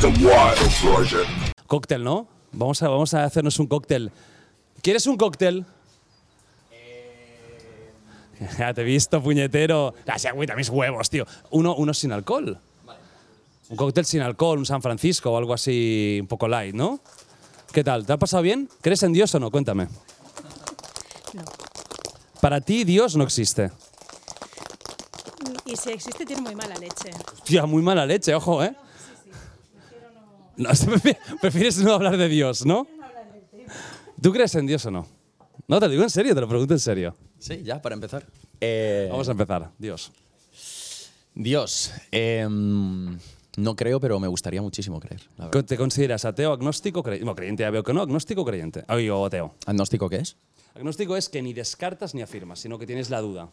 The Wild Project. Cóctel, ¿no? Vamos a, vamos a hacernos un cóctel. ¿Quieres un cóctel? Ya te he visto, puñetero. Sí, agüita, mis huevos, tío. Uno, uno sin alcohol. Un cóctel sin alcohol, un San Francisco o algo así un poco light, ¿no? ¿Qué tal? ¿Te ha pasado bien? ¿Crees en Dios o no? Cuéntame. No. Para ti Dios no existe. Y si existe, tiene muy mala leche. Tía, muy mala leche, ojo, ¿eh? No, prefieres no hablar de Dios, ¿no? ¿Tú crees en Dios o no? No, te lo digo en serio, te lo pregunto en serio. Sí, ya, para empezar. Eh, Vamos a empezar. Dios. Dios. em, no creo, pero me gustaría muchísimo creer. la. ¿Te consideras ateo, agnóstico, creyente? No, creyente ya veo que no. ¿Agnóstico o creyente? Ay, o ateo. ¿Agnóstico qué es? Agnóstico es que ni descartas ni afirmas, sino que tienes la duda.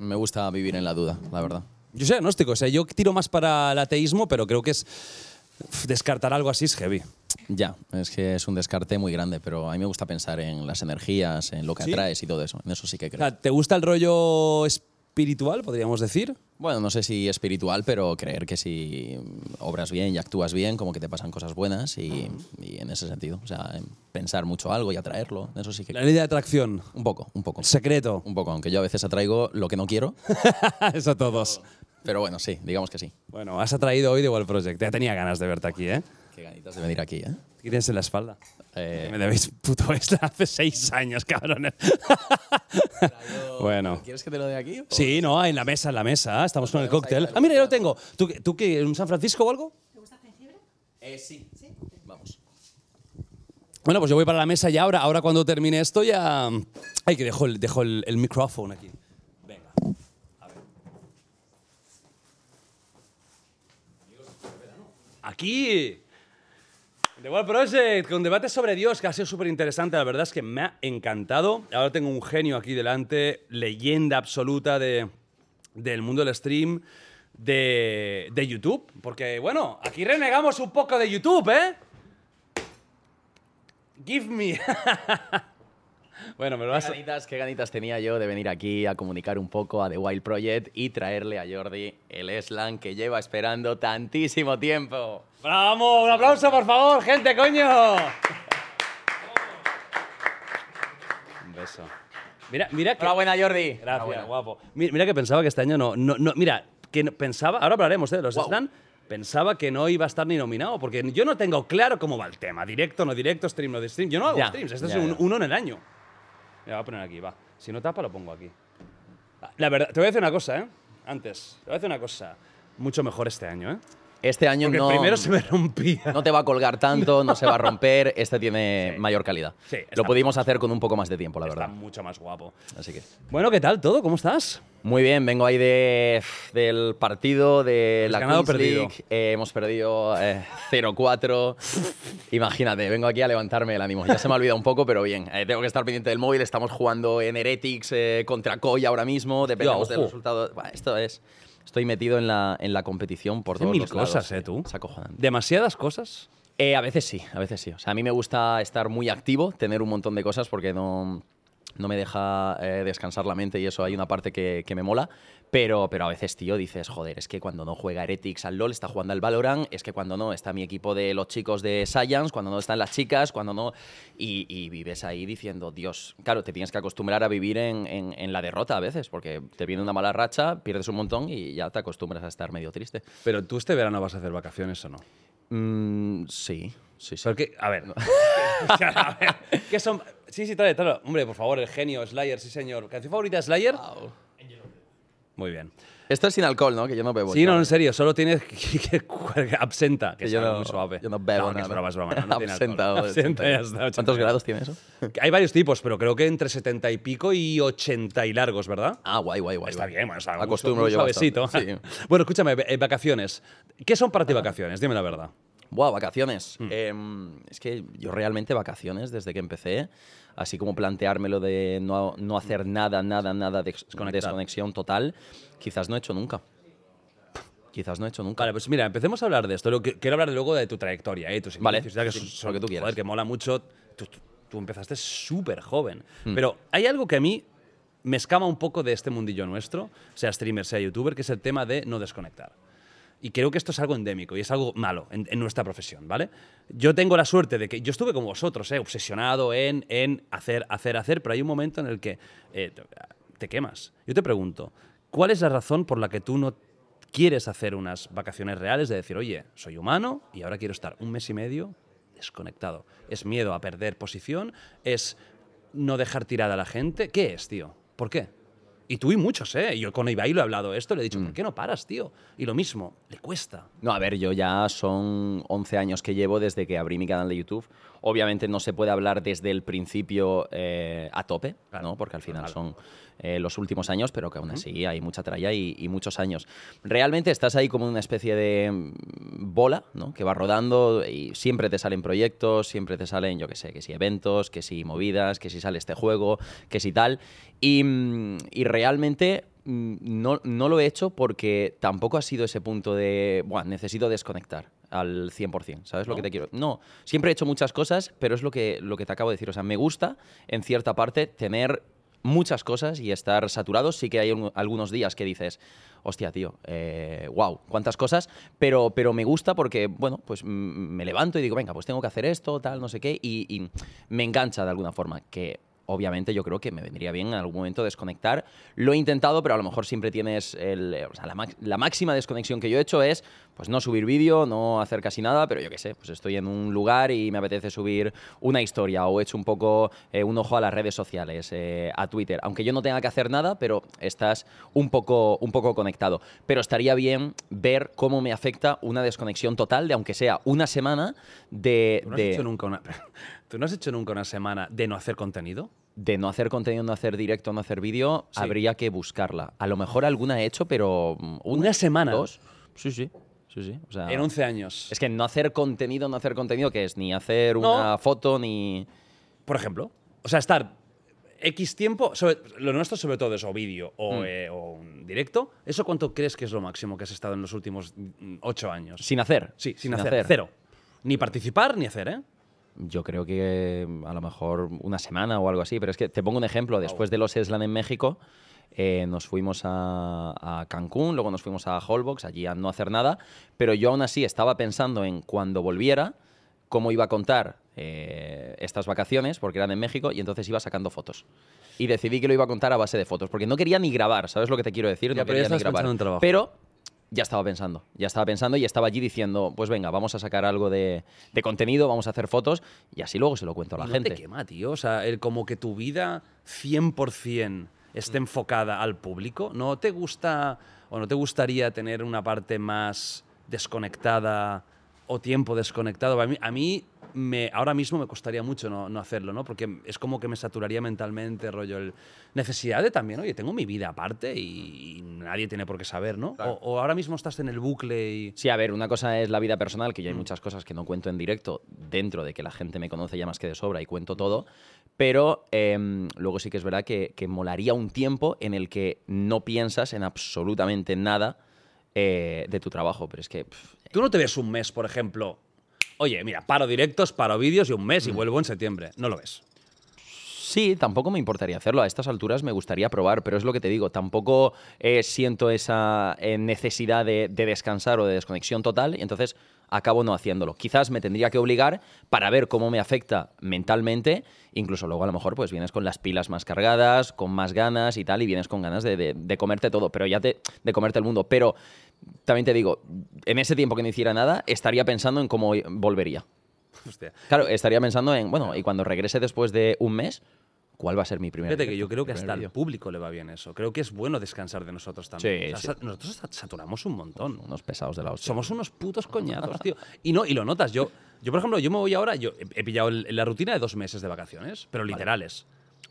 Me gusta vivir en la duda, la verdad. Yo soy agnóstico, o sea, yo tiro más para el ateísmo, pero creo que es. Descartar algo así es heavy. Ya, es que es un descarte muy grande, pero a mí me gusta pensar en las energías, en lo que ¿Sí? atraes y todo eso. En eso sí que O creo. sea, ¿te gusta el rollo espiritual, podríamos decir? Bueno, no sé si espiritual, pero creer que si obras bien y actúas bien, como que te pasan cosas buenas y, y en ese sentido. O sea, en pensar mucho algo y atraerlo, eso sí que La ley de atracción. Un poco, un poco. Secreto. Un poco, aunque yo a veces atraigo lo que no quiero, Eso a todos. Pero bueno, sí, digamos que sí. Bueno, has atraído hoy de Wall Project. Ya tenía ganas de verte aquí, ¿eh? Qué ganitas de venir aquí, ¿eh? ¿Qué tienes en la espalda? Eh, Me debéis puto esta hace seis años, cabrones. bueno. ¿Quieres que te lo dé aquí? Sí, no, en la mesa, en la mesa. Estamos con el cóctel. Ah, mira, ya lo tengo. ¿Tú, qué- ¿Tú qué? ¿Un San Francisco o algo? Eh, sí. Vamos. Bueno, pues yo voy para la mesa y ahora, ahora cuando termine esto ya... Ay, que dejo el, dejo el, el micrófono aquí. Venga. A ver. Aquí. The World Project, con debates sobre Dios, que ha sido súper interesante. La verdad es que me ha encantado. Ahora tengo un genio aquí delante, leyenda absoluta de, del mundo del stream, de, de YouTube. Porque, bueno, aquí renegamos un poco de YouTube, ¿eh? Give me. bueno, me lo ¿Qué vas a... ganitas, qué ganitas tenía yo de venir aquí a comunicar un poco a The Wild Project y traerle a Jordi el slang que lleva esperando tantísimo tiempo. ¡Vamos! ¡Un aplauso, por favor, gente, coño! Un beso. Mira, mira que... Enhorabuena, Jordi. Gracias, Enhorabuena. guapo. Mi- Mira que pensaba que este año no... no, no mira, que pensaba... Ahora hablaremos ¿eh? de los. Slam. Pensaba que no iba a estar ni nominado, porque yo no tengo claro cómo va el tema. Directo, no directo, stream, no de stream. Yo no hago Ya, streams. Este ya, es un- uno en el año. Mira, voy a poner aquí, va. Si no tapa, lo pongo aquí. La verdad, te voy a decir una cosa, ¿eh? Antes, te voy a decir una cosa. Mucho mejor este año, ¿eh? Este año Porque no, primero se me rompía. no te va a colgar tanto, no, se va a romper. Este tiene mayor calidad. Sí, está- Lo pudimos hacer con un poco más de tiempo, la Está verdad. mucho más guapo. Así que. Bueno, ¿qué tal todo? ¿Cómo estás? Muy bien, vengo ahí de, del partido de ¿Has la ganado? League. Eh, hemos perdido eh, 0-4. Imagínate, vengo aquí a levantarme el ánimo. Ya se me ha olvidado un poco, pero bien. Eh, tengo que estar pendiente del móvil. Estamos jugando en Heretics eh, contra Koi ahora mismo. Dependemos del resultado. Esto es. Estoy metido en la, en la competición por todos mil los cosas, lados, ¿eh, tú? Es acojonante. ¿Demasiadas cosas? Eh, a veces sí, a veces sí. O sea, a mí me gusta estar muy activo, tener un montón de cosas porque no, no me deja eh, descansar la mente y eso hay una parte que, que me mola. Pero, pero a veces, tío, dices, joder, es que cuando no juega Heretics al LoL está jugando al Valorant, es que cuando no está mi equipo de los chicos de Science, cuando no están las chicas, cuando no... Y, y vives ahí diciendo, Dios, claro, te tienes que acostumbrar a vivir en, en- en la derrota a veces, porque te viene una mala racha, pierdes un montón y ya te acostumbras a estar medio triste. Pero tú este verano vas a hacer vacaciones o no? Mm, sí, sí, sí. Porque, a ver. a ver, ¿Qué son? Sí, sí, trae, trae. Hombre, por favor, el genio, Slayer, sí, señor. ¿Canción favorita de Slayer? Muy bien. Esto es sin alcohol, ¿no? Que yo no bebo. Sí, no, en serio, solo tienes que, que- absenta, que Que es yo no- muy suave. yo no bebo que es nada. broma, es broma. No, tiene Absenta, alcohol. o Absenta, ya 80. está, 80. ¿Cuántos grados tiene eso? Hay varios tipos, pero creo que entre 70 y pico y 80 y largos, ¿verdad? Ah, guay, guay, guay. Está guay. bien, bueno, es Acostumbro muy yo suavecito. sí. bueno, escúchame, eh, vacaciones. ¿Qué son para ti vacaciones? Dime la verdad. Buah, vacaciones. Hmm. Em, es que yo realmente vacaciones desde que empecé, así como planteármelo de no, no hacer nada, nada, nada de desconexión total, quizás no he hecho nunca. Quizás no he hecho nunca. Vale, pues mira, empecemos a hablar de esto. Lo que- quiero hablar luego de tu trayectoria, ¿eh? tus Vale, que sí, lo que tú quieras. joder, que mola mucho. Tú, tú- tú empezaste súper joven. Hmm. Pero hay algo que a mí me escama un poco de este mundillo nuestro, sea streamer, sea youtuber, que es el tema de no desconectar. Y creo que esto es algo endémico y es algo malo en, en nuestra profesión, ¿vale? Yo tengo la suerte de que yo estuve como vosotros, ¿eh? obsesionado en, en hacer, hacer, hacer, pero hay un momento en el que eh, te- quemas. Yo te pregunto, ¿cuál es la razón por la que tú no quieres hacer unas vacaciones reales de decir, oye, soy humano y ahora quiero estar un mes y medio desconectado? ¿Es miedo a perder posición? ¿Es no dejar tirada a la gente? ¿Qué es, tío? ¿Por qué? Y tú y muchos, ¿eh? Yo con Ibai lo he hablado esto, le he dicho, ¿por qué no paras, tío? Y lo mismo, le cuesta. No, a ver, yo ya son 11 años que llevo desde que abrí mi canal de YouTube. Obviamente no se puede hablar desde el principio eh, a tope, Claro, ¿no? porque al final claro. son eh, los últimos años, pero que aún así hay mucha tralla y, y muchos años. Realmente estás ahí como una especie de mm, bola ¿no? que va rodando y siempre te salen proyectos, siempre te salen, yo qué sé, que si eventos, que si movidas, que si sale este juego, que si tal. Y, mm, y realmente mm, no, no lo he hecho porque tampoco ha sido ese punto de, Buah, necesito desconectar al 100%, ¿sabes lo que te quiero? No, siempre he hecho muchas cosas, pero es lo que, lo que te acabo de decir. O sea, me gusta, en cierta parte, tener muchas cosas y estar saturado. Sí que hay un- algunos días que dices, hostia, tío, wow, cuántas cosas, pero, pero me gusta porque, bueno, pues me levanto y digo, venga, pues tengo que hacer esto, tal, no sé qué, y, y me engancha de alguna forma, que obviamente yo creo que me vendría bien en algún momento desconectar. Lo he intentado, pero a lo mejor siempre tienes el, eh, o sea, la, máxima desconexión que yo he hecho es pues no subir vídeo, no hacer casi nada, pero yo qué sé, pues estoy en un lugar y me apetece subir una historia o he hecho un poco eh, un ojo a las redes sociales, eh, a Twitter, aunque yo no tenga que hacer nada, pero estás un poco, un poco conectado. Pero estaría bien ver cómo me afecta una desconexión total de aunque sea una semana de, ¿Tú no, has de- hecho nunca una, ¿Tú no has hecho nunca una semana de no hacer contenido? de no hacer contenido, no hacer directo, no hacer vídeo, Sí. habría que buscarla. A lo mejor alguna he hecho, pero mm, ¿Una semana? dos. Sí, sí. Sí, sí. O sea, En 11 años. es que no hacer contenido, no hacer contenido, que es ni hacer No. una foto ni. Por ejemplo. O sea, estar X tiempo, sobre- lo nuestro sobre todo es o vídeo o, Mm. eh, o un directo. ¿Eso cuánto crees que es lo máximo que has estado en los últimos mm, ocho años? Sin hacer. Sí, sin, hacer. Cero. Ni participar ni hacer, ¿eh? Yo creo que mm, a lo mejor una semana o algo así, pero es que te pongo un ejemplo. Después de los Eslan en México, eh, nos fuimos a, a Cancún, luego nos fuimos a Holbox, allí a no hacer nada, pero yo aún así estaba pensando en cuando volviera, cómo iba a contar eh, estas vacaciones, porque eran en México, y entonces iba sacando fotos. Y decidí que lo iba a contar a base de fotos, porque no quería ni grabar, ¿sabes lo que te quiero decir? Ya, no pero quería ni grabar. Pero ya estaba pensando, ya estaba pensando y estaba allí diciendo, pues venga, vamos a sacar algo de, de contenido, vamos a hacer fotos y así luego se lo cuento a la no gente. te quema, tío. O sea, el, como que tu vida 100% esté enfocada al público. ¿No te gusta o no te gustaría tener una parte más desconectada o tiempo desconectado? A mí, a mí me, ahora mismo me costaría mucho no, no hacerlo, ¿no? Porque es como que me saturaría mentalmente, rollo, el necesidad de también, oye, tengo mi vida aparte y, y nadie tiene por qué saber, ¿no? O, o ahora mismo estás en el bucle y... Sí, a ver, una cosa es la vida personal, que yo hay Mm. muchas cosas que no cuento en directo, dentro de que la gente me conoce ya más que de sobra y cuento todo, pero em, luego sí que es verdad que, que molaría un tiempo en el que no piensas en absolutamente nada eh, de tu trabajo, pero es que... pff, Tú no te ves un mes, por ejemplo. Oye, mira, paro directos, paro vídeos y un mes y Mm. vuelvo en septiembre. No lo ves. Sí, tampoco me importaría hacerlo. A estas alturas me gustaría probar, pero es lo que te digo. Tampoco eh, siento esa eh, necesidad de, de descansar o de desconexión total, y entonces acabo no haciéndolo. Quizás me tendría que obligar para ver cómo me afecta mentalmente. Incluso luego a lo mejor pues vienes con las pilas más cargadas, con más ganas y tal, y vienes con ganas de, de- de comerte todo, pero ya te, de comerte el mundo. Pero también te digo, en ese tiempo que no hiciera nada, estaría pensando en cómo volvería. Hostia. Claro, estaría pensando en, bueno, y cuando regrese después de un mes, ¿cuál va a ser mi primer Fíjate que yo creo que hasta primer al público le va bien eso. Creo que es bueno descansar de nosotros también. Sí, O sea, sa- Nosotros sa- saturamos un montón. Unos pesados de la hostia. Somos unos putos coñazos, tío. Y no, y lo notas. Yo, yo por ejemplo, yo me voy ahora, yo he, pillado la rutina de dos meses de vacaciones, pero literales.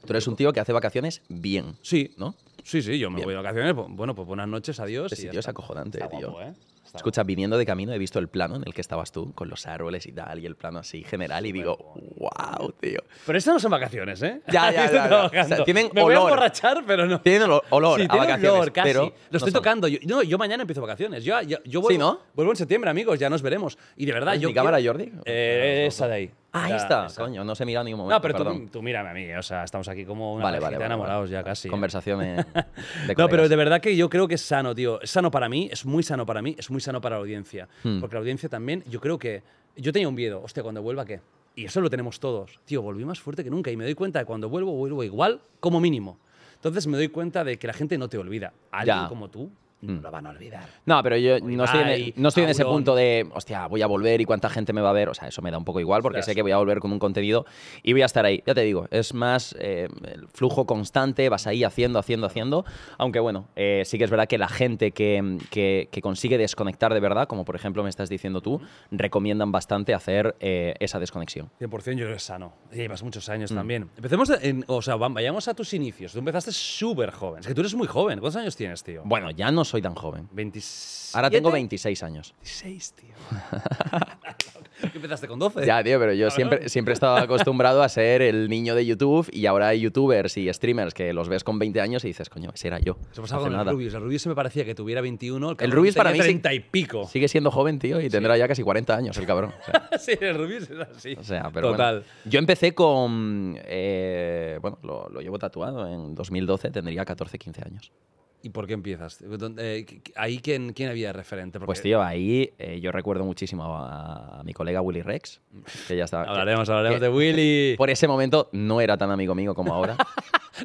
Tú eres un tío que hace vacaciones bien, Sí, ¿no? Sí, sí, yo me Bien. voy de vacaciones. pues, Bueno, pues buenas noches, adiós. Y ya es está. acojonante, Está tío. guapo, ¿eh? Está Escucha, viniendo de camino he visto el plano en el que estabas tú, con los árboles y tal, y el plano así general, y digo, wow, tío. Pero estas no son vacaciones, ¿eh? Ya, ya, ya, ya. O sea, tienen Me voy a emborrachar, pero no. Tienen ol- olor Sí, a tiene vacaciones, olor, casi. pero Lo estoy tocando. Yo, no, yo mañana empiezo vacaciones. Yo, yo, yo vuelvo, Sí, ¿no? vuelvo en septiembre, amigos. Ya nos veremos. Y de verdad, ¿Es yo. mi cámara, Jordi? Eh, esa de ahí. Ah, ahí está, esa. coño, no se mira ni un momento. No, pero perdón. tú, tú mírame a mí, o sea, estamos aquí como una Vale, vale, vale, enamorados vale. ya casi. ¿eh? Conversación de, No, pero de verdad que yo creo que es sano, tío. Es sano para mí, es muy sano para mí, es muy sano para la audiencia. Hmm. Porque la audiencia también, yo creo que. Yo tenía un miedo, hostia, cuando vuelva, ¿qué? Y eso lo tenemos todos. Tío, volví más fuerte que nunca y me doy cuenta de que cuando vuelvo, vuelvo igual, como mínimo. Entonces me doy cuenta de que la gente no te olvida. Alguien Ya. como tú no Mm. lo van a olvidar. No, pero yo no estoy, en, e, no estoy en ese punto de, hostia, voy a volver y cuánta gente me va a ver. O sea, eso me da un poco igual porque Ostras. sé que voy a volver con un contenido y voy a estar ahí. Ya te digo, es más eh, el flujo constante, vas ahí haciendo, haciendo, haciendo. Aunque bueno, eh, sí que es verdad que la gente que, que- que consigue desconectar de verdad, como por ejemplo me estás diciendo tú, recomiendan bastante hacer eh, esa desconexión. 100% yo creo que es sano. Y llevas muchos Mm. años también. Empecemos, en, o sea, vayamos a tus inicios. Tú empezaste súper joven. Es que tú eres muy joven. ¿Cuántos años tienes, tío? Bueno, ya no soy tan joven. 27. Ahora tengo 26 años. 26, tío. ¿Qué empezaste con 12? Ya, tío, pero yo siempre, siempre he estado acostumbrado a ser el niño de YouTube y ahora hay youtubers y streamers que los ves con 20 años y dices, coño, ese era yo. Eso pasaba con el. Rubius. El Rubius se me parecía que tuviera 21. El, cabrón Rubius para mí sí- 30 y pico. Sigue siendo joven, tío, y tendrá ya casi 40 años el cabrón. O sea, sí, el Rubius es así. o sea, pero Total. bueno. Yo empecé con... eh, bueno, lo, lo llevo tatuado. En 2012 tendría 14, 15 años. ¿Y por qué empiezas? ¿Dónde- eh, ¿Ahí quién, quién había de referente? Porque Pues tío, ahí eh, yo recuerdo muchísimo a, a mi colega Willy Rex, que ya estaba... que Hablaremos, hablaremos que de Willy. por ese momento no era tan amigo mío como ahora.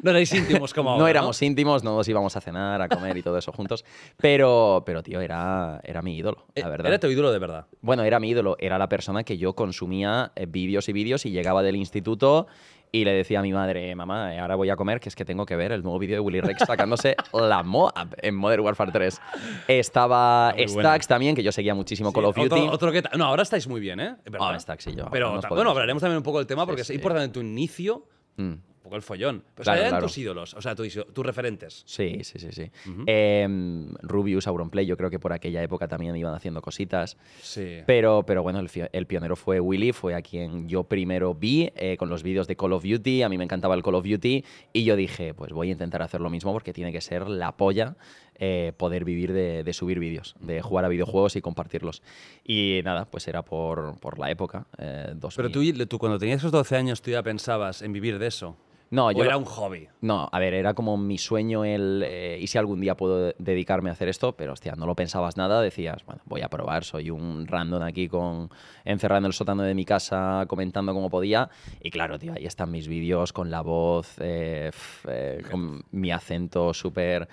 No erais íntimos como ahora. no éramos íntimos, no nos íbamos a cenar, a comer y todo eso juntos. Pero, pero tío, era, era mi ídolo, Eh, la verdad. Era tu ídolo de verdad. Bueno, era mi ídolo, era la persona que yo consumía eh, vídeos y vídeos y llegaba del instituto y le decía a mi madre, mamá, eh, ahora voy a comer, que es que tengo que ver el nuevo vídeo de Willy Rex sacándose la Moab en Modern Warfare 3. Estaba buena. Stacks también, que yo seguía muchísimo Call of Sí, Duty. Otro, otro que ta- no, ahora estáis muy bien, ¿eh? Es verdad. Ah, Stacks y yo. Pero bueno, hablaremos también un poco del tema porque Sí, es sí. importante tu inicio, Mm. Poco el follón. Pero Claro, eran claro. tus ídolos, o sea, tus, tus referentes. Sí, sí, sí, sí. Ujú. Em, Rubius, Auronplay, yo creo que por aquella época también iban haciendo cositas. Sí. Pero, pero bueno, el, pionero fue Willy, fue a quien yo primero vi eh, con los vídeos de Call of Duty. A mí me encantaba el Call of Duty y yo dije, pues voy a intentar hacer lo mismo porque tiene que ser la polla eh, poder vivir de, de subir vídeos, de jugar a videojuegos y compartirlos. Y nada, pues era por, por la época. eh, 2000. Pero tú, tú cuando tenías esos 12 años, tú ya pensabas en vivir de eso. No, o yo era un hobby. No, a ver, era como mi sueño el... eh, y si algún día puedo dedicarme a hacer esto, pero hostia, no lo pensabas nada, decías, bueno, voy a probar, soy un random aquí con encerrado en el sótano de mi casa comentando como podía. Y claro, tío, ahí están mis vídeos con la voz, eh, f- eh, con mi acento súper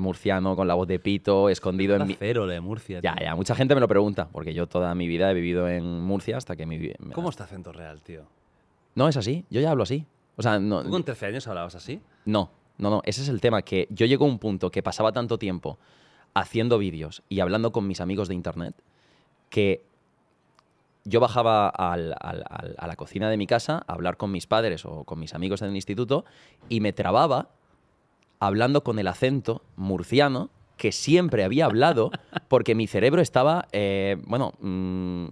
murciano, con la voz de pito, escondido en mi... cero de Murcia. Ya, tío. ya, mucha gente me lo pregunta, porque yo toda mi vida he vivido en Murcia hasta que mi... ¿Cómo está acento real, tío? No, es así, yo ya hablo así. O sea, no, ¿Tú con 13 años hablabas así? no, no, no, ese es el tema, que yo llego a un punto que pasaba tanto tiempo haciendo vídeos y hablando con mis amigos de internet que yo bajaba al- al- al- a la cocina de mi casa a hablar con mis padres o con mis amigos en el instituto y me trababa hablando con el acento murciano que siempre había hablado porque mi cerebro estaba, eh, bueno, mm,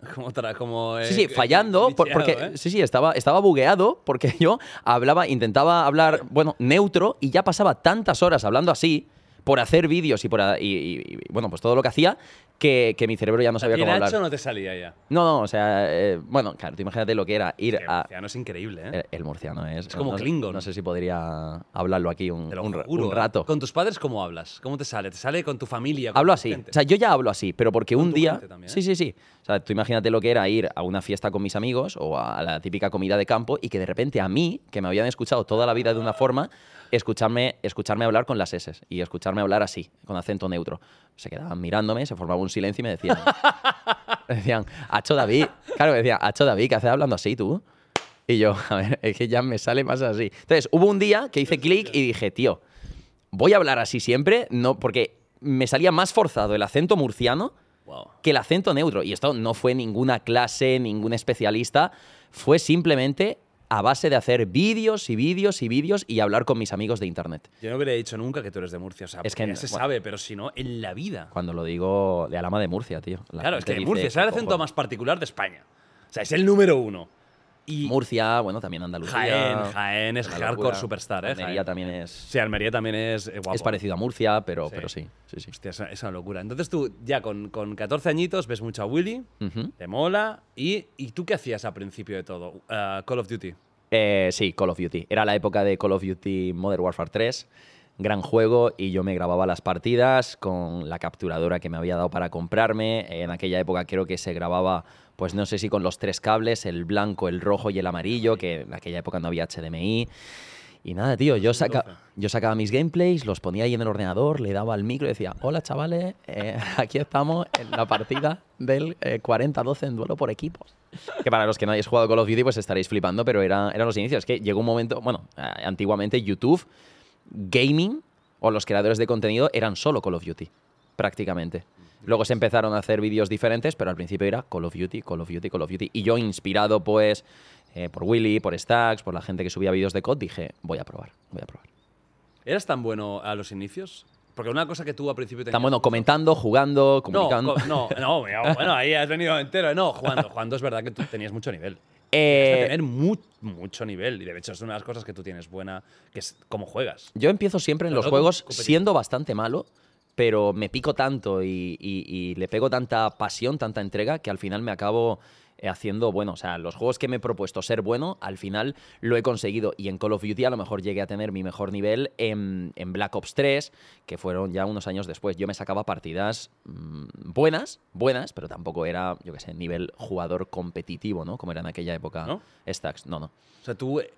Como, tra- como Sí, eh, sí, fallando, por- porque ¿eh? sí, sí, estaba, estaba bugueado porque yo hablaba, intentaba hablar, bueno, neutro y ya pasaba tantas horas hablando así por hacer vídeos y por a- y, y- y, bueno, pues todo lo que hacía que, que mi cerebro ya no sabía ¿Y cómo el hablar. Nacho no te salía ya? No, no, o sea, eh, bueno, claro, tú imagínate lo que era ir a murciano es increíble, ¿eh? el, el murciano es, Es como no, Klingon. No sé si podría hablarlo aquí un, un juro, un ¿eh? rato. ¿Con tus padres cómo hablas? ¿Cómo te sale? ¿Te sale con tu familia? con Hablo tu así. gente? O sea, yo ya hablo así, pero porque Con un tu día. gente también, ¿eh? Sí, sí, sí. O sea, tú imagínate lo que era ir a una fiesta con mis amigos o a la típica comida de campo y que de repente a mí, que me habían escuchado toda la vida de una forma, escucharme, escucharme hablar con las S y escucharme hablar así, con acento neutro. Se quedaban mirándome, se formaba un silencio y me decían. me decían, Hacho David. Claro, me decían, Hacho David, ¿qué haces hablando así tú? Y yo, a ver, es que ya me sale más así. Entonces, hubo un día que hice clic y dije, tío, voy a hablar así siempre, no, porque me salía más forzado el acento murciano Wow. que el acento neutro. Y esto no fue ninguna clase, ningún especialista, fue simplemente a base de hacer vídeos y vídeos y vídeos y hablar con mis amigos de internet. Yo no hubiera dicho nunca que tú eres de Murcia. O sea, Es que ya se bueno. sabe, pero si no, en la vida. Cuando lo digo de Alama de Murcia, tío. La claro, es que dice, Murcia es el "¿Qué acento cojones?". más particular de España. O sea, es el número uno. Y Murcia, bueno, también Andalucía. Jaén, Jaén es hardcore superstar, ¿eh? Almería Jaén. también es, Sí, Almería también es eh, guapo. es parecido a Murcia, pero Sí. pero sí. sí, sí. Hostia, es una, es una locura. Entonces tú ya con, con 14 añitos ves mucho a Willy, te mola. ¿Y, y tú qué hacías al principio de todo? Ah, Call of Duty. Eh, sí, Call of Duty. Era la época de Call of Duty Modern Warfare 3. Gran juego y yo me grababa las partidas con la capturadora que me había dado para comprarme. En aquella época creo que se grababa, pues no sé si con los tres cables, el blanco, el rojo y el amarillo, que en aquella época no había HDMI. Y nada, tío, yo, saca, 2012. yo sacaba mis gameplays, los ponía ahí en el ordenador, le daba al micro y decía, hola chavales, eh, aquí estamos en la partida del eh, 40-12 en duelo por equipos. Que para los que no hayáis jugado Call of Duty, pues estaréis flipando, pero era, eran los inicios. Es que llegó un momento, bueno, eh, antiguamente YouTube, gaming o los creadores de contenido eran solo Call of Duty, prácticamente. Luego se empezaron a hacer vídeos diferentes, pero al principio era Call of Duty, Call of Duty, Call of Duty. Y yo, inspirado pues eh, por Willy, por Stacks, por la gente que subía vídeos de COD, dije, voy a probar, voy a probar. ¿Eras tan bueno a los inicios? Porque una cosa que tú al principio tenías... Tan bueno comentando, jugando, No, comunicando. co- no, no, mira, bueno, ahí has venido entero. No, jugando, jugando es verdad que tú tenías mucho nivel. Eh, tener mu- mucho nivel. Y de hecho es una de las cosas que tú tienes buena, que es cómo juegas. Yo empiezo siempre en Pero los no juegos siendo bastante malo, pero me pico tanto y, y- y le pego tanta pasión, tanta entrega, que al final me acabo haciendo bueno. O sea, los juegos que me he propuesto ser bueno, al final lo he conseguido. Y en Call of Duty a lo mejor llegué a tener mi mejor nivel en, en Black Ops 3, que fueron ya unos años después. Yo me sacaba partidas mm, buenas, buenas, pero tampoco era, yo qué sé, nivel jugador competitivo, ¿no? Como era en aquella época ¿No? Stacks. No, no. O sea, tú, eh,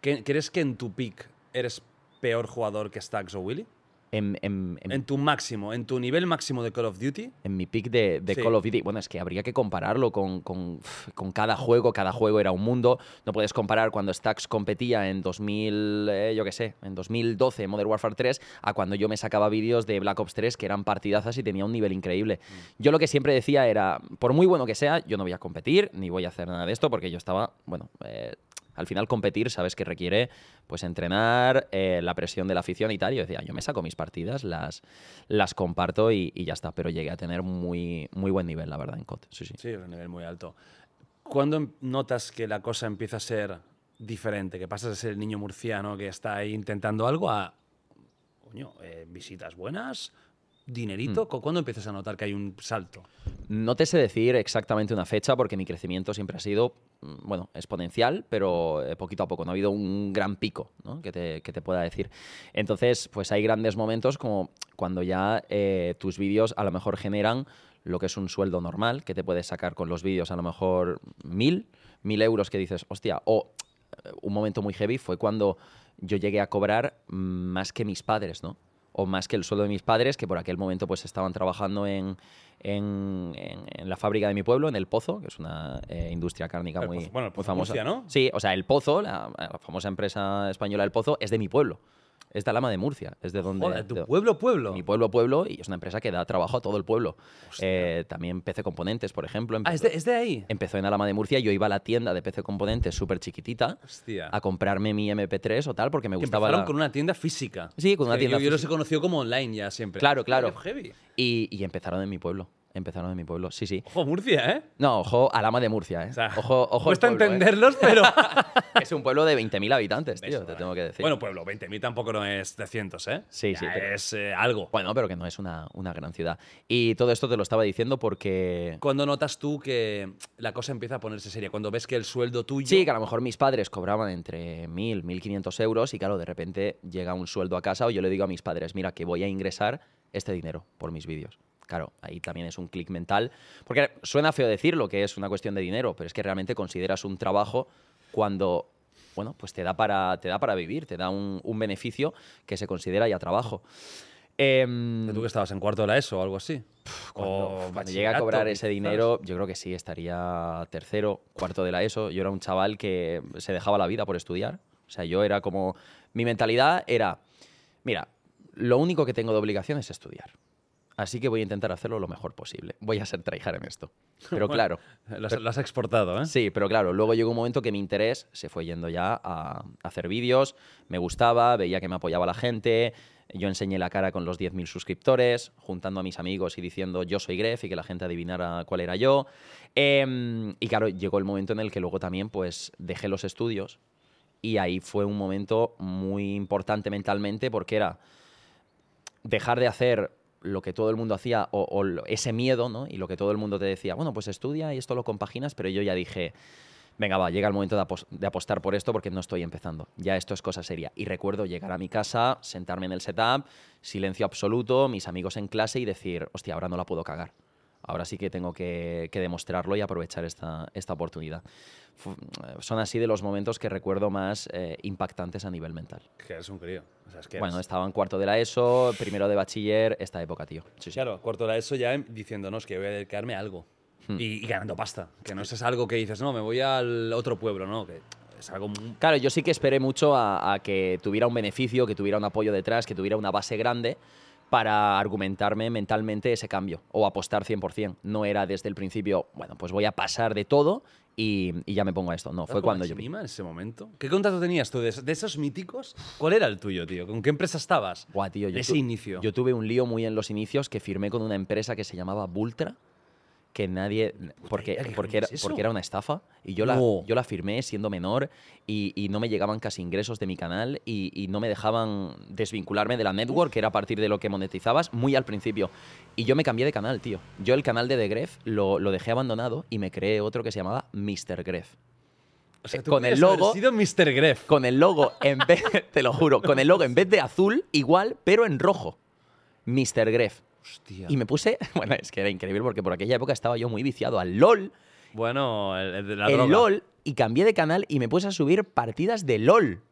¿qué- ¿crees que en tu peak eres peor jugador que Stacks o Willy? En, en- en- En tu máximo, en tu nivel máximo de Call of Duty. en mi pick de, de Sí. Call of Duty. Bueno, es que habría que compararlo con, con, con cada juego. Cada juego era un mundo. No puedes comparar cuando Stacks competía en 2000, eh, yo qué sé, en 2012 Modern Warfare 3 a cuando yo me sacaba vídeos de Black Ops 3 que eran partidazas y tenía un nivel increíble. Yo lo que siempre decía era, por muy bueno que sea, yo no voy a competir ni voy a hacer nada de esto porque yo estaba, bueno... eh, al final competir, sabes que requiere pues entrenar, eh, la presión de la afición y tal. Yo decía, yo me saco mis partidas, las, las comparto y, ya está. Pero llegué a tener muy, muy buen nivel, la verdad, en COD. Sí, sí. Sí, un nivel muy alto. ¿Cuándo notas que la cosa empieza a ser diferente? Que pasas de ser el niño murciano que está ahí intentando algo a, eh, visitas buenas, dinerito. ¿Cu- ¿Cuándo empiezas a notar que hay un salto? No te sé decir exactamente una fecha porque mi crecimiento siempre ha sido, mm, bueno, exponencial, pero eh, poquito a poco. No ha habido un gran pico ¿no? que, te, que te pueda decir. Entonces, pues hay grandes momentos como cuando ya eh, tus vídeos a lo mejor generan lo que es un sueldo normal, que te puedes sacar con los vídeos a lo mejor mil, mil euros que dices, hostia, o eh, un momento muy heavy fue cuando yo llegué a cobrar mm, más que mis padres, ¿no? O más que el sueldo de mis padres, que por aquel momento pues estaban trabajando en, en, la fábrica de mi pueblo, en El Pozo, que es una eh, industria cárnica El muy, Pozo- bueno, el muy Pozo famosa. Murcia, ¿no? Sí, o sea, El Pozo, la, la famosa empresa española El Pozo, es de mi pueblo. Es de Alama de Murcia, es de donde... Joder, tu de- pueblo, pueblo. mi pueblo, pueblo, y es una empresa que da trabajo a todo el pueblo. Eh, también PC Componentes, por ejemplo. Ah, ¿es de, es de ahí. Empezó en Alama de Murcia, yo iba a la tienda de PC Componentes súper chiquitita Hostia. a comprarme mi MP3 o tal, porque me Que gustaba empezaron la- con una tienda física. Sí, con una tienda yo, yo los he física. conocido como online ya siempre. Claro, claro. qué heavy. Y, y empezaron en mi pueblo. Empezaron en mi pueblo, sí, sí. Ojo, Murcia, ¿eh? No, ojo, Alama de Murcia, ¿eh? O sea, ojo, ojo. Cuesta pueblo, ¿eh? entenderlos, pero. Es un pueblo de 20.000 habitantes, tío, Eso, te eh. tengo que decir. Bueno, pueblo, 20.000 tampoco no es de cientos, ¿eh? Sí, Ya sí, pero- Es eh, algo. Bueno, pero que no es una, una gran ciudad. Y todo esto te lo estaba diciendo porque... ¿Cuándo notas tú que la cosa empieza a ponerse seria? Cuando ves que el sueldo tuyo. Sí, que a lo mejor mis padres cobraban entre 1.000, 1.500 euros y claro, de repente llega un sueldo a casa o yo le digo a mis padres, mira, que voy a ingresar este dinero por mis vídeos. Claro, ahí también es un clic mental. Porque suena feo decirlo que es una cuestión de dinero, pero es que realmente consideras un trabajo cuando, bueno, pues te da para, te da para vivir, te da un, un beneficio que se considera ya trabajo. Em, ¿Tú que estabas en cuarto de la ESO o algo así? cuando, cuando llegue a cobrar ese dinero, yo creo que sí, estaría tercero, cuarto de la ESO. Yo era un chaval que se dejaba la vida por estudiar. O sea, yo era como... Mi mentalidad era, mira, lo único que tengo de obligación es estudiar. Así que voy a intentar hacerlo lo mejor posible. Voy a ser tryhard en esto. Pero Bueno, claro, Lo has, lo has exportado, ¿eh? Sí, pero claro, luego llegó un momento que mi interés se fue yendo ya a hacer vídeos, me gustaba, veía que me apoyaba la gente, Yo enseñé la cara con los 10.000 suscriptores, juntando a mis amigos y diciendo yo soy Gref y que la gente adivinara cuál era yo. Em, y claro, llegó el momento en el que luego también pues dejé los estudios y ahí fue un momento muy importante mentalmente porque era dejar de hacer lo que todo el mundo hacía o, o ese miedo, ¿no? Y lo que todo el mundo te decía, bueno, pues estudia y esto lo compaginas, pero yo ya dije, venga, va, llega el momento de, de apostar por esto porque no estoy empezando. Ya esto es cosa seria. Y recuerdo llegar a mi casa, sentarme en el setup, silencio absoluto, mis amigos en clase y decir, hostia, ahora no la puedo cagar. Ahora sí que tengo que, que demostrarlo y aprovechar esta, esta oportunidad. Fu- son así de los momentos que recuerdo más eh, impactantes a nivel mental. Que eres un crío. O sea, es que Bueno, eres- estaba en cuarto de la ESO, primero de bachiller, esta época, tío. Sí, sí. Claro, cuarto de eso ya em- diciéndonos que voy a dedicarme a algo. Hmm. Y, y ganando pasta. Que no es algo que dices, no, me voy al otro pueblo, no. Que es algo muy- Claro, yo sí que esperé mucho a, a que tuviera un beneficio, que tuviera un apoyo detrás, que tuviera una base grande para argumentarme mentalmente ese cambio o apostar 100%. No era desde el principio, bueno, pues voy a pasar de todo y, y ya me pongo a esto. No, fue ¿Estás cuando yo vi. En ese momento? ¿Qué contrato tenías tú de, esos- de esos míticos? ¿Cuál era el tuyo, tío? ¿Con qué empresa estabas? Buah, tío, yo de ese inicio. Yo tuve un lío muy en los inicios que firmé con una empresa que se llamaba Bultra, que nadie... Porque, idea, ¿qué porque, era, porque una estafa y yo la, yo la firmé siendo menor y, y no me llegaban casi ingresos de mi canal y, y no me dejaban desvincularme de la network, que era a partir de lo que monetizabas, muy al principio. Y yo me cambié de canal, tío. Yo el canal de The Gref lo, lo dejé abandonado y me creé otro que se llamaba Mr. Gref. O sea, tú con el logo- sido Mr. Gref. Con el logo en vez, te lo juro, con el logo en vez de azul, igual, pero en rojo. Mr. Gref. Hostia. Y me puse, bueno, es que era increíble porque por aquella época estaba yo muy viciado al LOL, Bueno, el, el de la el droga. LOL, y cambié de canal y me puse a subir partidas de LOL.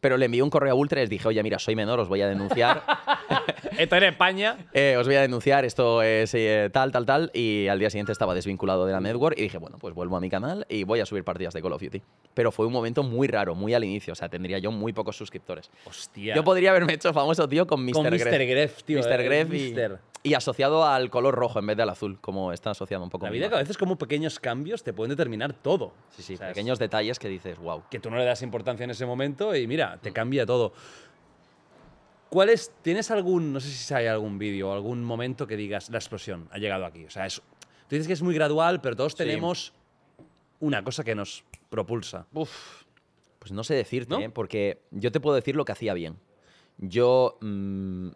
Pero le envié un correo a Ultra y les dije, oye, mira, soy menor, os voy a denunciar. Esto era España. Eh, os voy a denunciar, esto es eh, tal, tal, tal. Y al día siguiente estaba desvinculado de la network y dije, bueno, pues vuelvo a mi canal y voy a subir partidas de Call of Duty. Pero fue un momento muy raro, muy al inicio. O sea, tendría yo muy pocos suscriptores. Hostia. Yo podría haberme hecho famoso, tío, con Mr. Con Gref. Mr. Gref, tío. Mr. eh, Gref y, Mister. Y asociado al color rojo en vez del azul, como está asociado un poco. La vida que a veces como pequeños cambios te pueden determinar todo. Sí, sí, O sea, es pequeños detalles que dices, wow. Que tú no le das importancia en ese momento y mira, te cambia todo. ¿Cuál es, ¿Tienes algún, no sé si hay algún vídeo o algún momento que digas, la explosión ha llegado aquí? O sea, es, tú dices que es muy gradual, pero todos Sí. tenemos una cosa que nos propulsa. Uf, pues no sé decirte, ¿No? ¿eh? porque yo te puedo decir lo que hacía bien. Yo mm,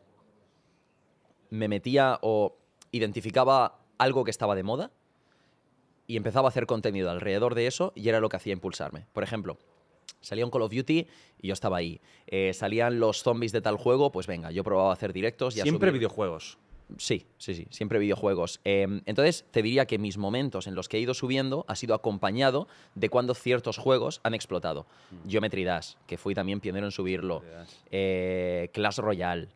me metía o identificaba algo que estaba de moda y empezaba a hacer contenido alrededor de eso y era lo que hacía impulsarme. Por ejemplo, salía un Call of Duty y yo estaba ahí. Eh, salían los zombies de tal juego, pues venga, yo probaba a hacer directos y Siempre videojuegos. Sí, sí, sí, siempre videojuegos. Eh, entonces, te diría que mis momentos en los que he ido subiendo ha sido acompañado de cuando ciertos juegos han explotado. Geometry Dash, que fui también pionero en subirlo. Eh, Clash Royale.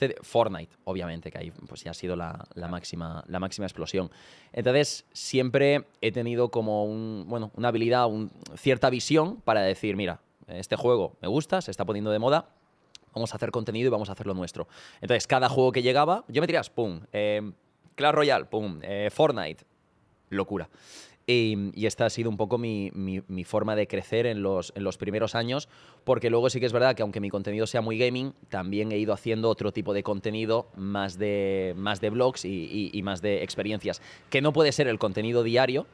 Este Fortnite, obviamente, que ahí pues, ya ha sido la, la máxima, la máxima explosión. Entonces, siempre he tenido como un, bueno, una habilidad, un- cierta visión para decir, mira, este juego me gusta, se está poniendo de moda, vamos a hacer contenido y vamos a hacer lo nuestro. Entonces, cada juego que llegaba, yo me tiras, pum, eh, Clash Royale, pum, eh, Fortnite, locura. Y, y esta ha sido un poco mi, mi- mi forma de crecer en los, en los primeros años, porque luego sí que es verdad que aunque mi contenido sea muy gaming, también he ido haciendo otro tipo de contenido más de, más de blogs y, y- y más de experiencias, que no puede ser el contenido diario,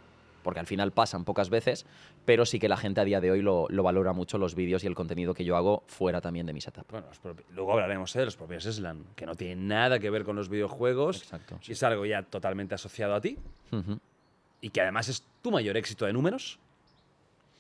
porque al final pasan pocas veces, pero sí que la gente a día de hoy lo, lo valora mucho los vídeos y el contenido que yo hago fuera también de mi setup. Bueno, luego hablaremos ¿eh? de los propios Slan, que no tienen nada que ver con los videojuegos. Exacto, Y es algo ya totalmente asociado a ti. Ujú. Y que además es tu mayor éxito de números.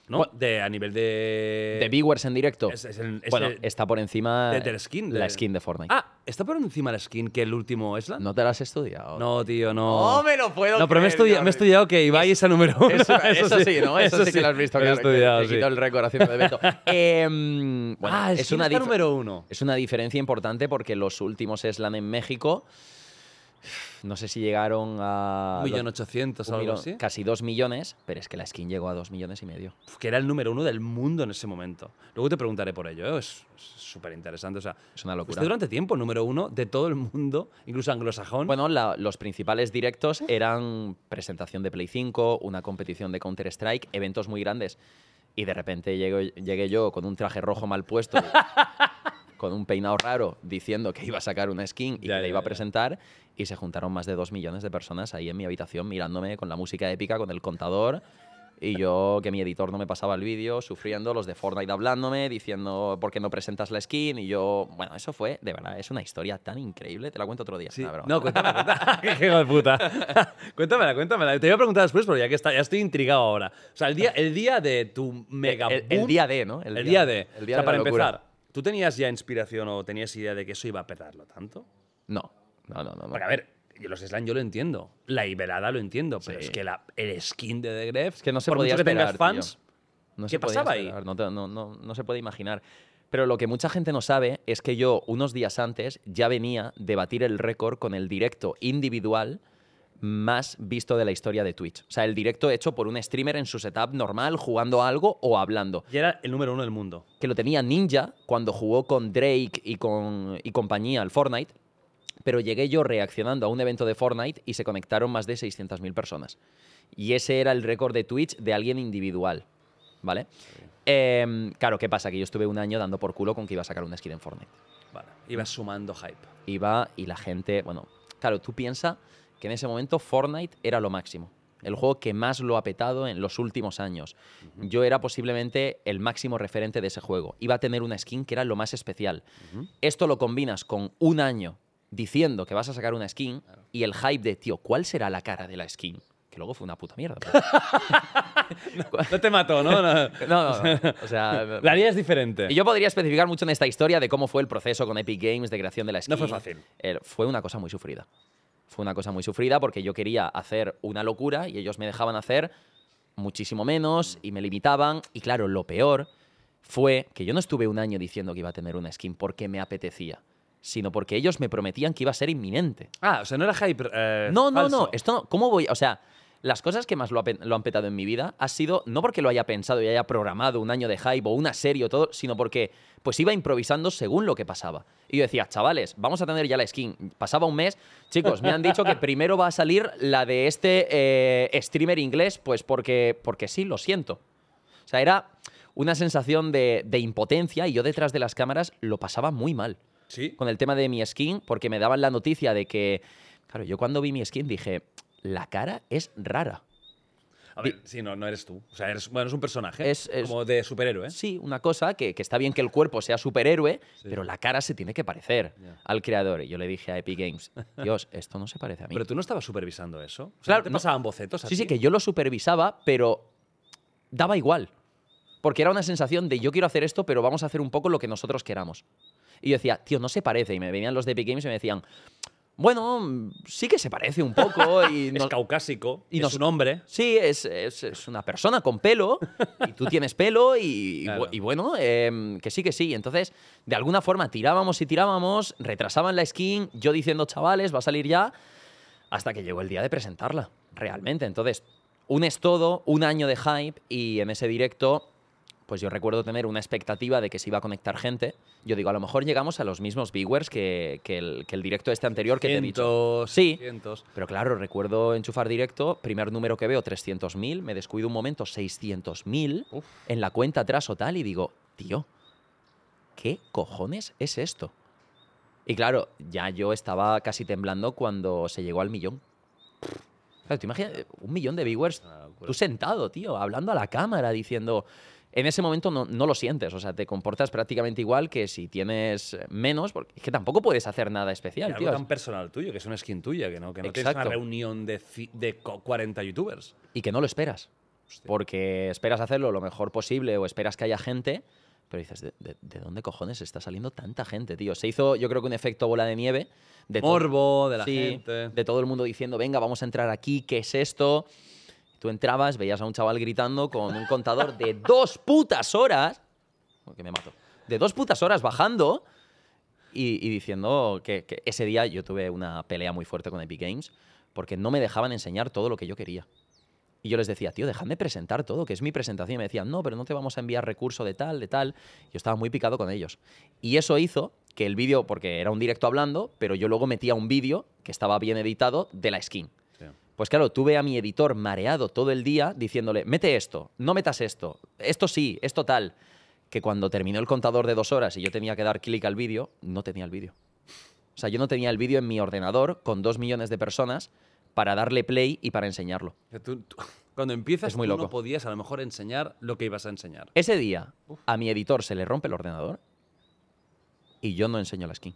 ¿No? Bueno, de, a nivel de. ¿De viewers en directo? Es- es el- es bueno, el- está por encima de- de la skin, de- la skin de Fortnite. Ah, ¿está por encima la skin que el último Slan? ¿No te la has estudiado? No, tío, no. No me lo puedo No, pero me he, creer, estudi- me he estudiado que Ibai es el número uno. Eso, eso sí, ¿no? Eso, sí que lo has visto. me he que estudiado, te sí. el récord haciendo evento. Em, bueno, ah, es skin una está número uno. Es una diferencia importante porque los últimos Slam en México, no sé si llegaron a... Un millón ochocientos o un algo millón- así. Casi dos millones, pero es que la skin llegó a dos millones y medio. Uf, Que era el número uno del mundo en ese momento. Luego te preguntaré por ello, ¿eh? es súper interesante. O sea, Es una locura. durante tiempo número uno de todo el mundo, incluso anglosajón. Bueno, la- los principales directos eran presentación de Play 5, una competición de Counter-Strike, eventos muy grandes. Y de repente llego- llegué yo con un traje rojo mal puesto con un peinado raro diciendo que iba a sacar una skin y Ya, que la iba a ya. presentar y se juntaron más de dos millones de personas ahí en mi habitación mirándome con la música épica, con el contador y yo que mi editor no me pasaba el vídeo, sufriendo, los de Fortnite hablándome, diciendo por qué no presentas la skin y yo, bueno, eso fue, de verdad, es una historia tan increíble, te la cuento otro día. Sí. No, cuéntame, cuéntame. Qué hijo de puta. cuéntamela, cuéntamela. Te voy a preguntar después, pero ya que está, ya estoy intrigado ahora. O sea, el día, el día de tu mega el, el boom- día de, ¿no? El, día de. El día o sea, de para empezar, ¿tú tenías ya inspiración o tenías idea de que eso iba a petarlo tanto? No, no, no, no. no. Porque, a ver, los Slime yo lo entiendo. La Iberada lo entiendo. Pero Sí. es que la- el skin de The Gref. Es que no se por podía mucho que tengas esperar, fans. No ¿Qué pasaba ahí? No, te- no- no- no se puede imaginar. Pero lo que mucha gente no sabe es que yo, unos días antes, ya venía de batir el récord con el directo individual más visto de la historia de Twitch. O sea, el directo hecho por un streamer en su setup normal, jugando a algo o hablando. Y era el número uno del mundo. Que lo tenía Ninja cuando jugó con Drake y, con, y compañía al Fortnite. Pero llegué yo reaccionando a un evento de Fortnite y se conectaron más de 600.000 personas. Y ese era el récord de Twitch de alguien individual. ¿Vale? Em, claro, ¿qué pasa? Que yo estuve un año dando por culo con que iba a sacar una skin en Fortnite. Vale. Ibas sumando hype. Iba y la gente, bueno, claro, tú piensas que en ese momento Fortnite era lo máximo. El juego que más lo ha petado en los últimos años. Yo era posiblemente el máximo referente de ese juego. Iba a tener una skin que era lo más especial. Esto lo combinas con un año diciendo que vas a sacar una skin y el hype de, tío, ¿cuál será la cara de la skin? Que luego fue una puta mierda. pero- No te mató, ¿no? No. no, no, no. O sea, La haría es diferente. y yo podría especificar mucho en esta historia de cómo fue el proceso con Epic Games de creación de la skin. No fue fácil. Eh, fue una cosa muy sufrida. Fue una cosa muy sufrida porque yo quería hacer una locura y ellos me dejaban hacer muchísimo menos y me limitaban. Y claro, lo peor fue que yo no estuve un año diciendo que iba a tener una skin porque me apetecía, sino porque ellos me prometían que iba a ser inminente. Ah, o sea, no era hype. eh, No, no, falso. no. Esto no. ¿Cómo voy? O sea, las cosas que más lo, ha pe- lo han petado en mi vida ha sido no porque lo haya pensado y haya programado un año de hype o una serie o todo, sino porque pues iba improvisando según lo que pasaba. Y yo decía, chavales, vamos a tener ya la skin. Pasaba un mes, chicos, me han dicho que primero va a salir la de este eh, streamer inglés, pues porque, porque sí, lo siento. O sea, era una sensación de, de impotencia y yo detrás de las cámaras lo pasaba muy mal Sí. con el tema de mi skin, porque me daban la noticia de que, claro, yo cuando vi mi skin dije, la cara es rara. A ver, sí, no, no eres tú. O sea, eres, bueno, es un personaje. Es- es- como de superhéroe. Sí, una cosa que, que está bien que el cuerpo sea superhéroe, pero la cara se tiene que parecer al creador. Y yo le dije a Epic Games, Dios, esto no se parece a mí. Pero tú no estabas supervisando eso. O sea, Claro, ¿no ¿Te no. pasaban bocetos a sí, ti? sí, que yo lo supervisaba, pero daba igual. Porque era una sensación de yo quiero hacer esto, pero vamos a hacer un poco lo que nosotros queramos. Y yo decía, tío, no se parece. Y me venían los de Epic Games y me decían, bueno, sí que se parece un poco. Y Es no- caucásico. y es nos- un hombre. Sí, es, es- es una persona con pelo y tú tienes pelo y, Claro. bu- y bueno, em, que sí, que sí. Entonces, de alguna forma tirábamos y tirábamos, retrasaban la skin, yo diciendo, chavales, va a salir ya, hasta que llegó el día de presentarla, realmente. Entonces, unes todo, un año de hype y en ese directo, pues yo recuerdo tener una expectativa de que se iba a conectar gente. Yo digo, a lo mejor llegamos a los mismos viewers que, que el, que el directo este anterior que te he dicho. Sí. Pero claro, recuerdo enchufar directo, primer número que veo 300.000, me descuido un momento 600.000 Uf. en la cuenta atrás o tal y digo, tío, ¿qué cojones es esto? Y claro, ya yo estaba casi temblando cuando se llegó al millón. Claro, te imaginas, un millón de viewers, locura. tú sentado, tío, hablando a la cámara, diciendo... En ese momento no, no lo sientes, o sea, te comportas prácticamente igual que si tienes menos, porque es que tampoco puedes hacer nada especial, algo tío. tan personal tuyo, que es una skin tuya, que no, que no tienes una reunión de, de co- 40 youtubers. y que no lo esperas. Hostia. Porque esperas hacerlo lo mejor posible o esperas que haya gente, pero dices, ¿de, de- de dónde cojones está saliendo tanta gente, tío? Se hizo, yo creo que un efecto bola de nieve. De Morbo, de la Sí, gente. de todo el mundo diciendo, venga, vamos a entrar aquí, ¿qué es esto? Tú entrabas, veías a un chaval gritando con un contador de dos putas horas, que me mato, de dos putas horas bajando y, y diciendo que, que ese día yo tuve una pelea muy fuerte con Epic Games porque no me dejaban enseñar todo lo que yo quería. Y yo les decía, tío, dejadme presentar todo, que es mi presentación. Y me decían, no, pero no te vamos a enviar recurso de tal, de tal. Yo estaba muy picado con ellos. Y eso hizo que el vídeo, porque era un directo hablando, pero yo luego metía un vídeo que estaba bien editado de la skin. Pues claro, tuve a mi editor mareado todo el día diciéndole, mete esto, no metas esto, esto sí, esto tal. que cuando terminó el contador de dos horas y yo tenía que dar clic al vídeo, no tenía el vídeo. O sea, yo no tenía el vídeo en mi ordenador con dos millones de personas para darle play y para enseñarlo. Que tú- tú- cuando empiezas, Es muy tú no loco. podías a lo mejor enseñar lo que ibas a enseñar. Ese día a mi editor se le rompe el ordenador y yo no enseño la skin.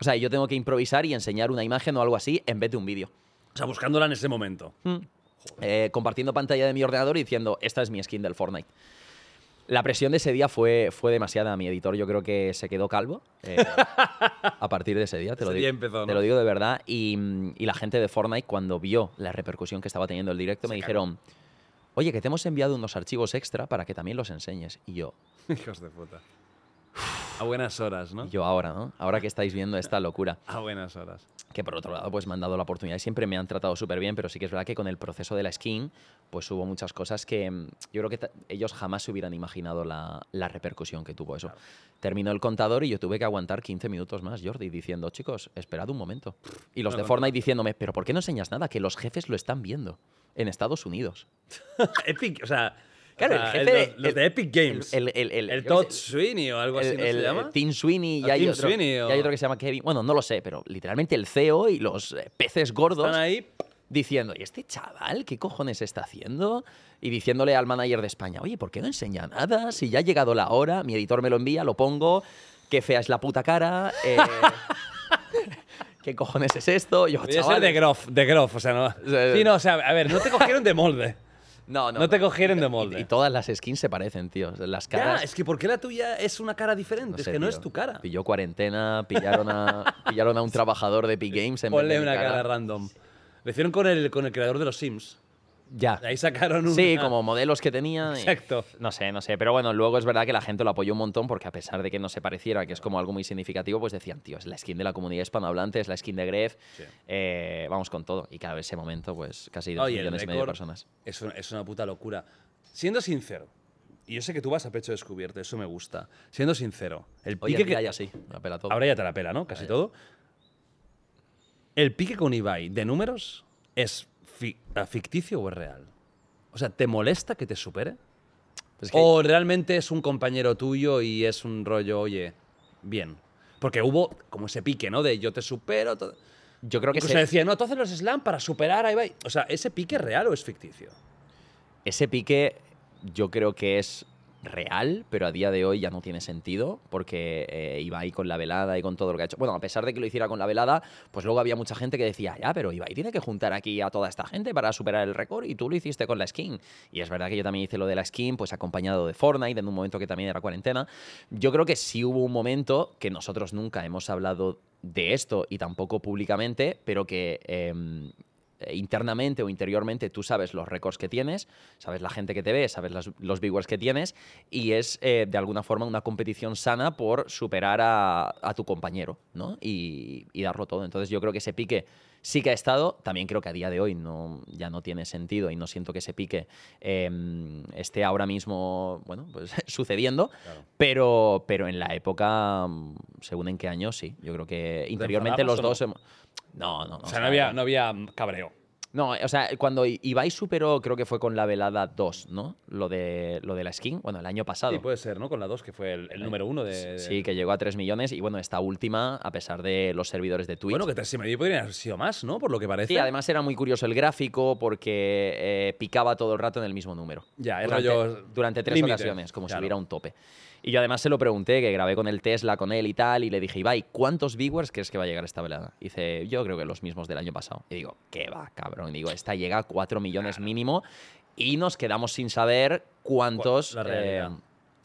O sea, yo tengo que improvisar y enseñar una imagen o algo así en vez de un vídeo. Sea, buscándola en ese momento. Eh, compartiendo pantalla de mi ordenador y diciendo, esta es mi skin del Fortnite. La presión de ese día fue, fue demasiada. Mi editor yo creo que se quedó calvo eh, a partir de ese día. Te, lo, Ese digo, día empezó, te ¿no? lo digo de verdad. Y, mm, y la gente de Fortnite, cuando vio la repercusión que estaba teniendo el directo, me dijeron, oye, que te hemos enviado unos archivos extra para que también los enseñes. Y yo, Hijos de puta. A buenas horas, ¿no? y yo ahora, ¿no? Ahora que estáis viendo esta locura. A buenas horas. Que por otro lado, pues me han dado la oportunidad y siempre me han tratado súper bien, pero sí que es verdad que con el proceso de la skin, pues hubo muchas cosas que mm, yo creo que ellos jamás se hubieran imaginado la, la repercusión que tuvo eso. Terminó el contador y yo tuve que aguantar 15 minutos más, Jordi, diciendo, chicos, esperad un momento. Y los No, de no, Fortnite diciéndome, pero ¿por qué no enseñas nada? Que los jefes lo están viendo en Estados Unidos. Epic, o sea. Claro, o sea, el jefe de- los, el- de Epic Games. El, el, el, El Todd sé, Sweeney o algo así, el, ¿no el- se llama? el Tim Sweeney y ¿O hay, Tim otro, Sweeney y o- hay otro que se llama Kevin. Bueno, no lo sé, pero literalmente el CEO y los eh, peces gordos Están ahí. diciendo, ¿y este chaval qué cojones está haciendo? Y diciéndole al manager de España, oye, ¿por qué no enseña nada? Si ya ha llegado la hora, mi editor me lo envía, lo pongo, qué fea es la puta cara, eh, ¿qué cojones es esto? Yo, Podría ser chaval, de Groff, de Groff, o sea, no. Sí, no, o sea, a ver, no te cogieron de molde. No, no, No te cogieron de molde. Y, y todas las skins se parecen, tío. Las Ya, caras... es que ¿por qué la tuya es una cara diferente? no es que no tío. es tu cara. Pilló cuarentena, pillaron a, pillaron a un trabajador de Epic Games en vez de Ponle mi una cara random. Lo hicieron con el, con el creador de los Sims. Ya. De ahí sacaron una... Sí, como modelos que tenía. y- Exacto. No sé, no sé. Pero bueno, luego es verdad que la gente lo apoyó un montón porque a pesar de que no se pareciera, que es como algo muy significativo, pues decían, tío, es la skin de la comunidad hispanohablante, es la skin de Gref. Sí. eh, vamos con todo. Y cada vez ese momento, pues casi dos Oye, millones y medio de personas. Es una, es una puta locura. Siendo sincero, y yo sé que tú vas a pecho descubierto, eso me gusta. Siendo sincero, el Oye, pique ya, que... ya sí, la pela todo. Ahora ya te la pela, ¿no? Casi todo. ¿El pique con Ibai de números es fi- ficticio o es real? O sea, ¿te molesta que te supere? Pues que- ¿O realmente es un compañero tuyo y es un rollo, oye, bien? Porque hubo como ese pique, ¿no? De yo te supero. todo. yo creo que se- decía, no, tú haces los slam para superar a Ibai. O sea, ¿ese pique es real o es ficticio? ese pique yo creo que es real, pero a día de hoy ya no tiene sentido porque eh, Ibai con la velada y con todo lo que ha hecho. Bueno, a pesar de que lo hiciera con la velada, pues luego había mucha gente que decía, ya, pero Ibai tiene que juntar aquí a toda esta gente para superar el récord y tú lo hiciste con la skin. Y es verdad que yo también hice lo de la skin, pues acompañado de Fortnite en un momento que también era cuarentena. Yo creo que sí hubo un momento que nosotros nunca hemos hablado de esto y tampoco públicamente, pero que... em, internamente o interiormente tú sabes los récords que tienes, sabes la gente que te ve, sabes las- los viewers que tienes y es eh, de alguna forma una competición sana por superar a, a tu compañero ¿no? y, y darlo todo. Entonces yo creo que ese pique sí que ha estado, también creo que a día de hoy no, ya no tiene sentido y no siento que ese pique eh, esté ahora mismo bueno, pues, sucediendo, pero, pero en la época, mm, según en qué año, sí, yo creo que interiormente los dos... hemos- No, no, no. O sea, no había, no había cabreo. No, o sea, cuando Ibai superó, creo que fue con la velada 2, ¿no? Lo de, lo de la skin, bueno, el año pasado. Sí, puede ser, ¿no? Con la 2, que fue el, el número uno de... de- Sí, que llegó a 3 millones y bueno, esta última, a pesar de los servidores de Twitch. Bueno, que tres y medio podrían haber sido más, ¿no? Por lo que parece. Sí, además era muy curioso el gráfico porque eh, picaba todo el rato en el mismo número. Ya, es durante, rollo durante tres límite, ocasiones, como claro. si hubiera un tope. Y yo además se lo pregunté, que grabé con el Tesla, con él y tal, y le dije, Ibai, ¿cuántos viewers crees que va a llegar esta velada? Y dice, yo creo que los mismos del año pasado. Y digo, ¿qué va, cabrón? Y digo, esta llega a 4 millones mínimo y nos quedamos sin saber cuántos eh,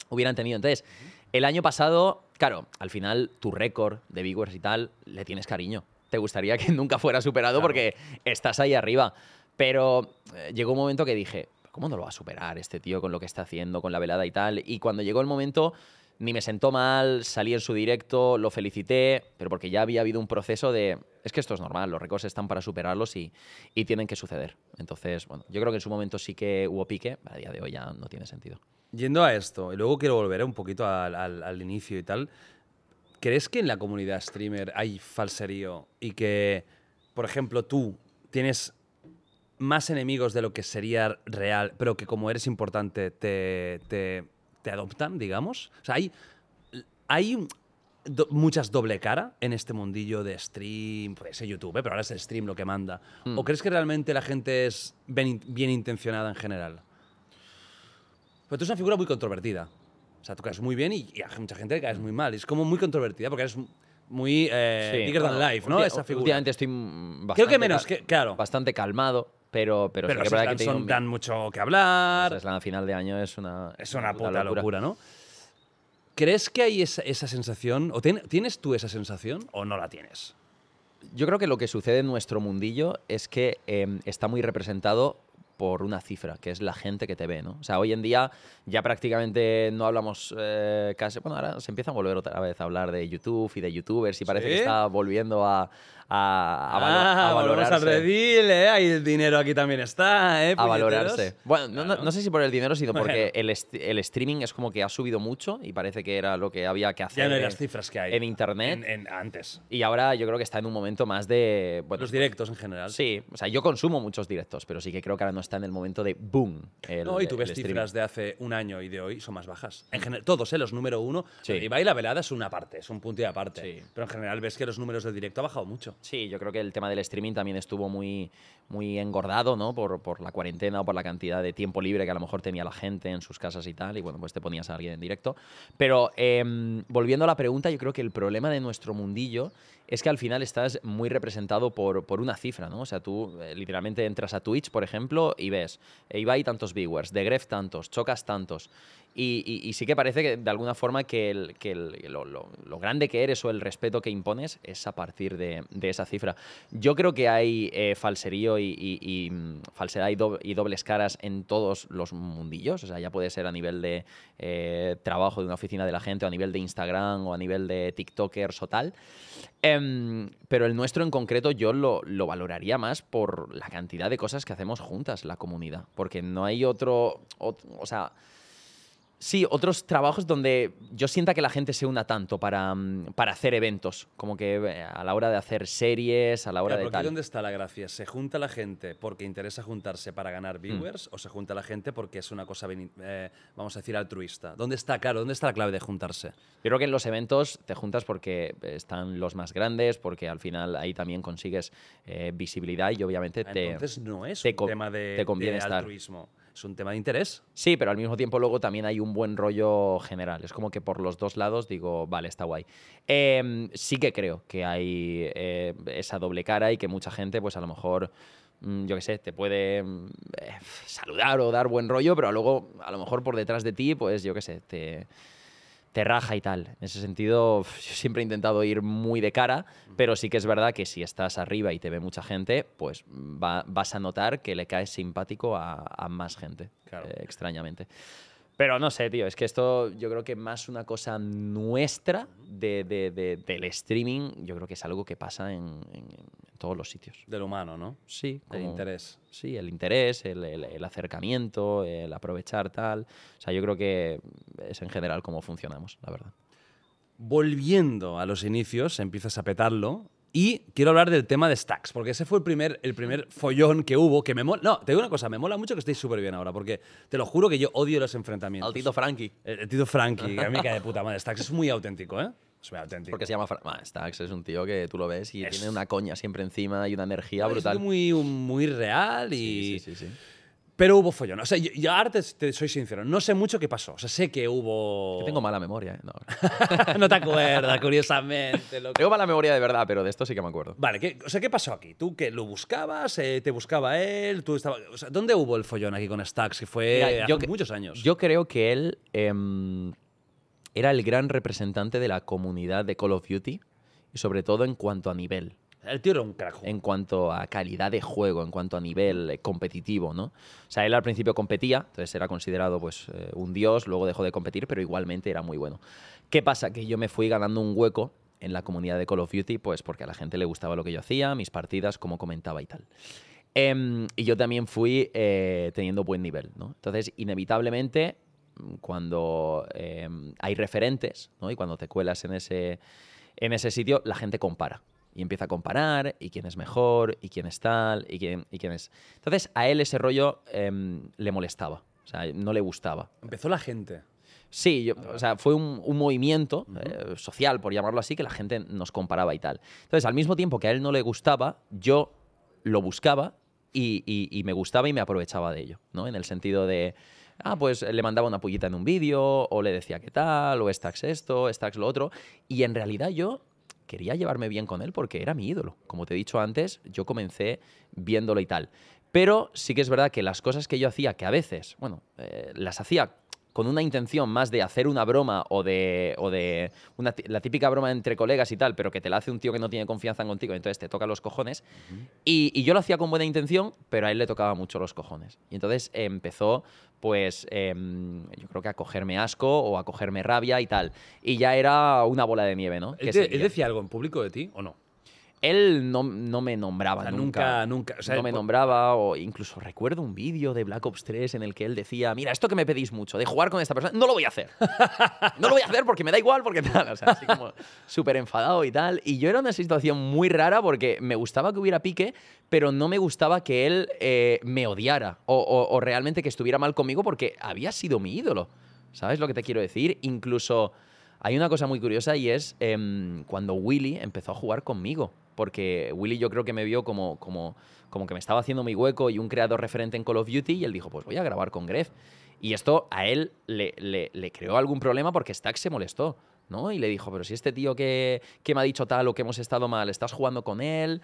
hubieran tenido. Entonces, el año pasado, claro, al final tu récord de viewers y tal, le tienes cariño. Te gustaría que nunca fuera superado Claro. porque estás ahí arriba. Pero eh, llegó un momento que dije, ¿cómo no lo va a superar este tío con lo que está haciendo, con la velada y tal? Y cuando llegó el momento, ni me sentó mal, salí en su directo, lo felicité, pero porque ya había habido un proceso de, es que esto es normal, los récords están para superarlos y, y tienen que suceder. Entonces, bueno, yo creo que en su momento sí que hubo pique, a día de hoy ya no tiene sentido. Yendo a esto, y luego quiero volver un poquito al, al- inicio y tal. ¿Crees que en la comunidad streamer hay falserío y que, por ejemplo, tú tienes más enemigos de lo que sería real, pero que como eres importante te, te, te adoptan, digamos? O sea, hay, hay do- muchas doble cara en este mundillo de stream, puede ser YouTube, ¿eh? pero ahora es el stream lo que manda. Mm. ¿O crees que realmente la gente es bien, bien intencionada en general? Pero tú eres una figura muy controvertida. O sea, tú caes muy bien y, y a mucha gente le caes muy mal. Y es como muy controvertida porque eres muy eh, Sí, bigger than life, ¿no? Esa figura. Últimamente estoy bastante, Creo que menos, que- claro. bastante calmado, pero, pero, pero sí que es los verdad que slams tengo son dan mucho que hablar. Esa es la final de año es una, Es una puta locura, ¿no? ¿Crees que hay esa, esa sensación? ¿O ten- tienes tú esa sensación o no la tienes? Yo creo que lo que sucede en nuestro mundillo es que eh, está muy representado por una cifra, que es la gente que te ve, ¿no? O sea, hoy en día ya prácticamente no hablamos eh, casi... Bueno, ahora se empieza a volver otra vez a hablar de YouTube y de YouTubers y parece que ¿Sí? está volviendo a, a, a valo- ah, a volvemos al valorarse. redil, ¿eh? Ahí el dinero aquí también está, ¿eh? a puñeteros? valorarse. Bueno, no, no- Claro. no sé si por el dinero, sino porque Bueno. el, el streaming es como que ha subido mucho y parece que era lo que había que hacer Ya no hay en- las cifras que hay. en internet. En- en- antes. Y ahora yo creo que está en un momento más de... Bueno, Los directos en general. Sí, o sea, yo consumo muchos directos, pero sí que creo que ahora no está en el momento de boom. El, No, y tú ves el cifras de hace un año y de hoy son más bajas. En general, todos, ¿eh? Los número uno. Sí. Ibai y la velada es una parte, es un punto y aparte. Sí. Pero en general ves que los números del directo ha bajado mucho. Sí, yo creo que el tema del streaming también estuvo muy, muy engordado, ¿no? Por, por la cuarentena o por la cantidad de tiempo libre que a lo mejor tenía la gente en sus casas y tal, y bueno, pues te ponías a alguien en directo. Pero em, volviendo a la pregunta, yo creo que el problema de nuestro mundillo es que al final estás muy representado por, por una cifra, ¿no? O sea, tú eh, literalmente entras a Twitch, por ejemplo, y ves, Ibai tantos viewers, de Gref tantos, Chocas tantos. Y, sí que parece que de alguna forma que, el- que el- lo, grande que eres o el respeto que impones es a partir de, de esa cifra. Yo creo que hay eh, falserío y, mm, falsedad y, dob- y dobles caras en todos los mundillos. O sea, ya puede ser a nivel de eh, trabajo de una oficina de la gente o a nivel de Instagram o a nivel de TikTokers o tal. Em, pero el nuestro en concreto yo lo, lo valoraría más por la cantidad de cosas que hacemos juntas, la comunidad. Porque no hay otro, ot- o sea, sí, otros trabajos donde yo sienta que la gente se una tanto para, mm, para hacer eventos. Como que eh, a la hora de hacer series, a la hora de tal. ¿Dónde está la gracia? ¿Se junta la gente porque interesa juntarse para ganar viewers o se junta la gente porque es una cosa, eh, vamos a decir, altruista? ¿Dónde está, claro, dónde está la clave de juntarse? Yo creo que en los eventos te juntas porque están los más grandes, porque al final ahí también consigues eh, visibilidad y obviamente te... Entonces no es te un tema de, te conviene de estar. Es un tema de interés. Sí, pero al mismo tiempo luego también hay un buen rollo general. Es como que por los dos lados digo, vale, está guay. Em, sí que creo que hay eh, esa doble cara y que mucha gente, pues a lo mejor, mm, yo qué sé, te puede mm, eh, saludar o dar buen rollo, pero luego a lo mejor por detrás de ti, pues yo qué sé, te, te raja y tal. En ese sentido, yo siempre he intentado ir muy de cara, pero sí que es verdad que si estás arriba y te ve mucha gente, pues va- vas a notar que le caes simpático a, a más gente, Claro. eh, extrañamente. Pero no sé, tío, es que esto yo creo que más una cosa nuestra de, de- de- del streaming, yo creo que es algo que pasa en, en- en todos los sitios. Del humano, ¿no? Sí, como- interés. Sí, el interés, el, el- el acercamiento, el aprovechar tal. O sea, yo creo que es en general cómo funcionamos, la verdad. Volviendo a los inicios, empiezas a petarlo. Y quiero hablar del tema de Stacks, porque ese fue el primer, el primer follón que hubo, que me mola... No, te digo una cosa, me mola mucho que estéis súper bien ahora, porque te lo juro que yo odio los enfrentamientos. Frankie. El, el Tito Frankie, que a mí me cae de puta madre. Stacks es muy auténtico, ¿eh? Es muy auténtico. Porque se llama Fra- Stax, es un tío que tú lo ves y Es- tiene una coña siempre encima y una energía No, es brutal. muy, muy real y... Sí, sí, sí, sí. Pero hubo follón. O sea, yo, yo ahora te, te soy sincero, no sé mucho qué pasó. O sea, sé que hubo... Yo tengo mala memoria, ¿eh? No. no te acuerdas, curiosamente. loco. tengo mala memoria de verdad, pero de esto sí que me acuerdo. Vale, ¿qué, o sea, ¿qué pasó aquí? ¿Tú que lo buscabas? eh, ¿Te buscaba él? ¿Tú estaba, o sea, ¿Dónde hubo el follón aquí con Stacks? Que fue Mira, hace yo que- muchos años. Yo creo que él em, era el gran representante de la comunidad de Call of Duty y sobre todo en cuanto a nivel. El tío era un crack. en cuanto a calidad de juego, en cuanto a nivel eh, competitivo, ¿no? O sea, él al principio competía, entonces era considerado pues eh, un dios, luego dejó de competir, pero igualmente era muy bueno. ¿Qué pasa? Que yo me fui ganando un hueco en la comunidad de Call of Duty, pues porque a la gente le gustaba lo que yo hacía, mis partidas, cómo comentaba y tal. Em, y yo también fui eh, teniendo buen nivel, ¿no? Entonces, inevitablemente, cuando em, hay referentes, ¿no? Y cuando te cuelas en ese, en ese sitio, la gente compara. Y empieza a comparar, y quién es mejor, y quién es tal, y quién, y quién es... Entonces, a él ese rollo em, le molestaba. O sea, no le gustaba. Empezó la gente. Sí, yo- o sea, fue un, un movimiento eh, social, por llamarlo así, que la gente nos comparaba y tal. Entonces, al mismo tiempo que a él no le gustaba, yo lo buscaba y, y- y me gustaba y me aprovechaba de ello, ¿no? En el sentido de, ah, pues le mandaba una pullita en un vídeo, o le decía qué tal, o Stacks esto, Stacks lo otro. Y en realidad yo quería llevarme bien con él porque era mi ídolo. Como te he dicho antes, yo comencé viéndolo y tal. Pero sí que es verdad que las cosas que yo hacía, que a veces, bueno, eh, las hacía con una intención más de hacer una broma o de, o de una la típica broma entre colegas y tal, pero que te la hace un tío que no tiene confianza en contigo, entonces te toca los cojones. y, y yo lo hacía con buena intención, pero a él le tocaba mucho los cojones. Y entonces empezó, pues, em, yo creo que a cogerme asco o a cogerme rabia y tal. Y ya era una bola de nieve, ¿no? ¿Él, te- él seguía. decía algo en público de ti o no? Él no, no me nombraba O sea, nunca. nunca- nunca, o sea, no me por- nombraba, o incluso recuerdo un vídeo de Black Ops 3 en el que él decía: Mira, esto que me pedís mucho, de jugar con esta persona, no lo voy a hacer. No lo voy a hacer porque me da igual, porque tal. O sea, así como súper enfadado y tal. Y yo era una situación muy rara porque me gustaba que hubiera pique, pero no me gustaba que él eh, me odiara o, o- o realmente que estuviera mal conmigo porque había sido mi ídolo. ¿Sabes lo que te quiero decir? Incluso hay una cosa muy curiosa y es em, cuando Willy empezó a jugar conmigo. Porque Willy yo creo que me vio como, como, como que me estaba haciendo mi hueco y un creador referente en Call of Duty y él dijo, pues voy a grabar con Gref. Y esto a él le, le- le creó algún problema porque Stack se molestó. ¿No? Y le dijo, pero si este tío que, que me ha dicho tal o que hemos estado mal, estás jugando con él.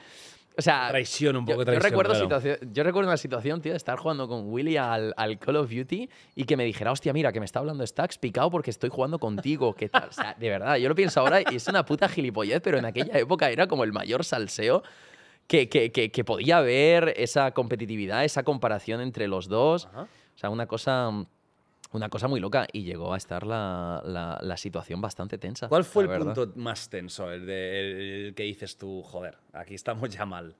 O sea, Traición, un yo- poco yo, traición. recuerdo claro. yo recuerdo una situación, tío, de estar jugando con Willy al, al Call of Duty y que me dijera, hostia, mira, que me está hablando Stacks picado porque estoy jugando contigo. ¿Qué tal? O sea, de verdad, yo lo pienso ahora y es una puta gilipollez, pero en aquella época era como el mayor salseo que, que, que, que podía haber esa competitividad, esa comparación entre los dos. Ajá. O sea, una cosa, una cosa muy loca y llegó a estar la, la- la situación bastante tensa. ¿Cuál fue el verdad. punto más tenso? El, de, el que dices tú, joder, aquí estamos ya mal.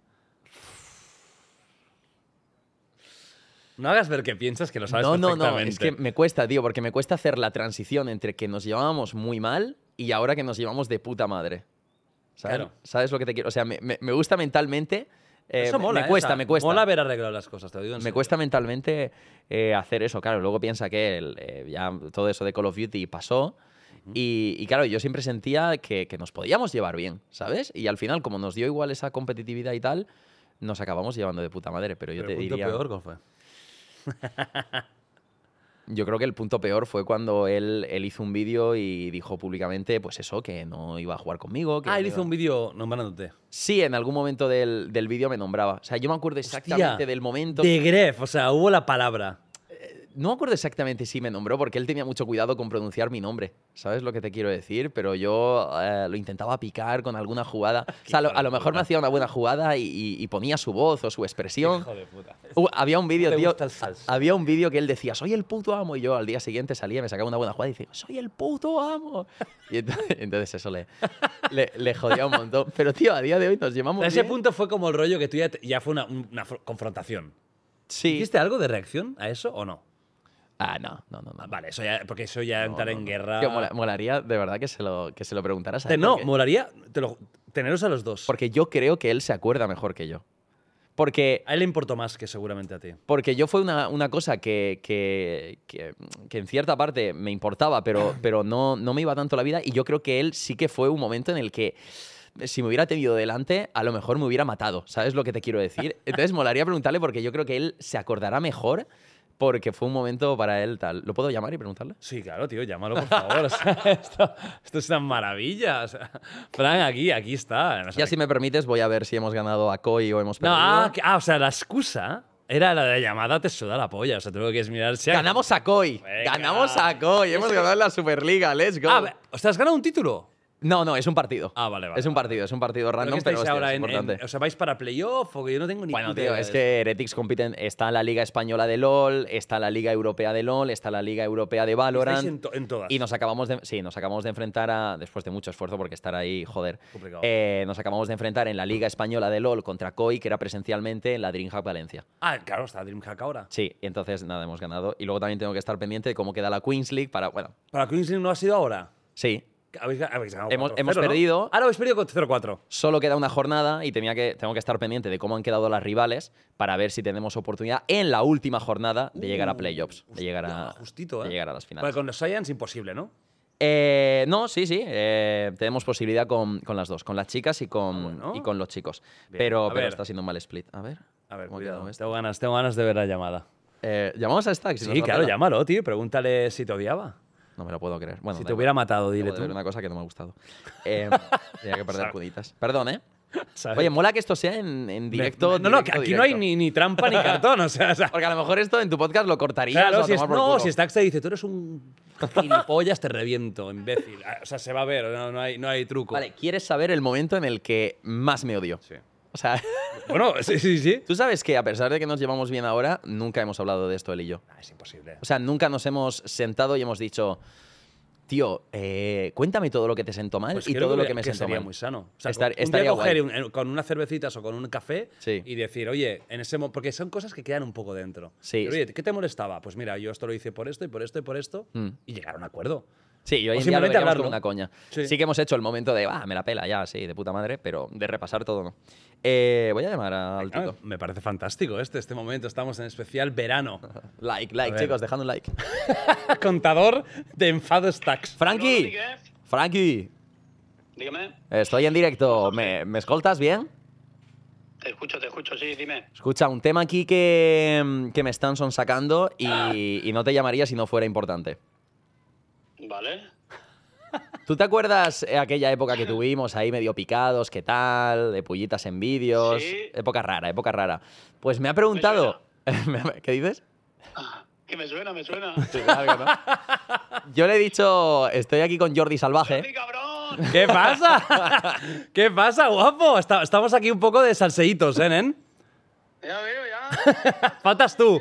No hagas ver que piensas que lo sabes No, no, no, perfectamente. es que me cuesta, tío, porque me cuesta hacer la transición entre que nos llevábamos muy mal y ahora que nos llevamos de puta madre. ¿Sabes? Claro. ¿Sabes lo que te quiero? O sea, me, me- me gusta mentalmente. Eh, Eso mola, me ¿eh? cuesta, O sea, me cuesta. Mola haber arreglado las cosas, te lo digo en Me serio. cuesta mentalmente eh, hacer eso. Claro, luego piensa que el, eh, ya todo eso de Call of Duty pasó. y, y claro, yo siempre sentía que, que nos podíamos llevar bien, ¿sabes? Y al final, como nos dio igual esa competitividad y tal, nos acabamos llevando de puta madre. Pero yo Pero te punto diría. peor, ¿cuál fue? Yo creo que el punto peor fue cuando él, él hizo un vídeo y dijo públicamente, pues eso, que no iba a jugar conmigo. Que Ah, él hizo un vídeo nombrándote. Sí, en algún momento del, del vídeo me nombraba. O sea, yo me acuerdo exactamente Hostia, del momento. De Gref, o sea, hubo la palabra. No me acuerdo exactamente si me nombró, porque él tenía mucho cuidado con pronunciar mi nombre. ¿Sabes lo que te quiero decir? Pero yo eh, lo intentaba picar con alguna jugada. O sea, a lo, a lo mejor me hacía una buena jugada y, y- y ponía su voz o su expresión. Hijo de puta. Uh, había un vídeo, tío. Había un vídeo que él decía, soy el puto amo. Y yo al día siguiente salía, me sacaba una buena jugada y decía, soy el puto amo. Y entonces, entonces eso le, le, le jodía un montón. Pero, tío, a día de hoy nos llevamos A ese bien. punto fue como el rollo que tú ya, te- ya fue una, una fro- confrontación. Sí. ¿Hiciste algo de reacción a eso o no? Ah, no, no, no. no. Ah, Vale, eso ya, porque eso ya No, entrar no, en guerra. Tío, mola- molaría de verdad que se lo, que se lo preguntaras a él. no, porque- molaría te lo- teneros a los dos. Porque yo creo que él se acuerda mejor que yo. Porque, A él le importó más que seguramente a ti. porque yo fue una, una cosa que, que, que- que en cierta parte me importaba, pero, pero no, no me iba tanto la vida. Y yo creo que él sí que fue un momento en el que si me hubiera tenido delante, a lo mejor me hubiera matado. ¿Sabes lo que te quiero decir? Entonces molaría preguntarle porque yo creo que él se acordará mejor porque fue un momento para él tal. ¿Lo puedo llamar y preguntarle? Sí, claro, tío, llámalo por favor. o sea, esto, esto es una maravilla. o sea, Fran, aquí, aquí está. No Ya si me permites, voy a ver si hemos ganado a Koi o hemos No, perdido. ah, que- ah, o sea, la excusa era la de la llamada te suda la polla. O sea, tengo que es mirar si Ganamos a Koi. Venga. Ganamos a Koi. Hemos ganado la Superliga. Let's go. Ah, o sea, has ganado un título. No, no, es un partido. Ah, vale, vale. Es un partido, es un partido ¿Pero random, qué pero, estáis hostia, ahora es en, en- importante. O sea, vais para playoff o que yo no tengo ni Bueno, puta tío, idea es de que Heretics compiten. Está la Liga Española de LOL, está la Liga Europea de LOL, está la Liga Europea de. Valorant. En, to- en todas. Y nos acabamos de, sí, nos acabamos de enfrentar a, después de mucho esfuerzo, porque estar ahí, joder, Complicado. eh, nos acabamos de enfrentar en la Liga Española de LOL contra Koi, que era presencialmente en la DreamHack Valencia. Ah, claro, está DreamHack ahora. Sí, entonces nada, hemos ganado. Y luego también tengo que estar pendiente de cómo queda la Queens League para, bueno, ¿Para Queensland no ha sido ahora? sí, Habéis, habéis ganado Hemos- 4-0, hemos perdido. Ah, no, habéis perdido con 0-4. Solo queda una jornada y tenía que, tengo que estar pendiente de cómo han quedado las rivales para ver si tenemos oportunidad en la última jornada de llegar a playoffs, de llegar a, Uh, justito, ¿eh? de llegar a las finales. con los Science imposible, ¿no? Eh, no, sí, sí. eh, tenemos posibilidad con, con las dos, con las chicas y con, Ah, bueno. y con los chicos. Bien. Pero, pero está siendo un mal split. A ver. A ver, ¿cómo ha cuidado. Tengo ganas, tengo ganas de ver la llamada. Eh, ¿Llamamos a Stack? si Sí, claro, llámalo, tío. Pregúntale si te odiaba. No me lo puedo creer. Bueno, si te igual. hubiera matado, dile tú. una cosa que no me ha gustado. Eh, tenía que perder punitas. Perdón, ¿eh? Oye, mola que esto sea en, en Me- directo. no, no, que directo, aquí no hay ni, ni trampa ni cartón. O sea, o sea, Porque a lo mejor esto en tu podcast lo cortarías. claro, o si, es- no, si Stax te dice, tú eres un gilipollas, te reviento, imbécil. Ah, O sea, se va a ver, no, no hay, no hay truco. Vale, ¿quieres saber el momento en el que más me odio? Sí. O sea, Bueno, sí, sí, sí. tú sabes que a pesar de que nos llevamos bien ahora, nunca hemos hablado de esto él y yo. Ah, es imposible. O sea, nunca nos hemos sentado y hemos dicho, tío, eh, cuéntame todo lo que te sentó mal Pues y todo lo que que me sentó sería mal. muy sano. O sea, Estar- un día coger un- con unas cervecitas o con un café Sí. y decir, oye, en ese mo- porque son cosas que quedan un poco dentro. Sí, Pero, oye, ¿qué te molestaba? Pues mira, yo esto lo hice por esto y por esto y por esto Mm. y llegar a un acuerdo. Sí, y hoy en día lo simplemente veríamos hablarlo. como una coña. Sí. Sí. que hemos hecho el momento de, ah, me la pela, ya, sí, de puta madre, pero de repasar todo no. Eh, voy a llamar al Tito. me parece fantástico este, este momento. Estamos en especial verano. Like, like, chicos, dejad un like. Contador de enfado stacks. Frankie. Frankie, Dígame. estoy en directo. ¿Me, me escoltas bien? Te escucho, te escucho, sí, dime. Escucha, un tema aquí que, que me están sonsacando y, y no te llamaría si no fuera importante. Vale. ¿Tú te acuerdas eh, aquella época que tuvimos ahí medio picados, qué tal, de pullitas en vídeos? Sí. Época rara, época rara. Pues me ha preguntado... ¿Qué dices? Que me suena, me suena. Yo le he dicho, estoy aquí con Jordi Salvaje. ¿Qué pasa? ¿Qué pasa, guapo? Esta- estamos aquí un poco de salseitos, ¿eh, nen? Ya veo, ya. Faltas tú.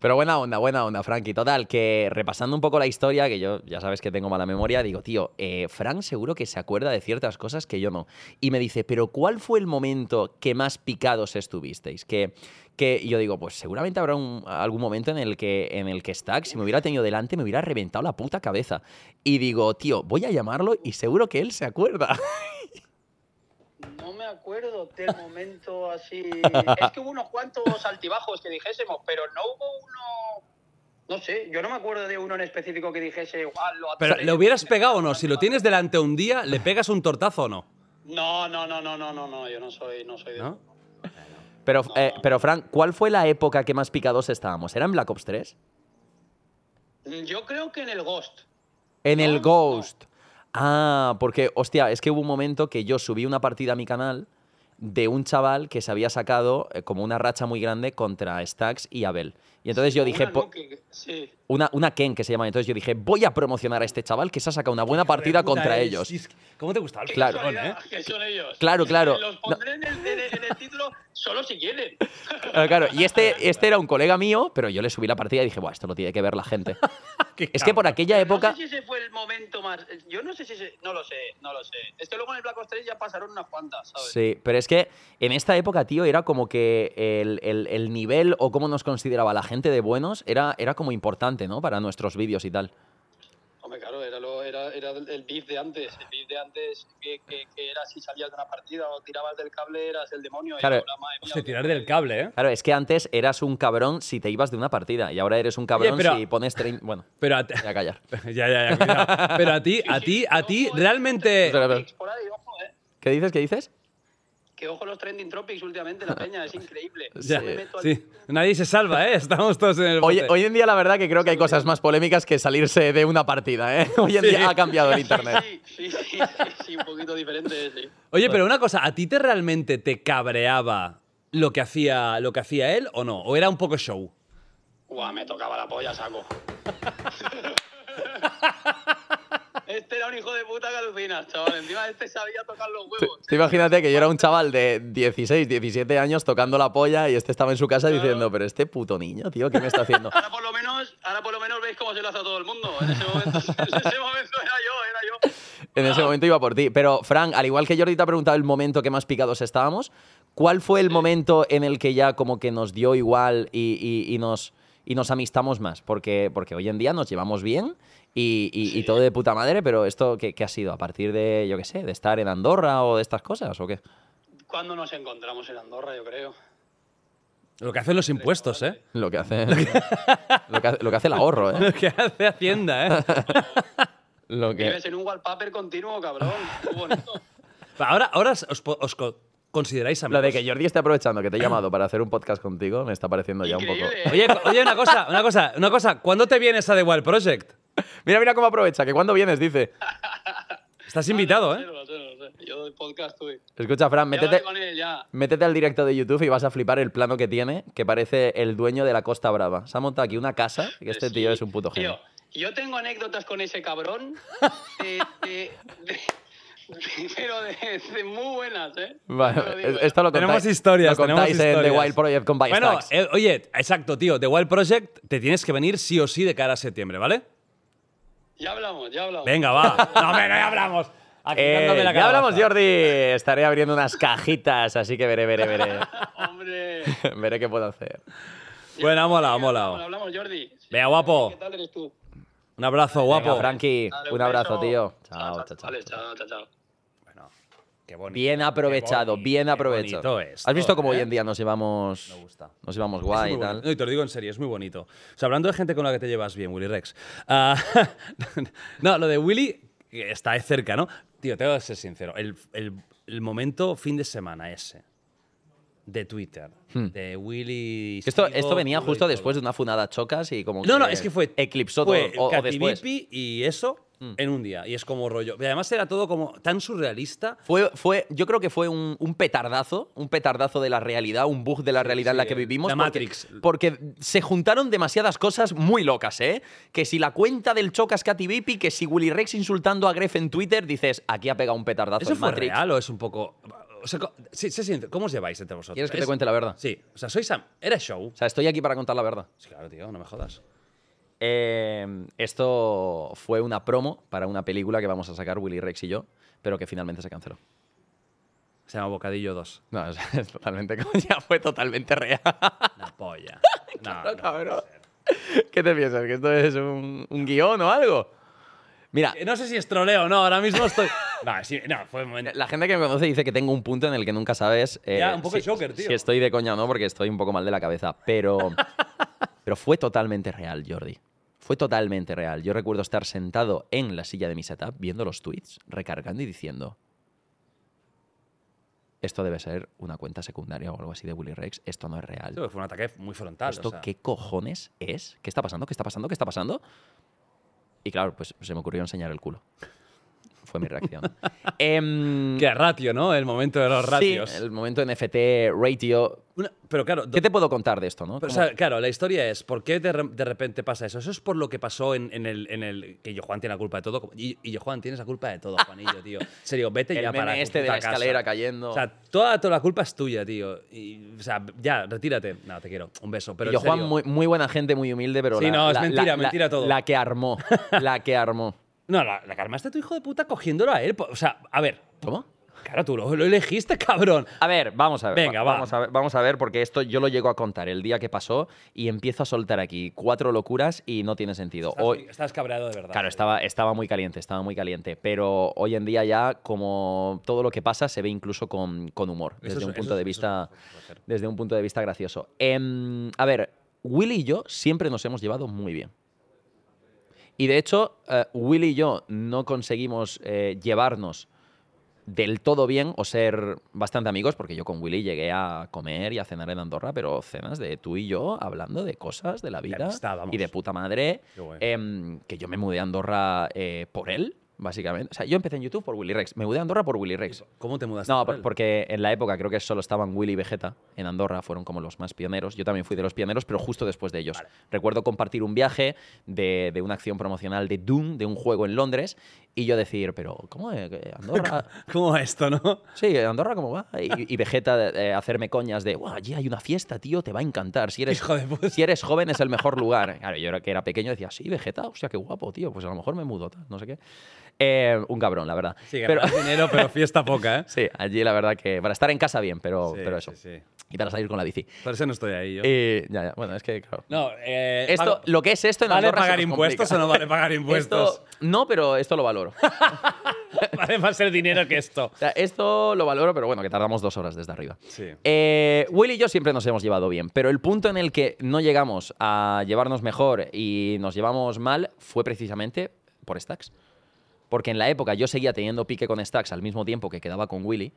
Pero buena onda, buena onda, Frankie. Total, que repasando un poco la historia, que yo ya sabes que tengo mala memoria, digo, tío, eh, Frank seguro que se acuerda de ciertas cosas que yo no. Y me dice, pero ¿cuál fue el momento que más picados estuvisteis? Que, que yo digo, pues seguramente habrá algún momento en el que en el que Stack, si me hubiera tenido delante, me hubiera reventado la puta cabeza. Y digo, tío, voy a llamarlo y seguro que él se acuerda. Acuerdo del momento así. Es que hubo unos cuantos altibajos que dijésemos, pero no hubo uno. No sé, yo no me acuerdo de uno en específico que dijese, igual lo Pero, atoré". ¿le hubieras pegado o no? Si lo tienes delante un día, ¿le pegas un tortazo o no? No, no, no, no, no, no, no, yo no soy, no soy de. ¿No? Pero, eh, pero Frank, ¿cuál fue la época que más picados estábamos? ¿Era en Black Ops 3? Yo creo que en el Ghost. En el. Ghost. Ah, porque, hostia, es que hubo un momento que yo subí una partida a mi canal de un chaval que se había sacado eh, como una racha muy grande contra Stax y Abel. Y entonces yo dije, Una, po- ¿no? que- sí. una, una Ken que se llama. Entonces yo dije, voy a promocionar a este chaval que se ha sacado una buena partida contra es- ellos. es- ¿Cómo te gustaba el Claro. cabrón, eh? Que son ellos. Claro, claro. Los pondré en, el, en el- en el título solo si quieren. Ah, claro, y este, este era un colega mío, pero yo le subí la partida y dije, Buah, esto lo tiene que ver la gente. Es que por aquella época. No sé si ese fue el momento más. Yo no sé si ese. No lo sé, no lo sé. Es que luego en el Black Ops 3 ya pasaron unas cuantas, ¿sabes? Sí, pero es que en esta época, tío, era como que el, el- el nivel o cómo nos consideraba la gente de buenos era, era como importante, ¿no? Para nuestros vídeos y tal. Hombre, claro, era, lo, era, era el beef de antes. El beef de antes que, que, que era si salías de una partida o tirabas del cable, eras el demonio. y Claro. ahora, madre mía, Hostia, tirar del cable, ¿eh? Claro, es que antes eras un cabrón si te ibas de una partida y ahora eres un cabrón pero- si pones... Bueno, Pero a, ti- voy a callar. ya, ya, ya, cuidado. Pero a ti, a ti, a ti, eh, realmente. Eh. ¿Qué dices? ¿Qué dices? Que ojo los trending topics últimamente, la peña, es increíble. Ya, Yo me meto al- sí. Nadie se salva, ¿eh? Estamos todos en el. Hoy, bote. hoy en día la verdad que creo que hay cosas más polémicas que salirse de una partida, ¿eh? Hoy en Sí. día ha cambiado el internet. Sí, sí, sí, sí, sí, un poquito diferente, sí. Oye, pero una cosa, ¿a ti te realmente te cabreaba lo que hacía, lo que hacía él o no? ¿O era un poco show? Guau, me tocaba la polla, saco. Este era un hijo de puta que alucinas, chaval. Encima este sabía tocar los huevos. tú imagínate que yo era un chaval de 16, 17 años tocando la polla y este estaba en su casa Claro. diciendo, pero este puto niño, tío, ¿qué me está haciendo? Ahora por lo menos, ahora por lo menos veis cómo se lo hace a todo el mundo. En ese momento, en ese momento era yo, era yo. En ese momento iba por ti. Pero, Frank, al igual que Jordi te ha preguntado el momento que más picados estábamos, ¿cuál fue el momento en el que ya como que nos dio igual y, y- y nos, y nos amistamos más, porque, porque hoy en día nos llevamos bien y, y- y todo de puta madre, pero esto ¿qué, qué ha sido? ¿A partir de, yo qué sé, de estar en Andorra o de estas cosas o qué? Cuando nos encontramos en Andorra, yo creo. Lo que hacen los impuestos, ¿eh? Lo que hace, lo que hace, lo que hace el ahorro, ¿eh? Lo que hace Hacienda, ¿eh? Lo que, Vives en un wallpaper continuo, cabrón. Qué bonito. Ahora, ahora os, os co- consideráis amigos. lo de que Jordi esté aprovechando que te he llamado para hacer un podcast contigo me está pareciendo ya un poco. Oye, oye, una cosa, una cosa, una cosa. ¿Cuándo te vienes a The Wild Project? Mira, mira cómo aprovecha, que cuando vienes dice. Estás invitado, ¿eh? lo sé, lo sé. Yo del podcast tuve. Escucha, Fran, métete, al directo de YouTube y vas a flipar el plano que tiene, que parece el dueño de la Costa Brava. Se ha montado aquí una casa, que este tío es un puto genio. Tío, yo tengo anécdotas con ese cabrón, de- de- de- pero de, de muy buenas, ¿eh? Bueno, esto lo contáis, Tenemos historias, lo contáis tenemos en The. Wild Project con Bueno, Bystacks. eh, oye, exacto, tío. The Wild Project te tienes que venir sí o sí de cara a septiembre, ¿vale? Ya hablamos, ya hablamos. Venga, va. No, hombre, no, ya hablamos. Aquí Eh, la ya hablamos. Jordi. Estaré abriendo unas cajitas, así que veré, veré, veré. Hombre. veré qué puedo hacer. Bueno, ha molado, ha molado. Hablamos, hablamos, Jordi. Venga, guapo. ¿Qué tal eres tú? Un abrazo, Venga, guapo. Frankie, Dale, un abrazo, beso. tío. Chao, chao, chao. Vale, chao, chao, chao. Bueno, qué bonito. Bien aprovechado, Qué bien aprovechado. esto, ¿Has visto cómo ¿eh? hoy en día nos llevamos, Me gusta. nos llevamos guay y tal? bonito. No, y te lo digo en serio, es muy bonito. O sea, hablando de gente con la que te llevas bien, Willy Rex. Ah, no, lo de Willy está de cerca, ¿no? Tío, tengo que ser sincero. El, el- el momento fin de semana ese de Twitter, de Willy. Hmm. Esto, esto venía justo después de una funada chocas y como No, no, es que fue. eclipsó fue todo o, o después. Hmm. Y eso en un día. Y es como rollo. Y además era todo como tan surrealista. Fue, fue, yo creo que fue un, un petardazo, un petardazo de la realidad, un bug de la realidad en la que vivimos. la porque- Matrix. Porque se juntaron demasiadas cosas muy locas, ¿eh? Que si la cuenta del Chocas Katy Bipi, que si Willy Rex insultando a Gref en Twitter, dices, aquí ha pegado un petardazo ¿Eso el fue Matrix. real o es un poco.? O sea, ¿cómo os lleváis entre vosotros? ¿Quieres que te cuente la verdad? Sí. O sea, sois. Era show. O sea, estoy aquí para contar la verdad. Sí, claro, tío, no me jodas. Eh, esto fue una promo para una película que vamos a sacar Willy Rex y yo, pero que finalmente se canceló. Se llama Bocadillo 2. No, es, es totalmente, ya fue totalmente real. La polla. No, Claro, no cabrón. ¿Qué te piensas? ¿Que esto es un, un guion o algo? Mira, Eh, No sé si es troleo o no, ahora mismo estoy. No, sí, no, fue un momento. la gente que me conoce dice que tengo un punto en el que nunca sabes eh, Ya, un poco si, Joker, tío. si estoy de coña o no, porque estoy un poco mal de la cabeza. Pero, pero fue totalmente real, Jordi. Fue totalmente real. Yo recuerdo estar sentado en la silla de mi setup viendo los tweets, recargando y diciendo: Esto debe ser una cuenta secundaria o algo así de Willy Rex. Esto no es real. Fue un ataque muy frontal. ¿Esto o sea. qué cojones es? ¿Qué está pasando? ¿Qué está pasando? ¿Qué está pasando? Y claro, pues se me ocurrió enseñar el culo. Fue mi reacción. Em, Qué ratio, ¿no? El momento de los ratios. Sí, el momento NFT ratio. Una- pero claro, ¿Qué te puedo contar de esto, no? Pero, o Como- sea, claro, la historia es, ¿por qué de, re- de repente pasa eso? Eso es por lo que pasó en, en el, en el... Que yo, Juan, tiene la culpa de todo. Y, y yo, Juan, tienes la culpa de todo, Juanillo, tío. En serio, vete El ya meme para este de la escalera casa. cayendo. O sea, toda, toda la culpa es tuya, tío. Y, o sea, ya, retírate. No, te quiero. Un beso. Pero y yo, Juan, muy, muy buena gente, muy humilde, pero. Sí, la- no, es la- mentira, la- mentira la- todo. La que armó. la que armó. No, la, la este tu hijo de puta cogiéndolo a él. O sea, a ver. ¿Cómo? Claro, tú lo, lo elegiste, cabrón. A ver, vamos a ver. Venga, va. Vamos a ver, vamos a ver, porque esto yo lo llego a contar el día que pasó y empiezo a soltar aquí cuatro locuras y no tiene sentido. Estás, Hoy, estás cabreado de verdad. Claro, estaba, estaba muy caliente, estaba muy caliente. Pero hoy en día ya, como todo lo que pasa, se ve incluso con, con humor, Eso desde es- un punto de vista. Desde un punto de vista gracioso. Em, a ver, Willy y yo siempre nos hemos llevado muy bien. Y de hecho, eh, Willy y yo no conseguimos eh, llevarnos del todo bien o ser bastante amigos, porque yo con Willy llegué a comer y a cenar en Andorra, pero cenas de tú y yo hablando de cosas de la vida amistad, y de puta madre. Em, que yo me mudé a Andorra eh, por él, básicamente. O sea, yo empecé en YouTube por Willy Rex. Me mudé a Andorra por Willy Rex. ¿Cómo te mudaste? No, por porque en la época creo que solo estaban Willy y Vegeta en Andorra, fueron como los más pioneros. Yo también fui de los pioneros, pero justo después de ellos. Recuerdo compartir un viaje de, de una acción promocional de Doom, de un juego en Londres, y yo decir, pero ¿cómo? Andorra? ¿Cómo va esto, no? Sí, Andorra, ¿cómo va? Y, y Vegeta eh, hacerme coñas de, "Buah, allí hay una fiesta, tío, te va a encantar. Si eres, Hijo de puta. si eres joven es el mejor lugar. Claro, yo era- que era pequeño decía, sí, Vegeta, hostia, qué guapo, tío, pues a lo mejor me mudo, no sé qué. Eh, un cabrón, la verdad. Sí, pero, dinero, pero fiesta poca, ¿eh? sí, allí la verdad que para estar en casa bien, pero, Sí, pero eso. sí, sí. Y para salir con la bici. Por eso no estoy ahí yo. Eh, ya, ya. Bueno, es que, claro. no, eh, Esto, pago- lo que es esto en ¿Vale Andorra pagar impuestos complica. o no vale pagar impuestos? Esto, no, pero esto lo valoro. vale más el dinero que esto. O sea, esto lo valoro, pero bueno, que tardamos dos horas desde arriba. Sí. Eh, Will y yo siempre nos hemos llevado bien, pero el punto en el que no llegamos a llevarnos mejor y nos llevamos mal fue precisamente por Stacks. Porque en la época yo seguía teniendo pique con Stacks al mismo tiempo que quedaba con Willy,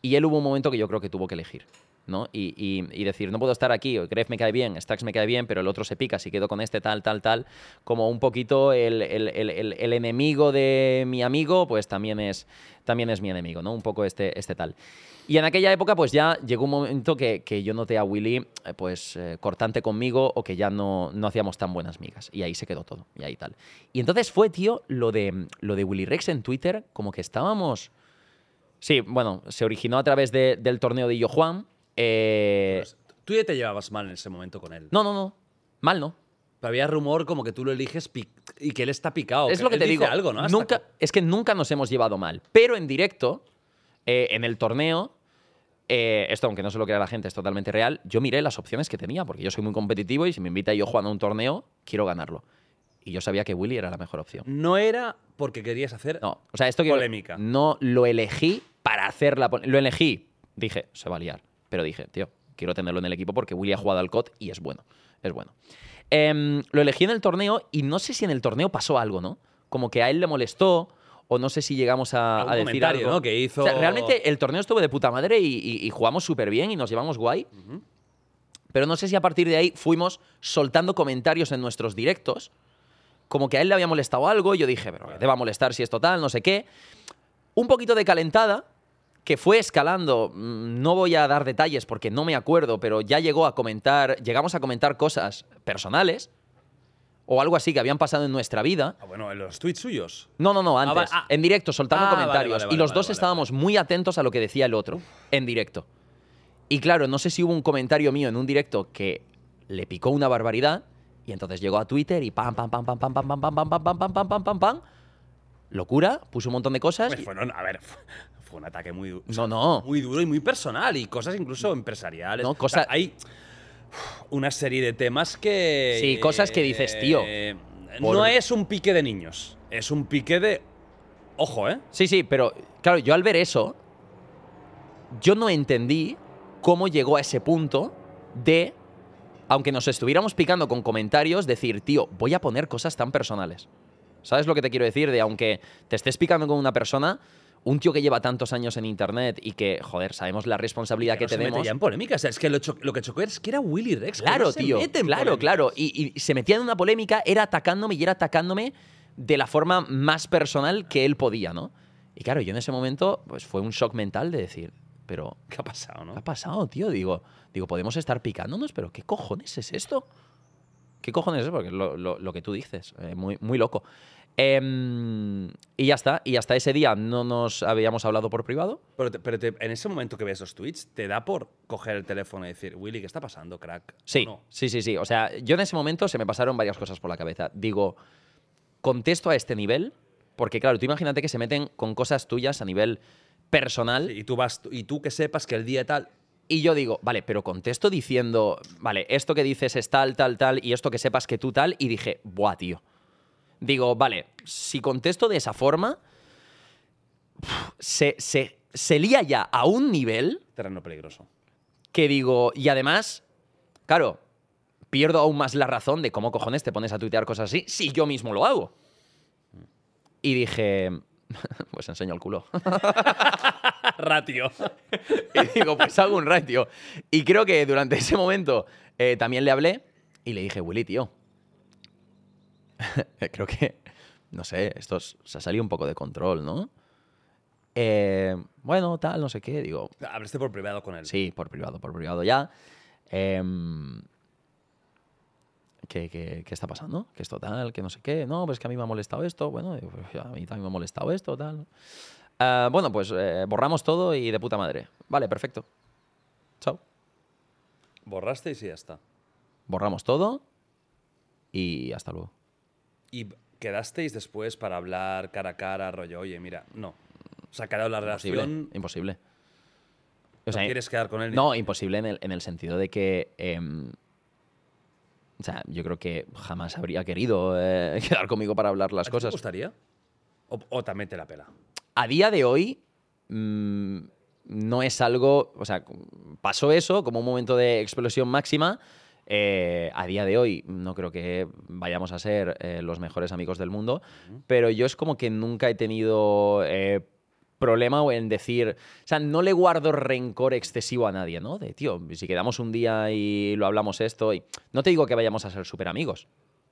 y él hubo un momento que yo creo que tuvo que elegir. ¿No? Y, y- y decir, no puedo estar aquí, Gref me cae bien, Stacks me cae bien, pero el otro se pica, si quedo con este tal, tal, tal, como un poquito el, el- el- el- enemigo de mi amigo, pues también es, también es mi enemigo, ¿no? Un poco este, este tal. Y en aquella época, pues ya llegó un momento que, que yo noté a Willy, eh, pues, eh, cortante conmigo o que ya no, no hacíamos tan buenas migas. Y ahí se quedó todo, y ahí tal. Y entonces fue, tío, lo de, lo de Willy Rex en Twitter, como que estábamos... Sí, bueno, se originó a través de- del torneo de Yo Juan. Eh, Tú ya te llevabas mal en ese momento con él. no, no, no. Mal, ¿no? Pero había rumor como que tú lo eliges y que él está picado. es lo que te digo. algo, nunca, que- es que nunca nos hemos llevado mal. Pero en directo, eh, en el torneo, eh, esto aunque no se lo crea la gente, es totalmente real, yo miré las opciones que tenía, porque yo soy muy competitivo y si me invita yo jugando a un torneo, quiero ganarlo. Y yo sabía que Willy era la mejor opción. No era porque querías hacer. No, o sea, esto que Polémica. no lo elegí para hacer la lo elegí, dije, se va a liar, pero dije, tío, quiero tenerlo en el equipo porque Willy ha jugado al COD y es bueno, es bueno. Em, lo elegí en el torneo y no sé si en el torneo pasó algo, ¿no? Como que a él le molestó o no sé si llegamos a, a decir algo. ¿no? Que hizo- O sea, realmente el torneo estuvo de puta madre y, y- y jugamos súper bien y nos llevamos guay. Pero no sé si a partir de ahí fuimos soltando comentarios en nuestros directos. Como que a él le había molestado algo. Y yo dije, pero ¿qué te va a molestar si es total? No sé qué. Un poquito de calentada, que fue escalando. mm, No voy a dar detalles porque no me acuerdo, pero ya llegó a comentar. Llegamos a comentar cosas personales. O algo así que habían pasado en nuestra vida. Ah, bueno, en los tweets suyos. No, no, no, Ah, antes. va- ah. En directo, soltando Ah, vale, comentarios. vale, y los vale, dos estábamos muy atentos a lo que decía el otro en directo. Y claro, no sé si hubo un comentario mío en un directo que le picó una barbaridad. Y entonces llegó a Twitter y pam, pam, pam, pam, pam, pam, pam, pam, pam, pam, pam, pam, pam, pam, pam, pam. Locura, puso un montón de cosas. Pues y- fue, no, a ver, fue, un ataque muy, du- o No, no. muy duro y muy personal y cosas incluso empresariales. No, O sea, cosa- hay una serie de temas que. Sí, cosas que dices, tío, eh, por- No es un pique de niños, es un pique de. Ojo, ¿eh? Sí, sí, pero claro, yo al ver eso, yo no entendí cómo llegó a ese punto de, aunque nos estuviéramos picando con comentarios, decir, tío, voy a poner cosas tan personales. ¿Sabes lo que te quiero decir? De aunque te estés picando con una persona, un tío que lleva tantos años en internet y que, joder, sabemos la responsabilidad que, no se tenemos. ya en polémica. O sea, es que lo, que chocó es que era Willy Rex. Claro, no se tío. en Claro, claro. Y, y se metía en una polémica, era atacándome y era atacándome de la forma más personal que él podía, ¿no? Y claro, yo en ese momento, pues fue un shock mental de decir, pero, ¿Qué ha pasado, no? ¿qué ha pasado, tío? Digo, digo, podemos estar picándonos, pero ¿qué cojones es esto? ¿Qué cojones es? Porque lo, lo- lo que tú dices, eh, muy, muy loco. Em, y ya está. Y hasta ese día no nos habíamos hablado por privado. Pero, te- pero te- en ese momento que ves los tweets, te da por coger el teléfono y decir, Willy, ¿qué está pasando, crack? Sí, ¿O no? sí, sí, sí. O sea, yo en ese momento se me pasaron varias cosas por la cabeza. Digo, contesto a este nivel, porque claro, tú imagínate que se meten con cosas tuyas a nivel personal. Sí, y tú vas, y tú que sepas que el día tal. Y yo digo, vale, pero contesto diciendo, vale, esto que dices es tal, tal, tal, y esto que sepas que tú tal, y dije, buah, tío. Digo, vale, si contesto de esa forma, se, se, se lía ya a un nivel Terreno peligroso. que digo, y además, claro, pierdo aún más la razón de cómo cojones te pones a tuitear cosas así si yo mismo lo hago. Y dije, pues enseño el culo. Ratio. y digo, pues hago un ratio. Y creo que durante ese momento eh, también le hablé y le dije, Willy, tío, creo que, no sé, esto es- se ha salido un poco de control, ¿no? Eh, bueno, tal, no sé qué, digo, Hablaste por privado con él. Sí, por privado, por privado ya. Em, ¿qué, qué, qué está pasando? ¿Qué es total? ¿Qué no sé qué? No, pues que a mí me ha molestado esto. Bueno, digo, pues, a mí también me ha molestado esto, tal. Ah, bueno, pues eh, borramos todo y de puta madre. Vale, perfecto. Chao. Borraste y sí, ya está. Borramos todo y hasta luego. Y quedasteis después para hablar cara a cara, rollo, oye, mira, no. Se ha quedado la Imposible. relación. Imposible. O sea, ¿No quieres quedar con él? No, imposible en el, en el sentido de que. em, o sea, yo creo que jamás habría querido eh, quedar conmigo para hablar ¿A las ¿Te cosas. gustaría? O, o también te la pela. A día de hoy, mm, no es algo. O sea, pasó eso como un momento de explosión máxima. Eh, a día de hoy, no creo que vayamos a ser eh, los mejores amigos del mundo, pero yo es como que nunca he tenido. eh, problema en decir, o sea, no le guardo rencor excesivo a nadie, ¿no? De, tío, si quedamos un día y lo hablamos esto, y no te digo que vayamos a ser súper amigos,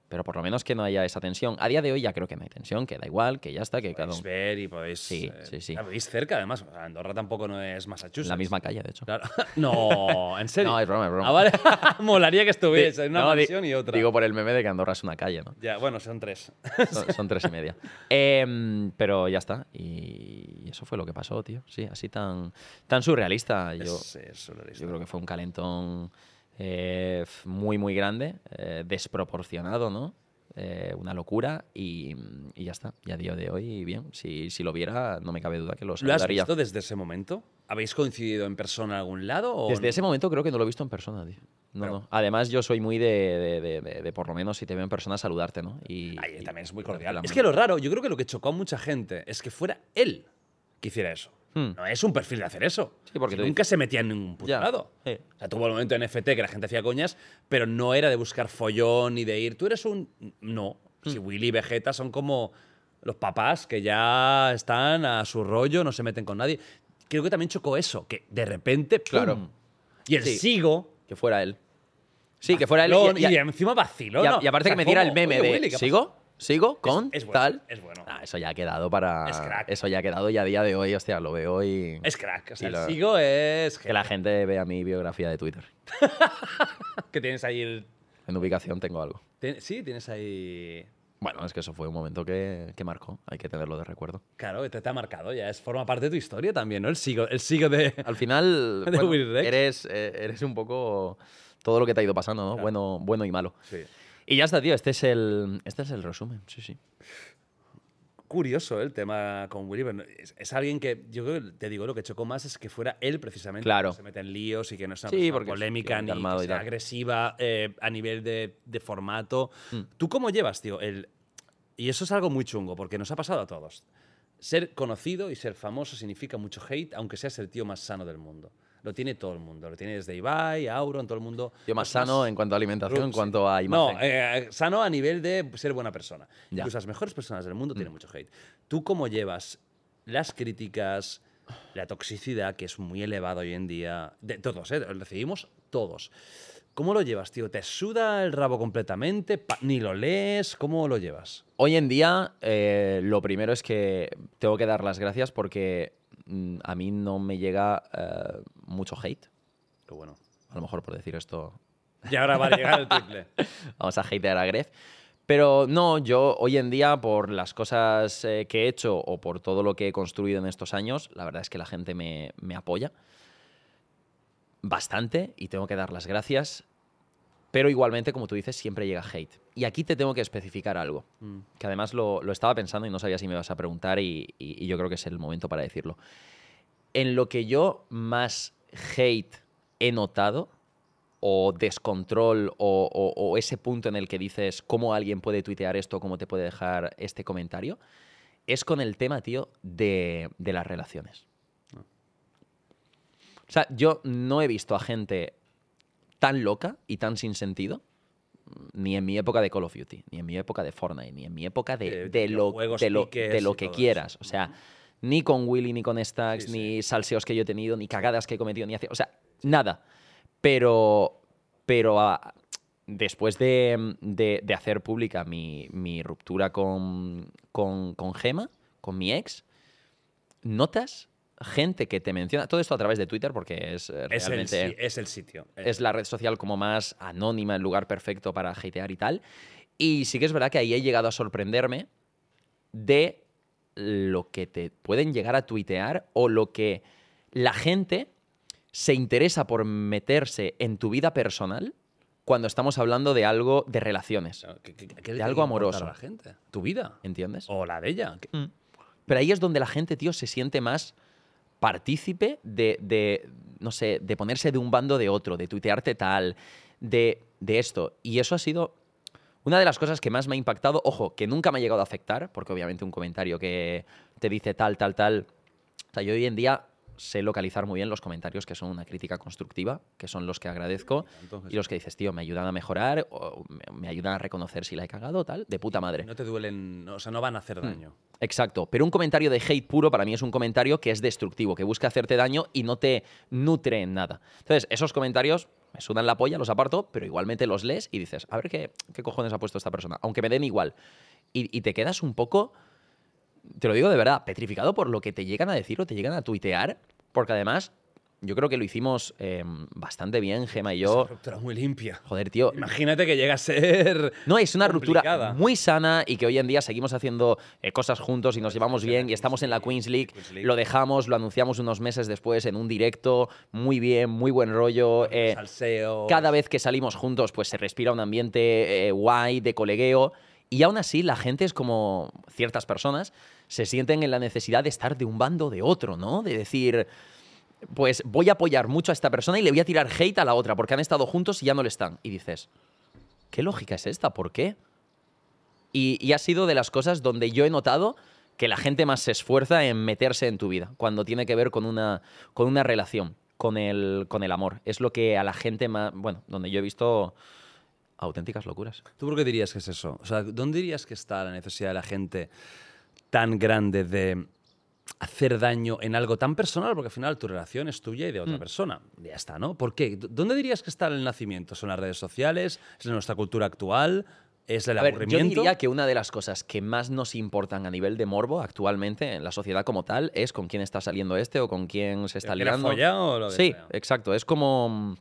pero por lo menos que no haya esa tensión. A día de hoy ya creo que no hay tensión, que da igual, que ya está, que cada Podéis uno... ver y podéis. Sí, eh, sí, sí. la veis cerca, además. O sea, Andorra tampoco no es Massachusetts. La misma calle, de hecho. Claro. No, en serio. No, es broma, es broma. Ah, vale. Molaría que estuviese en una No, mansión y otra. Digo por el meme de que Andorra es una calle, ¿no? Ya, bueno, son tres. Son, son tres y media. Em, pero ya está. Y eso fue lo que pasó, tío. Sí, así tan, tan surrealista. Yo, Es- es surrealista. yo creo que fue un calentón eh, muy, muy grande, eh, desproporcionado, ¿no? Eh, una locura y, y ya está. Y a día de hoy, bien, si, si lo viera, no me cabe duda que lo ¿Lo has saludaría. visto desde ese momento? ¿Habéis coincidido en persona en algún lado? O Desde no? ese momento creo que no lo he visto en persona, tío. No, Pero- no. Además, yo soy muy de, de- de- de- de, por lo menos, si te veo en persona, saludarte, ¿no? Y, Ay, también es muy cordial. Es que lo raro, yo creo que lo que chocó a mucha gente es que fuera él que hiciera eso. Hmm. No es un perfil de hacer eso. Sí, porque nunca se metía en ningún puto lado. sí. O sea, tuvo el momento en FT que la gente hacía coñas, pero no era de buscar follón ni de ir. Tú eres un. No. Hmm. Si Willy y Vegeta son como los papás que ya están a su rollo, no se meten con nadie. Creo que también chocó eso, que de repente. ¡pum! Claro. Y el Sí. sigo. Que fuera él. Sí, que fuera él. Y, y- y encima vaciló. y ¿no? y aparte O sea, que metiera el ¿cómo? meme Oye, de Willy, ¿qué ha ¿sigo? ¿Sigo? ¿Con? es bueno, tal. es bueno. Ah, eso ya ha quedado para. Es crack. Eso ya ha quedado y a día de hoy, hostia, lo veo y. Es crack. O sea, lo- sigo es. Que la gente vea mi biografía de Twitter. Que tienes ahí el. En ubicación tengo algo. Tien- Sí, tienes ahí. Bueno, es que eso fue un momento que, que marcó. Hay que tenerlo de recuerdo. Claro, te, te ha marcado, ya es, forma parte de tu historia también, ¿no? El sigo, el sigo de. Al final, De bueno, eres, eh, eres un poco todo lo que te ha ido pasando, ¿no? Bueno, bueno y malo. Sí. Y ya está, tío. Este es el, este es el resumen. Sí, sí. Curioso ¿eh? el tema con Willy. Es, es alguien que, yo creo que te digo, lo que chocó más es que fuera él precisamente. Claro. Que se mete en líos y que no es una Sí, persona porque es polémica ni que sea agresiva eh, a nivel de, de formato. Mm. ¿Tú cómo llevas, tío? El, y eso es algo muy chungo, porque nos ha pasado a todos. Ser conocido y ser famoso significa mucho hate, aunque seas el tío más sano del mundo. Lo tiene todo el mundo. Lo tiene desde Ibai, Auron, todo el mundo. Yo más sano en cuanto a alimentación, en cuanto a imagen. No, eh, sano a nivel de ser buena persona. Ya. Mm. Incluso las mejores personas del mundo tienen mucho hate. ¿Tú cómo llevas las críticas, la toxicidad, que es muy elevada hoy en día? De todos, ¿eh? Lo recibimos todos. ¿Cómo lo llevas, tío? ¿Te suda el rabo completamente? ¿Ni lo lees? ¿Cómo lo llevas? Hoy en día, eh, lo primero es que tengo que dar las gracias porque mm, a mí no me llega eh, mucho hate. Qué bueno. A lo mejor por decir esto, Y ahora va a llegar el triple. vamos a hatear a Gref. Pero no, yo hoy en día, por las cosas eh, que he hecho o por todo lo que he construido en estos años, la verdad es que la gente me, me apoya bastante y tengo que dar las gracias. Pero igualmente, como tú dices, siempre llega hate. Y aquí te tengo que especificar algo, Mm. que además lo, lo estaba pensando y no sabía si me vas a preguntar y, y- y yo creo que es el momento para decirlo. En lo que yo más hate he notado, o descontrol, o, o- o ese punto en el que dices cómo alguien puede tuitear esto, cómo te puede dejar este comentario, es con el tema, tío, de, de las relaciones. O sea, yo no he visto a gente tan loca y tan sin sentido, ni en mi época de Call of Duty, ni en mi época de Fortnite, ni en mi época de, De de lo, de lo, que quieras. eso. O sea, ni con Willy, ni con Stacks, Sí, ni salseos que yo he tenido, ni cagadas que he cometido, ni hace- O sea, nada. Pero, pero ah, después de, hacer pública mi, mi ruptura con, con, con Gema, con mi ex, notas gente que te menciona, todo esto a través de Twitter porque es eh, Es el, realmente es el sitio. es la red social como más anónima, el lugar perfecto para hatear y tal. Y sí que es verdad que ahí he llegado a sorprenderme de lo que te pueden llegar a tuitear o lo que la gente se interesa por meterse en tu vida personal cuando estamos hablando de algo de relaciones. ¿Qué- qué- qué le de algo amoroso. a la gente? ¿Tu vida? ¿Entiendes? ¿O la de ella? ¿Qué- Pero ahí es donde la gente, tío, se siente más partícipe de, de, no sé, de ponerse de un bando de otro, de tuitearte tal, de, de esto. Y eso ha sido una de las cosas que más me ha impactado, ojo, que nunca me ha llegado a afectar, porque obviamente un comentario que te dice tal, tal, tal. O sea, yo hoy en día sé localizar muy bien los comentarios que son una crítica constructiva, que son los que agradezco, y los que dices, tío, me ayudan a mejorar, o me- ayudan a reconocer si la he cagado, tal, de puta madre. No te duelen, o sea, no van a hacer daño. Exacto, pero un comentario de hate puro para mí es un comentario que es destructivo, que busca hacerte daño y no te nutre en nada. Entonces, esos comentarios me sudan la polla, los aparto, pero igualmente los lees y dices, a ver qué, qué cojones ha puesto esta persona, aunque me den igual. Y, y te quedas un poco, te lo digo de verdad, petrificado por lo que te llegan a decir o te llegan a tuitear, porque además yo creo que lo hicimos eh, bastante bien, Gema y Es yo. una ruptura muy limpia. Joder, tío, Imagínate que llega a ser. no, es una ruptura complicada. muy sana y que hoy en día seguimos haciendo eh, cosas juntos y nos llevamos bien y estamos en la Queens League. Queens League. Lo dejamos, lo anunciamos unos meses después en un directo, muy bien, muy buen rollo. eh, Salseo. cada vez que salimos juntos, pues se respira un ambiente eh, guay, de colegueo. Y aún así, la gente es como ciertas personas se sienten en la necesidad de estar de un bando o de otro, ¿no? De decir, pues voy a apoyar mucho a esta persona y le voy a tirar hate a la otra porque han estado juntos y ya no le están. Y dices, ¿qué lógica es esta? ¿Por qué? Y, y ha sido de las cosas donde yo he notado que la gente más se esfuerza en meterse en tu vida, cuando tiene que ver con una, con una relación, con el, con el amor. Es lo que a la gente más, bueno, donde yo he visto auténticas locuras. ¿Tú por qué dirías que es eso? O sea, ¿dónde dirías que está la necesidad de la gente tan grande de hacer daño en algo tan personal? Porque al final tu relación es tuya y de Mm. otra persona. Ya está, ¿no? ¿Por qué? ¿Dónde dirías que está el nacimiento? ¿Son las redes sociales? ¿Es en nuestra cultura actual? ¿Es el A ver, yo diría que una de las cosas que más nos importan a nivel de morbo actualmente en la sociedad como tal es con quién está saliendo este o con quién se está ¿El que le ha liando. follado o lo que Sí, sea? exacto. Es como.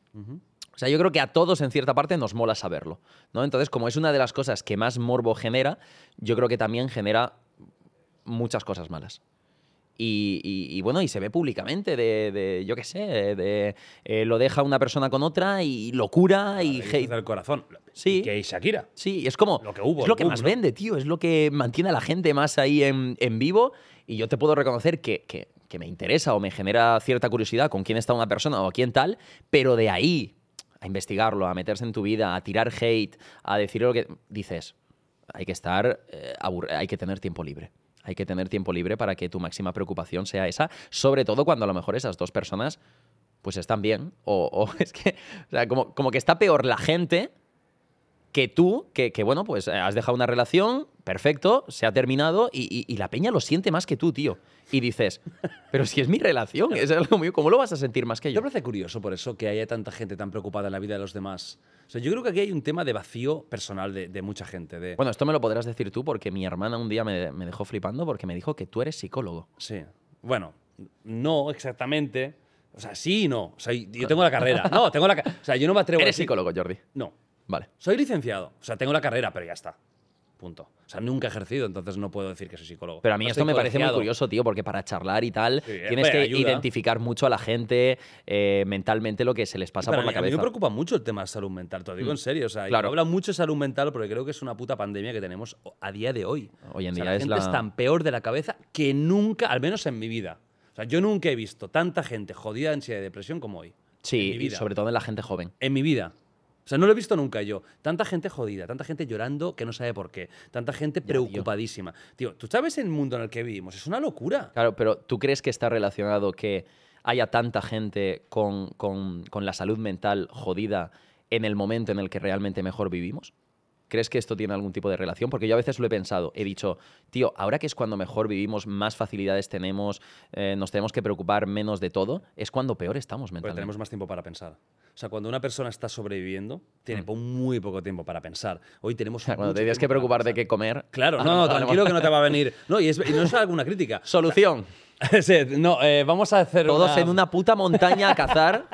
O sea, yo creo que a todos en cierta parte nos mola saberlo. ¿no? Entonces, como es una de las cosas que más morbo genera, yo creo que también genera muchas cosas malas. Y, y- y bueno, y se ve públicamente de, de, yo qué sé, de eh, lo deja una persona con otra y locura y hate. del corazón. Sí. Y que Shakira. Sí, es como. Lo que hubo, es lo que boom, más ¿no? vende, tío. Es lo que mantiene a la gente más ahí en, en vivo. Y yo te puedo reconocer que, que- que me interesa o me genera cierta curiosidad con quién está una persona o quién tal, pero de ahí a investigarlo, a meterse en tu vida, a tirar hate, a decir lo que dices. Hay que estar. eh, hay que tener tiempo libre. Hay que tener tiempo libre para que tu máxima preocupación sea esa, sobre todo cuando a lo mejor esas dos personas pues están bien. O, es que, o sea, como que está peor la gente que tú, que, que, bueno, pues eh, has dejado una relación, perfecto, se ha terminado y, y- y la peña lo siente más que tú, tío. Y dices, pero si es mi relación, es algo mío, ¿cómo lo vas a sentir más que ¿Te yo? parece curioso por eso que haya tanta gente tan preocupada en la vida de los demás? O sea, yo creo que aquí hay un tema de vacío personal de, de mucha gente. De, Bueno, esto me lo podrás decir tú porque mi hermana un día me, me dejó flipando porque me dijo que tú eres psicólogo. Sí. Bueno, no exactamente. O sea, sí y no. O sea, yo tengo la carrera. No, tengo la ca- O sea, yo no me atrevo a Eres decir- psicólogo, Jordi. No. Vale. Soy licenciado. O sea, tengo la carrera, pero ya está. Punto. O sea, nunca he ejercido, entonces no puedo decir que soy psicólogo. Pero a mí No esto me parece muy curioso, tío, porque para charlar y tal Sí, tienes que ayuda. identificar mucho a la gente eh, mentalmente lo que se les pasa por la mí- a mí cabeza. me preocupa mucho el tema de salud mental, te lo digo Mm. en serio. O sea, Claro. yo hablo mucho de salud mental porque creo que es una puta pandemia que tenemos a día de hoy. Hoy en O sea, día la es gente la- está peor de la cabeza que nunca, al menos en mi vida. O sea, yo nunca he visto tanta gente jodida de ansiedad y depresión como hoy. Sí, y sobre todo en la gente joven. En mi vida. O sea, no lo he visto nunca yo. Tanta gente jodida, tanta gente llorando que no sabe por qué, tanta gente tío. preocupadísima. Tío, tú sabes el mundo en el que vivimos, es una locura. Claro, pero ¿tú crees que está relacionado que haya tanta gente con, con- con la salud mental jodida en el momento en el que realmente mejor vivimos? ¿Crees que esto tiene algún tipo de relación? Porque yo a veces lo he pensado. He dicho, tío, ahora que es cuando mejor vivimos, más facilidades tenemos, eh, nos tenemos que preocupar menos de todo, es cuando peor estamos Porque mentalmente. tenemos más tiempo para pensar. O sea, cuando una persona está sobreviviendo, tiene Mm. muy poco tiempo para pensar. Hoy tenemos cuando te tienes que preocupar de qué comer. Claro, no, no, tranquilo que no te va a venir. No, y, es- y no es alguna crítica. Solución. Sí, no, eh, vamos a hacer Todos una- en una puta montaña a cazar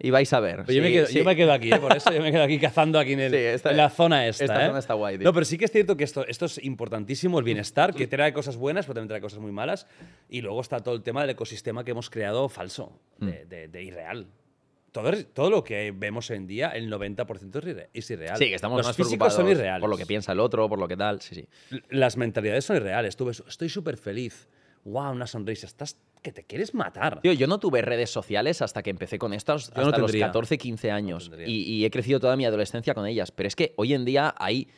y vais a ver. Pues yo, me quedo, sí. yo me quedo aquí, ¿eh? por eso yo me quedo aquí cazando aquí en, el- Sí, esta- en la zona esta. esta ¿eh? zona está guay, tío. No, pero sí que es cierto que esto, esto es importantísimo, el bienestar, que trae cosas buenas, pero también trae cosas muy malas. Y luego está todo el tema del ecosistema que hemos creado falso, de, Mm. de- de irreal. Todo, todo lo que vemos hoy en día, el 90% es, irre- es irreal. Sí, que estamos Los más físicos preocupados son irreales. por lo que piensa el otro, por lo que tal. Sí, sí. Las mentalidades son irreales. Tú ves, estoy súper feliz. Wow, una sonrisa. Estás que te quieres matar. Tío, yo no tuve redes sociales hasta que empecé con esto hasta no los tendría. 14, 15 años. y he crecido toda mi adolescencia con ellas. Pero es que hoy en día hay,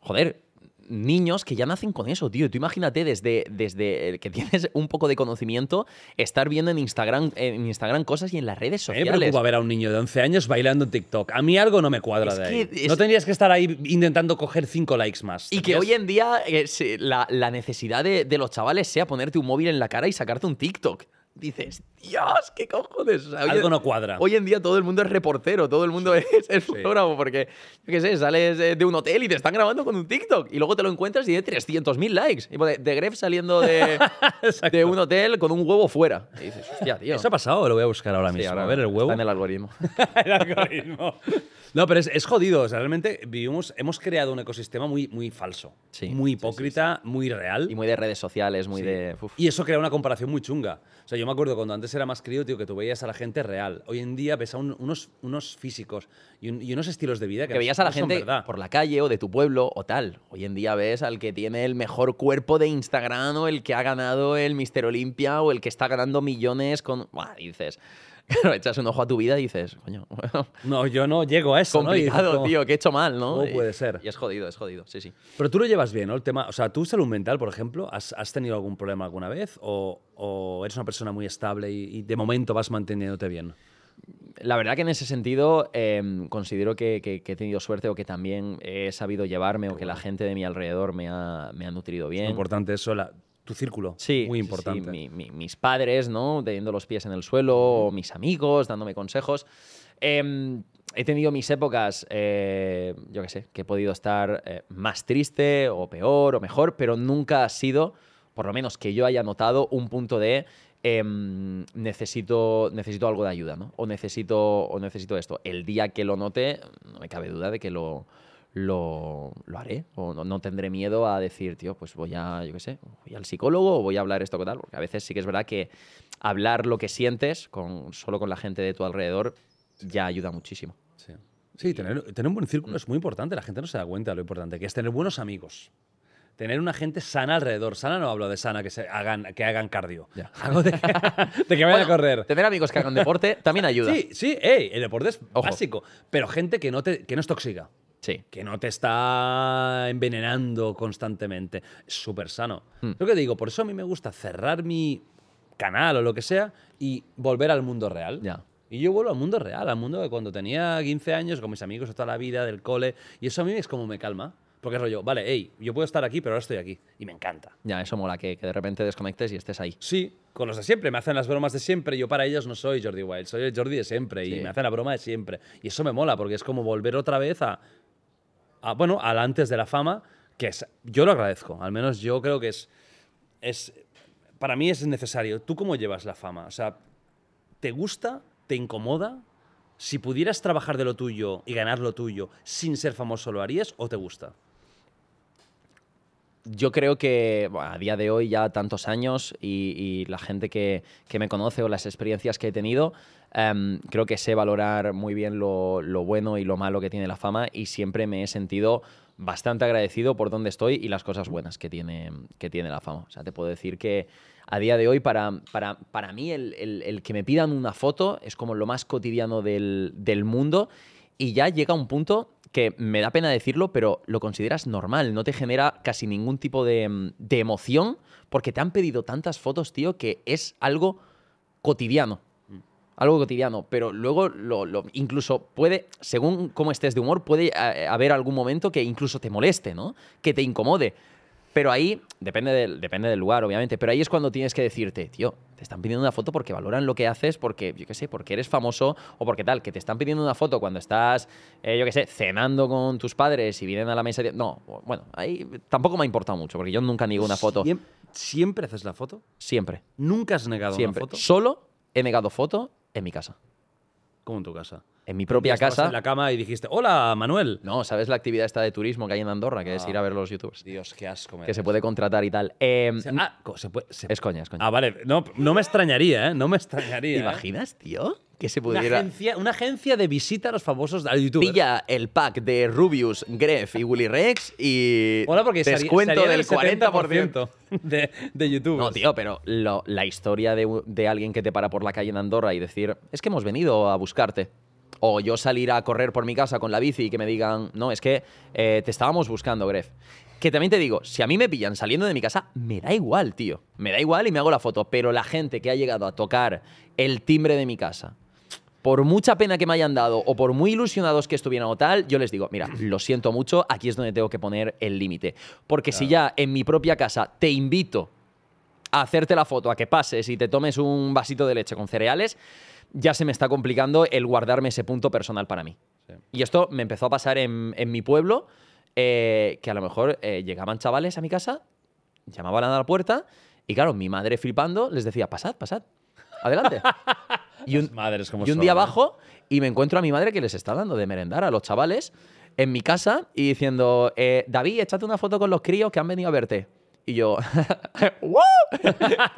joder, niños que ya nacen con eso, tío. Tú imagínate desde, desde el que tienes un poco de conocimiento, estar viendo en Instagram, en Instagram cosas y en las redes mí me sociales. preocupa ver a un niño de 11 años bailando en TikTok. A mí algo no me cuadra Es de ahí. es- No tendrías que estar ahí intentando coger 5 likes más. Y que hoy en día eh, la, la necesidad de, de los chavales sea ponerte un móvil en la cara y sacarte un TikTok. Dices, Dios, qué cojones. O sea, hoy Algo en- no cuadra. Hoy en día todo el mundo es reportero, todo el mundo es, es fotógrafo, porque, yo qué sé, sales eh, de un hotel y te están grabando con un TikTok y luego te lo encuentras y tiene 300.000 likes. Y pone, de Gref saliendo de, de un hotel con un huevo fuera. Y dices, hostia, tío. ¿Eso ha pasado? Lo voy a buscar ahora Sí, mismo. ahora a ver el huevo. Está en el algoritmo. el algoritmo. No, pero es, es jodido. O sea, realmente vivimos, hemos creado un ecosistema muy, muy falso. Sí, muy sí, sí, hipócrita, muy real. Y muy de redes sociales, muy Sí. de... uf. Y eso crea una comparación muy chunga. O sea, yo me acuerdo cuando antes era más crío, tío, que tú veías a la gente real. Hoy en día ves a un- unos, unos físicos y, un- y unos estilos de vida que, que veías a la gente por la calle o de tu pueblo o tal. Hoy en día ves al que tiene el mejor cuerpo de Instagram o el que ha ganado el Mister Olimpia o el que está ganando millones con... Buah, dices... Claro, echas un ojo a tu vida y dices, coño, bueno, No, yo no llego a eso. ¿no? Y dices complicado, tío, que he hecho mal, ¿no? ¿Cómo Y- puede ser? Y es jodido, es jodido, sí, sí. Pero tú lo llevas bien, ¿no? El tema, o sea, ¿tú salud mental, por ejemplo, has, has tenido algún problema alguna vez? ¿O, o eres una persona muy estable y, y de momento vas manteniéndote bien? La verdad que en ese sentido em, considero que, que- que he tenido suerte o que también he sabido llevarme o que la gente de mi alrededor me ha, me ha nutrido Es bien. muy importante eso, la- tu círculo. Sí, Muy sí, importante. mi- mi- mis padres, ¿no? Teniendo los pies en el suelo, o mis amigos, dándome consejos. Em, he tenido mis épocas, eh, yo qué sé, que he podido estar eh, más triste o peor o mejor, pero nunca ha sido, por lo menos que yo haya notado, un punto de em, necesito, necesito algo de ayuda, ¿no? O necesito, o necesito esto. El día que lo note, no me cabe duda de que lo, lo, lo haré. O no, no tendré miedo a decir, tío, pues voy a, yo qué sé, voy al psicólogo o voy a hablar esto con tal. Porque a veces sí que es verdad que hablar lo que sientes con, solo con la gente de tu alrededor ya ayuda muchísimo. Sí, Sí, tener, tener un buen círculo es muy importante. La gente no se da cuenta de lo importante que es tener buenos amigos. Tener una gente sana alrededor. Sana no hablo de sana que, se hagan, que hagan cardio. Ya. De que, de que vayan a correr. Tener amigos que hagan deporte también ayuda. Sí, sí, ey, el deporte es Ojo. básico. Pero gente que no, te, que no es tóxica. Sí. que no te está envenenando constantemente. Es súper sano. Hmm. Lo que digo, por eso a mí me gusta cerrar mi canal o lo que sea y volver al mundo real. Ya. Y yo vuelvo al mundo real, al mundo de cuando tenía 15 años, con mis amigos toda la vida, del cole. Y eso a mí es como me calma. Porque es rollo, vale, hey, yo puedo estar aquí, pero ahora estoy aquí. Y me encanta. Ya, eso mola, que, que de repente desconectes y estés ahí. Sí, con los de siempre. Me hacen las bromas de siempre. Yo para ellos no soy Jordi Wild, soy el Jordi de siempre. Y me hacen la broma de siempre. Y eso me mola, porque es como volver otra vez a, bueno, al antes de la fama, que yo lo agradezco. Al menos yo creo que es, es, para mí es necesario. ¿Tú cómo llevas la fama? O sea, ¿te gusta? ¿Te incomoda? Si pudieras trabajar de lo tuyo y ganar lo tuyo sin ser famoso, ¿lo harías o te gusta? Yo creo que a día de hoy, ya tantos años, y, y la gente que, que me conoce o las experiencias que he tenido, em, creo que sé valorar muy bien lo, lo bueno y lo malo que tiene la fama y siempre me he sentido bastante agradecido por donde estoy y las cosas buenas que tiene, que tiene la fama. O sea, te puedo decir que a día de hoy, para, para, para mí, el, el- el que me pidan una foto es como lo más cotidiano del, del mundo y ya llega un punto que me da pena decirlo, pero lo consideras normal, no te genera casi ningún tipo de, mm, de emoción porque te han pedido tantas fotos, tío, que es algo cotidiano. Algo cotidiano, pero luego lo, lo- incluso puede, según cómo estés de humor, puede eh, haber algún momento que incluso te moleste, ¿no? Que te incomode. Pero ahí, depende del, depende del lugar, obviamente, pero ahí es cuando tienes que decirte, tío, te están pidiendo una foto porque valoran lo que haces, porque, yo qué sé, porque eres famoso o porque tal, que te están pidiendo una foto cuando estás, eh, yo qué sé, cenando con tus padres y vienen a la mesa y... No, bueno, ahí tampoco me ha importado mucho, porque yo nunca niego una foto. Siem- ¿Siempre haces la foto? Siempre, ¿Nunca has negado siempre. una foto? Solo he negado foto en mi casa. Como en tu casa. En mi propia casa... en la cama y dijiste, hola, Manuel. No, ¿sabes la actividad esta de turismo que hay en Andorra? Que es Ah. ir a ver los youtubers. Dios, qué asco. me Que se puede contratar y tal. Eh, O sea, ah, se puede- se- es coña, es coña. Ah, vale. No, no me extrañaría, ¿eh? No me extrañaría. ¿Te imaginas, tío? Que se Una pudiera... agencia, una agencia de visita a los famosos a youtubers. Pilla el pack de Rubius, Gref y Willy Rex y Mola porque descuento del 40%. de, de YouTube. No, tío, pero lo- la historia de, de alguien que te para por la calle en Andorra y decir, es que hemos venido a buscarte. O yo salir a correr por mi casa con la bici y que me digan, no, es que eh, te estábamos buscando, Gref. Que también te digo, si a mí me pillan saliendo de mi casa, me da igual, tío. Me da igual y me hago la foto. Pero la gente que ha llegado a tocar el timbre de mi casa, por mucha pena que me hayan dado o por muy ilusionados que estuvieran o tal, yo les digo, mira, lo siento mucho, aquí es donde tengo que poner el límite. Porque si ya en mi propia casa te invito a hacerte la foto, a que pases y te tomes un vasito de leche con cereales, ya se me está complicando el guardarme ese punto personal para mí. Y esto me empezó a pasar en, en mi pueblo, eh, que a lo mejor eh, llegaban chavales a mi casa, llamaban a la puerta y claro, mi madre flipando les decía, pasad, pasad, adelante. y un, Madres como y un son, día ¿eh? bajo y me encuentro a mi madre que les está dando de merendar a los chavales en mi casa y diciendo, eh, David, échate una foto con los críos que han venido a verte. Y yo, ¿What?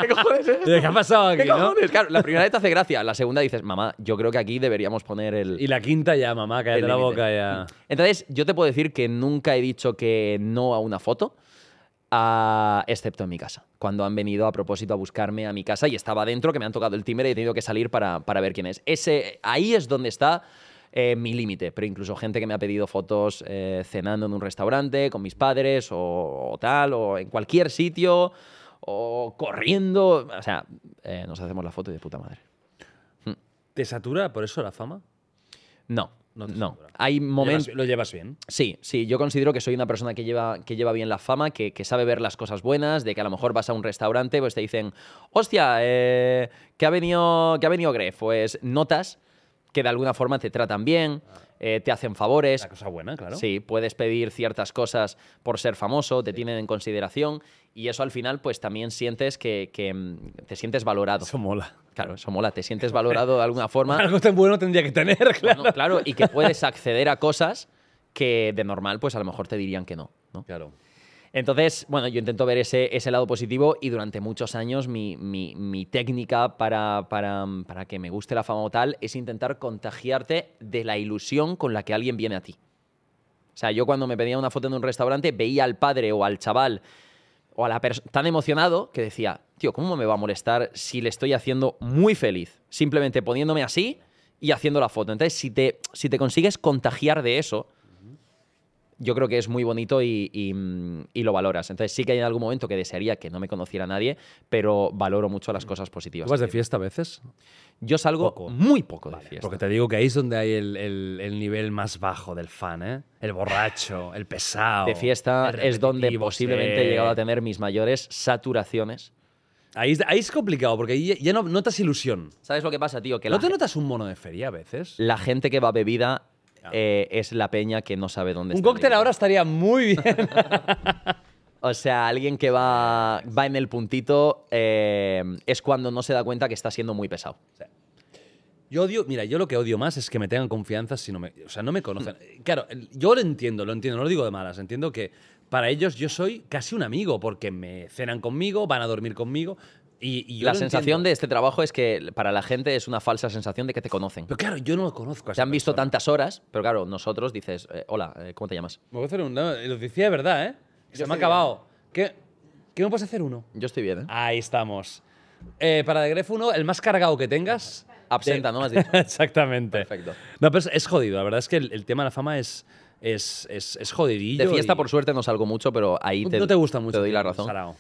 ¿Qué cojones es ¿Qué ha pasado aquí, ¿Qué no? cojones? Claro, la primera vez te hace gracia, la segunda dices, mamá, yo creo que aquí deberíamos poner el... Y la quinta ya, mamá, cállate la límite". boca ya. Entonces, yo te puedo decir que nunca he dicho que no a una foto, a- excepto en mi casa. Cuando han venido a propósito a buscarme a mi casa y estaba dentro, que me han tocado el timbre y he tenido que salir para, para ver quién es. Ese, ahí es donde está eh, mi límite. Pero incluso gente que me ha pedido fotos eh, cenando en un restaurante con mis padres o, o tal, o en cualquier sitio, o corriendo. O sea, eh, nos hacemos la foto y de puta madre. ¿Te satura por eso la fama? No, No. Hay ¿Lo momentos... ¿Lo llevas bien? Sí, sí, yo considero que soy una persona que lleva, que lleva bien la fama, que, que sabe ver las cosas buenas, de que a lo mejor vas a un restaurante, pues te dicen, hostia, eh, que ha venido, que ha venido Gref. Pues notas que de alguna forma te tratan bien, eh, te hacen favores. La cosa buena, claro. Sí, puedes pedir ciertas cosas por ser famoso, te tienen en consideración y eso al final pues también sientes que, que, mm, te sientes valorado. Eso mola. Claro, eso mola, te sientes valorado de alguna forma. Algo tan bueno tendría que tener, claro. Bueno, claro, y que puedes acceder a cosas que de normal, pues a lo mejor te dirían que no. ¿no? Claro. Entonces, bueno, yo intento ver ese, ese lado positivo y durante muchos años mi, mi- mi técnica para, para, para que me guste la fama o tal es intentar contagiarte de la ilusión con la que alguien viene a ti. O sea, yo cuando me pedía una foto en un restaurante veía al padre o al chaval o a la persona tan emocionado que decía, tío, ¿cómo me va a molestar si le estoy haciendo muy feliz? Simplemente poniéndome así y haciendo la foto. Entonces, si te, si te consigues contagiar de eso, yo creo que es muy bonito y, y, mm, y lo valoras. Entonces, sí que hay en algún momento que desearía que no me conociera nadie, pero valoro mucho las cosas positivas. ¿Tú vas de fiesta a veces? Yo salgo Poco. muy poco de fiesta. Porque te digo que ahí es donde hay el, el- el nivel más bajo del fan, ¿eh? El borracho, el pesado. de fiesta es donde posiblemente he llegado a tener mis mayores saturaciones. Ahí, es- ahí es complicado porque ahí ya, ya no notas ilusión. ¿Sabes lo que pasa, tío? Que ¿No la, te notas un mono de feria a veces? la gente que va bebida eh, es la peña que no sabe dónde Un está. cóctel el ahora estaría muy bien. O sea, alguien que va, va en el puntito eh, es cuando no se da cuenta que está siendo muy pesado. Yo odio, mira, yo lo que odio más es que me tengan confianza si no me, o sea, no me conocen. Claro, el- yo lo entiendo, lo entiendo, no lo digo de malas, entiendo que para ellos yo soy casi un amigo porque me cenan conmigo, van a dormir conmigo y, y yo La sensación entiendo. de este trabajo es que para la gente es una falsa sensación de que te conocen. Pero claro, yo no lo conozco. a Te han visto persona. tantas horas, pero claro, nosotros dices, eh, hola, eh, ¿cómo te llamas? Me voy a hacer un. No, lo decía de verdad, ¿eh? Se me ha acabado. ¿Qué, ¿Qué me puedes hacer uno? Yo estoy bien, ¿eh? Ahí estamos. Eh, para de Gref uno, el más cargado que tengas. Absenta, de- ¿no? Has dicho. Exactamente. Perfecto. No, pero es, jodido. La verdad es que el, el tema de la fama es, es, es, es jodidillo. De fiesta, y- por suerte, no salgo mucho, pero ahí No te, no te gusta mucho. Te doy la razón. Sarao.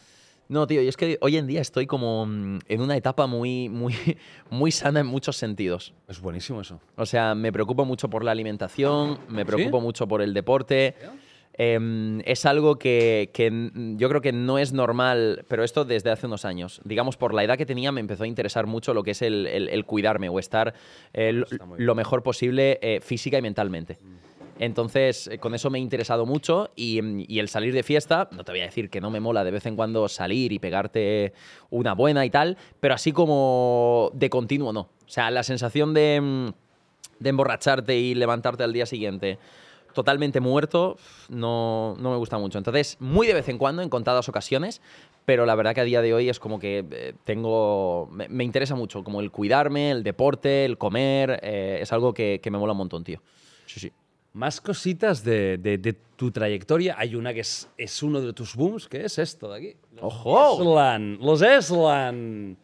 No, tío, y es que hoy en día estoy como mm, en una etapa muy, muy, muy sana en muchos sentidos. Es buenísimo eso. O sea, me preocupo mucho por la alimentación, me preocupo mucho por el deporte. Em, es algo que, que yo creo que no es normal, pero esto desde hace unos años. Digamos, por la edad que tenía me empezó a interesar mucho lo que es el, el- el cuidarme o estar eh, lo, mejor posible eh, física y mentalmente. Entonces, eh, con eso me he interesado mucho y, el salir de fiesta, no te voy a decir que no me mola de vez en cuando salir y pegarte una buena y tal, pero así como de continuo no. O sea, la sensación de, mm, emborracharte y levantarte al día siguiente totalmente muerto, no, no me gusta mucho. Entonces, muy de vez en cuando, en contadas ocasiones, pero la verdad que a día de hoy es como que eh, tengo. Me, me interesa mucho, como el cuidarme, el deporte, el comer. eh, es algo que, que me mola un montón, tío. Sí, sí. Más cositas de, de- de tu trayectoria. Hay una que es, es uno de tus booms, que es esto de aquí. Los ¡Ojo! Eslan. Los Eslan.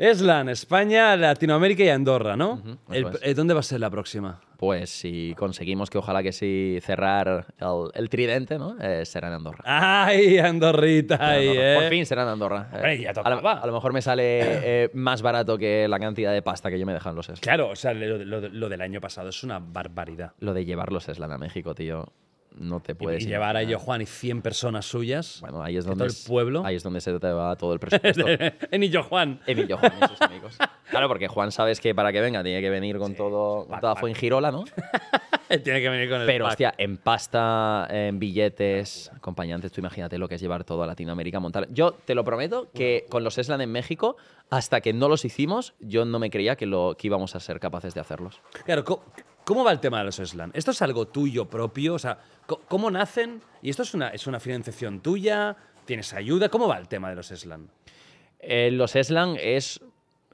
Eslan, España, Latinoamérica y Andorra, ¿no? El- es. eh, ¿Dónde va a ser la próxima? Pues si conseguimos que ojalá que sí cerrar el, el tridente, ¿no? Eh, será en Andorra. ¡Ay, Andorrita! Andorra. Por eh. fin será en Andorra. Hombre, ya a, lo, tocaba. a lo mejor me sale más barato que la cantidad de pasta que yo me dejan los Eslan. Claro, o sea, lo, lo- lo del año pasado es una barbaridad. Lo de llevar los Eslan a México, tío, no te puedes y llevar a ello Juan y 100 personas suyas. Bueno, ahí es donde todo el pueblo. Ahí es donde se te va todo el presupuesto. en Illo Juan. Emilio Juan y sus amigos. Claro, porque Juan sabes que para que venga tiene que venir con todo con toda. Fuengirola, ¿no? Tiene que venir con el Pero, pack. hostia, en pasta, en billetes, acompañantes, tú imagínate lo que es llevar todo a Latinoamérica, montar. Yo te lo prometo que con los Eslan en México, hasta que no los hicimos, yo no me creía que, lo, que íbamos a ser capaces de hacerlos. Claro, ¿cómo, va el tema de los Slam? ¿Esto es algo tuyo propio? O sea, ¿cómo nacen? ¿Y esto es una, es una financiación tuya? ¿Tienes ayuda? ¿Cómo va el tema de los Slam? Eh, los Eslan es.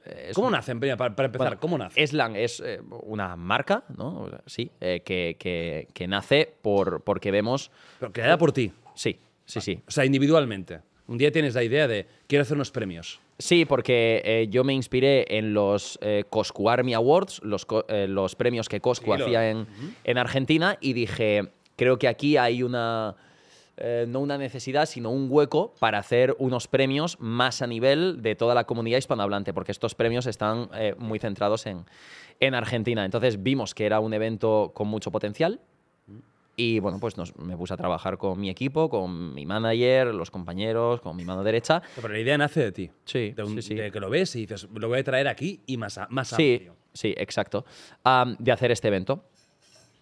es ¿Cómo nacen? Para, para empezar, Bueno, ¿cómo nacen? Eslan es eh, una marca, ¿no? O sea, Sí, eh, que, que- que nace por, porque vemos. Pero creada por ti. Sí, sí, sí. O sea, individualmente. Un día tienes la idea de quiero hacer unos premios. Sí, porque eh, yo me inspiré en los eh, Coscu Army Awards, los, co- eh, los premios que Coscu Sí, hacía en, en Argentina, y dije, creo que aquí hay una, eh, no una necesidad, sino un hueco para hacer unos premios más a nivel de toda la comunidad hispanohablante, porque estos premios están muy centrados en, en Argentina. Entonces vimos que era un evento con mucho potencial. Y bueno, pues nos- me puse a trabajar con mi equipo, con mi manager, los compañeros, con mi mano derecha. Pero la idea nace de ti. Sí, De, un- sí, sí. de que lo ves y dices, lo voy a traer aquí y más, a- más Sí, amplio. sí, exacto. De hacer este evento.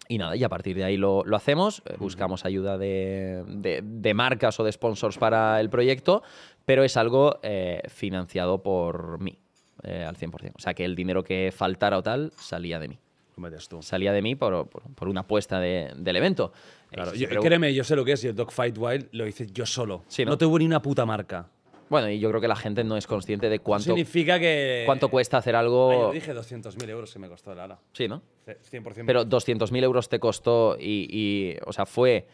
Y nada, y a partir de ahí lo, lo hacemos, eh, buscamos ayuda de, de- de marcas o de sponsors para el proyecto, pero es algo eh, financiado por mí, eh, al 100%. O sea, que el dinero que faltara o tal salía de mí. ¿Cómo ves tú? Salía de mí por, por- por una apuesta de- del evento. Claro, Eh, yo- créeme, yo sé lo que es y el Dogfight Wild lo hice yo solo. Sí, ¿no? no tuve ni una puta marca. Bueno, y yo creo que la gente no es consciente de cuánto, Significa que... cuánto cuesta hacer Ay, algo... yo dije 200.000 euros que me costó el ala. Sí, ¿no? 100%. Pero 200.000 euros te costó y, y, o sea, fue,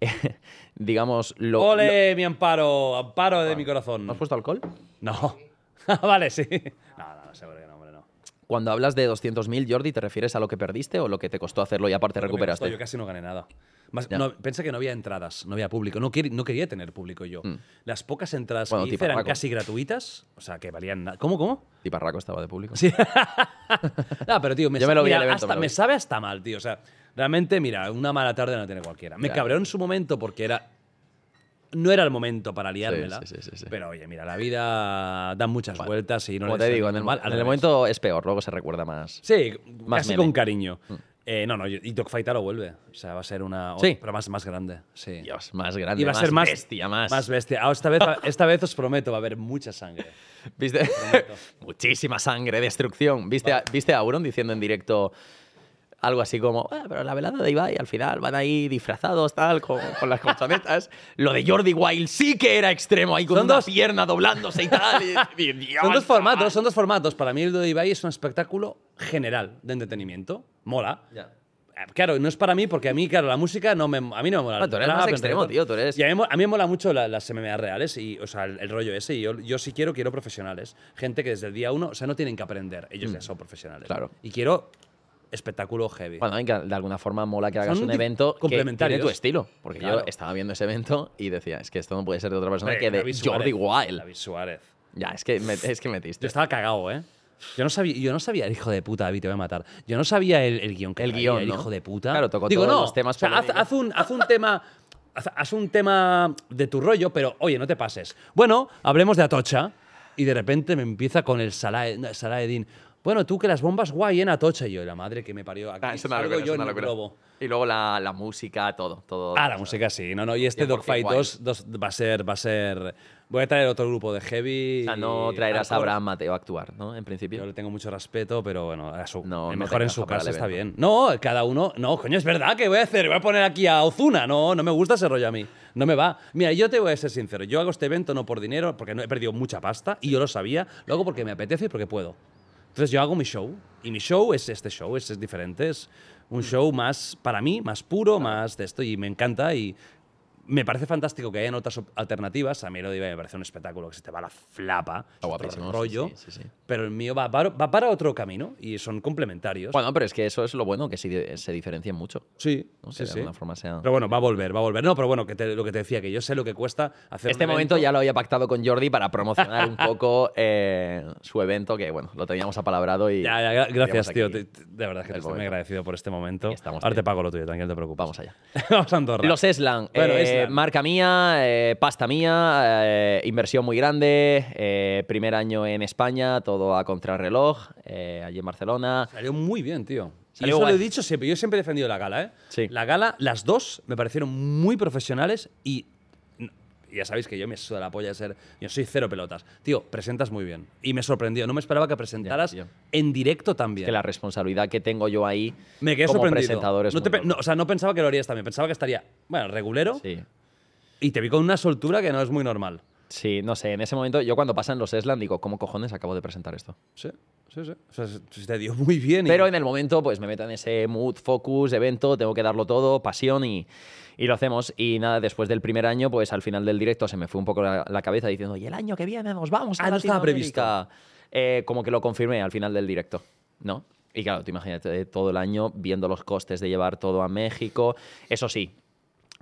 digamos, lo... ¡Ole, mi amparo! ¡Amparo de mi corazón! ¿No has puesto alcohol? No. vale, sí. No, no, seguro que. Cuando hablas de 200.000, Jordi, ¿te refieres a lo que perdiste o lo que te costó hacerlo y aparte Lo me recuperaste? costó, yo casi no gané nada. Más, no, pensé que no había entradas, no había público. No, quería- no quería tener público yo. Las pocas entradas Mm. Bueno, que hice eran casi gratuitas, o sea, que valían nada. ¿Cómo, cómo? Y Parraco estaba de público. Sí. no, pero tío, me, Yo me lo vi mira, evento, hasta- me lo me vi. sabe hasta mal, tío. O sea, realmente, mira, una mala tarde no tiene cualquiera. Me cabreó en su momento porque era. No era el momento para liármela. sí, sí, sí. Pero oye, mira, la vida da muchas vueltas y no Como le te digo, en el, mal, al en el momento es peor, luego se recuerda más. Sí, Más casi meme. Mm. con cariño. Eh, no, no, y Dogfight lo vuelve. O sea, va a ser una. Sí. Pero más, más grande. Sí. Dios, más grande, y va a ser más. bestia, más. Más bestia. Ah, esta, vez, esta vez os prometo, va a haber mucha sangre. ¿Viste? Muchísima sangre, destrucción. ¿Viste, ¿Viste a Auron diciendo en directo algo así como, "Ah, pero la velada de Ibai al final van ahí disfrazados, tal, con, con las colchonetas? Lo de Jordi Wild sí que era extremo, ahí con Son una dos- pierna doblándose y tal. y- y- Dios, Son dos formatos, son dos formatos. Para mí el de Ibai es un espectáculo general de entretenimiento. Mola. Eh, Claro, no es para mí porque a mí, claro, la música no me, a mí no me mola. Ah, tú eres más extremo, tío, tú eres- Y a mí, a mí me mola mucho la- las MMA reales, y, o sea, el, el rollo ese. Y yo, yo sí quiero, quiero profesionales. Gente que desde el día uno, o sea, no tienen que aprender. Ellos ya son profesionales. Mm. Claro. Y quiero espectáculo heavy. Bueno, de alguna forma mola que hagas Son un evento que complementarios. tiene tu estilo. Porque Claro. yo estaba viendo ese evento y decía, es que esto no puede ser de otra persona que de David Jordi. Wild. David Suárez. Ya, es que, me, es que metiste. Yo estaba cagado, ¿eh? Yo no sabía, yo no sabía, el hijo de puta, David, te voy a matar. Yo no sabía el, el guion que El traía, guion, el ¿no? hijo de puta. Claro, tocó Digo, todos no, los temas o sea, haz, un, haz un tema. Haz, un tema de tu rollo, pero oye, no te pases. Bueno, hablemos de Atocha. Y de repente me empieza con el Salah, Salah Eddin. Bueno, tú que las bombas guay en Atocha y yo, la madre que me parió. Aquí Ah, es una locura, yo es una locura. globo. Y luego la, la música, todo, todo. Ah, la música sí, no, no, y este 100% Dogfight guay. 2, 2 va a ser, va a ser... Voy a traer otro grupo de heavy. O sea, no traerás a. Abraham Mateo a actuar, ¿no? En principio. Yo le tengo mucho respeto, pero bueno, a su, No, el no mejor en su casa está bien. No, cada uno. No, coño, es verdad que voy a hacer. Voy a poner aquí a Ozuna. No, no me gusta ese rollo a mí. No me va. Mira, yo te voy a ser sincero. Yo hago este evento no por dinero, porque no he perdido mucha pasta y yo lo sabía. Lo hago porque me apetece y porque puedo. Entonces yo hago mi show y mi show es este show, es, es diferente, es un show más para mí, más puro, más de esto y me encanta y me parece fantástico que hayan otras alternativas. A mí lo me parece un espectáculo que se te va la flapa, es otro guapísimo, rollo, sí, sí, sí. Pero el mío va para, va para otro camino y son complementarios. Bueno, pero es que eso es lo bueno, que se, se diferencian mucho. sí, ¿no? sí, Que de sí. alguna forma sea- Pero bueno, va a volver, va a volver. No, pero bueno, que te- lo que te decía, que yo sé lo que cuesta hacer Este un momento evento. ya lo había pactado con Jordi para promocionar un poco eh, su evento, que bueno, lo teníamos apalabrado y. Ya, ya, gra- gracias, tío. aquí. te- te- de verdad que te estoy muy agradecido por este momento. Estamos Ahora te pago lo tuyo, tranquilo, no te preocupes. Vamos allá. Vamos a Andorra. Los Eslan, Bueno, eh, marca mía, eh, pasta mía, eh, inversión muy grande, primer año en España, todo a contrarreloj, eh, allí en Barcelona. Salió muy bien, tío. Y eso guay. lo he dicho siempre. Yo siempre he defendido la gala, ¿eh? Sí. La gala, las dos, me parecieron muy profesionales y. Ya sabéis que yo me suda la polla de ser. Yo soy cero pelotas. Tío, presentas muy bien. Y me sorprendió. No me esperaba que presentaras en directo también. Que la responsabilidad que tengo yo ahí me quedé como sorprendido. presentador es no te no, o sea, no pensaba que lo harías también. Pensaba que estaría, bueno, regulero. Sí. Y te vi con una soltura que no es muy normal. Sí, no sé, en ese momento yo cuando pasan los Eslan digo, ¿cómo cojones acabo de presentar esto? Sí, sí, sí. O sea, se- te dio muy bien. y- Pero en el momento, pues me meto en ese mood, focus, evento, tengo que darlo todo, pasión y, y lo hacemos. Y nada, después del primer año, pues al final del directo se me fue un poco la, la cabeza diciendo, y el año que viene nos vamos a Ah, no estaba Latinoamérica". Eh, como que lo confirmé al final del directo, ¿no? Y claro, tú imagínate todo el año viendo los costes de llevar todo a México. Eso sí,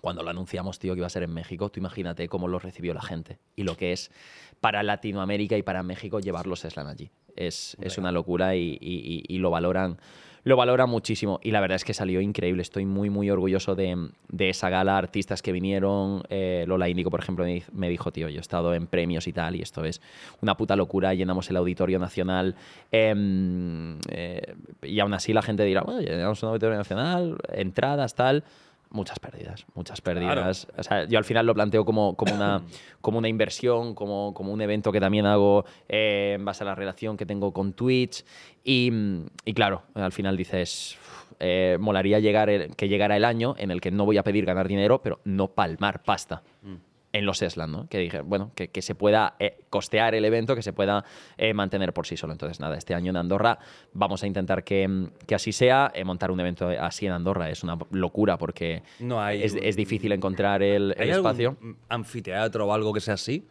cuando lo anunciamos, tío, que iba a ser en México, tú imagínate cómo lo recibió la gente y lo que es para Latinoamérica y para México llevar los Slan allí. Es, es una locura y, y- y- y lo valoran. Lo valoran muchísimo y la verdad es que salió increíble. Estoy muy, muy orgulloso de, de esa gala, artistas que vinieron. eh, Lola Índigo, por ejemplo, me dijo, tío, yo he estado en premios y tal, y esto es una puta locura. Llenamos el Auditorio Nacional em, eh, y aún así la gente dirá, bueno, llenamos un Auditorio Nacional, entradas, tal. Muchas pérdidas, muchas pérdidas. O sea, yo al final lo planteo como, como, una, como una inversión, como, como un evento que también hago eh, en base a la relación que tengo con Twitch. Y, mm, y claro, al final dices, "Uf, eh, molaría llegar el- que llegara el año en el que no voy a pedir ganar dinero, pero no palmar pasta en los Eslan, ¿no? Que dije, bueno, que, que se pueda eh, costear el evento, que se pueda eh, mantener por sí solo. Entonces, nada, este año en Andorra vamos a intentar que, que así sea. Eh, montar un evento así en Andorra es una locura porque No hay es, difícil encontrar el, el ¿Hay algún espacio. anfiteatro o algo que sea así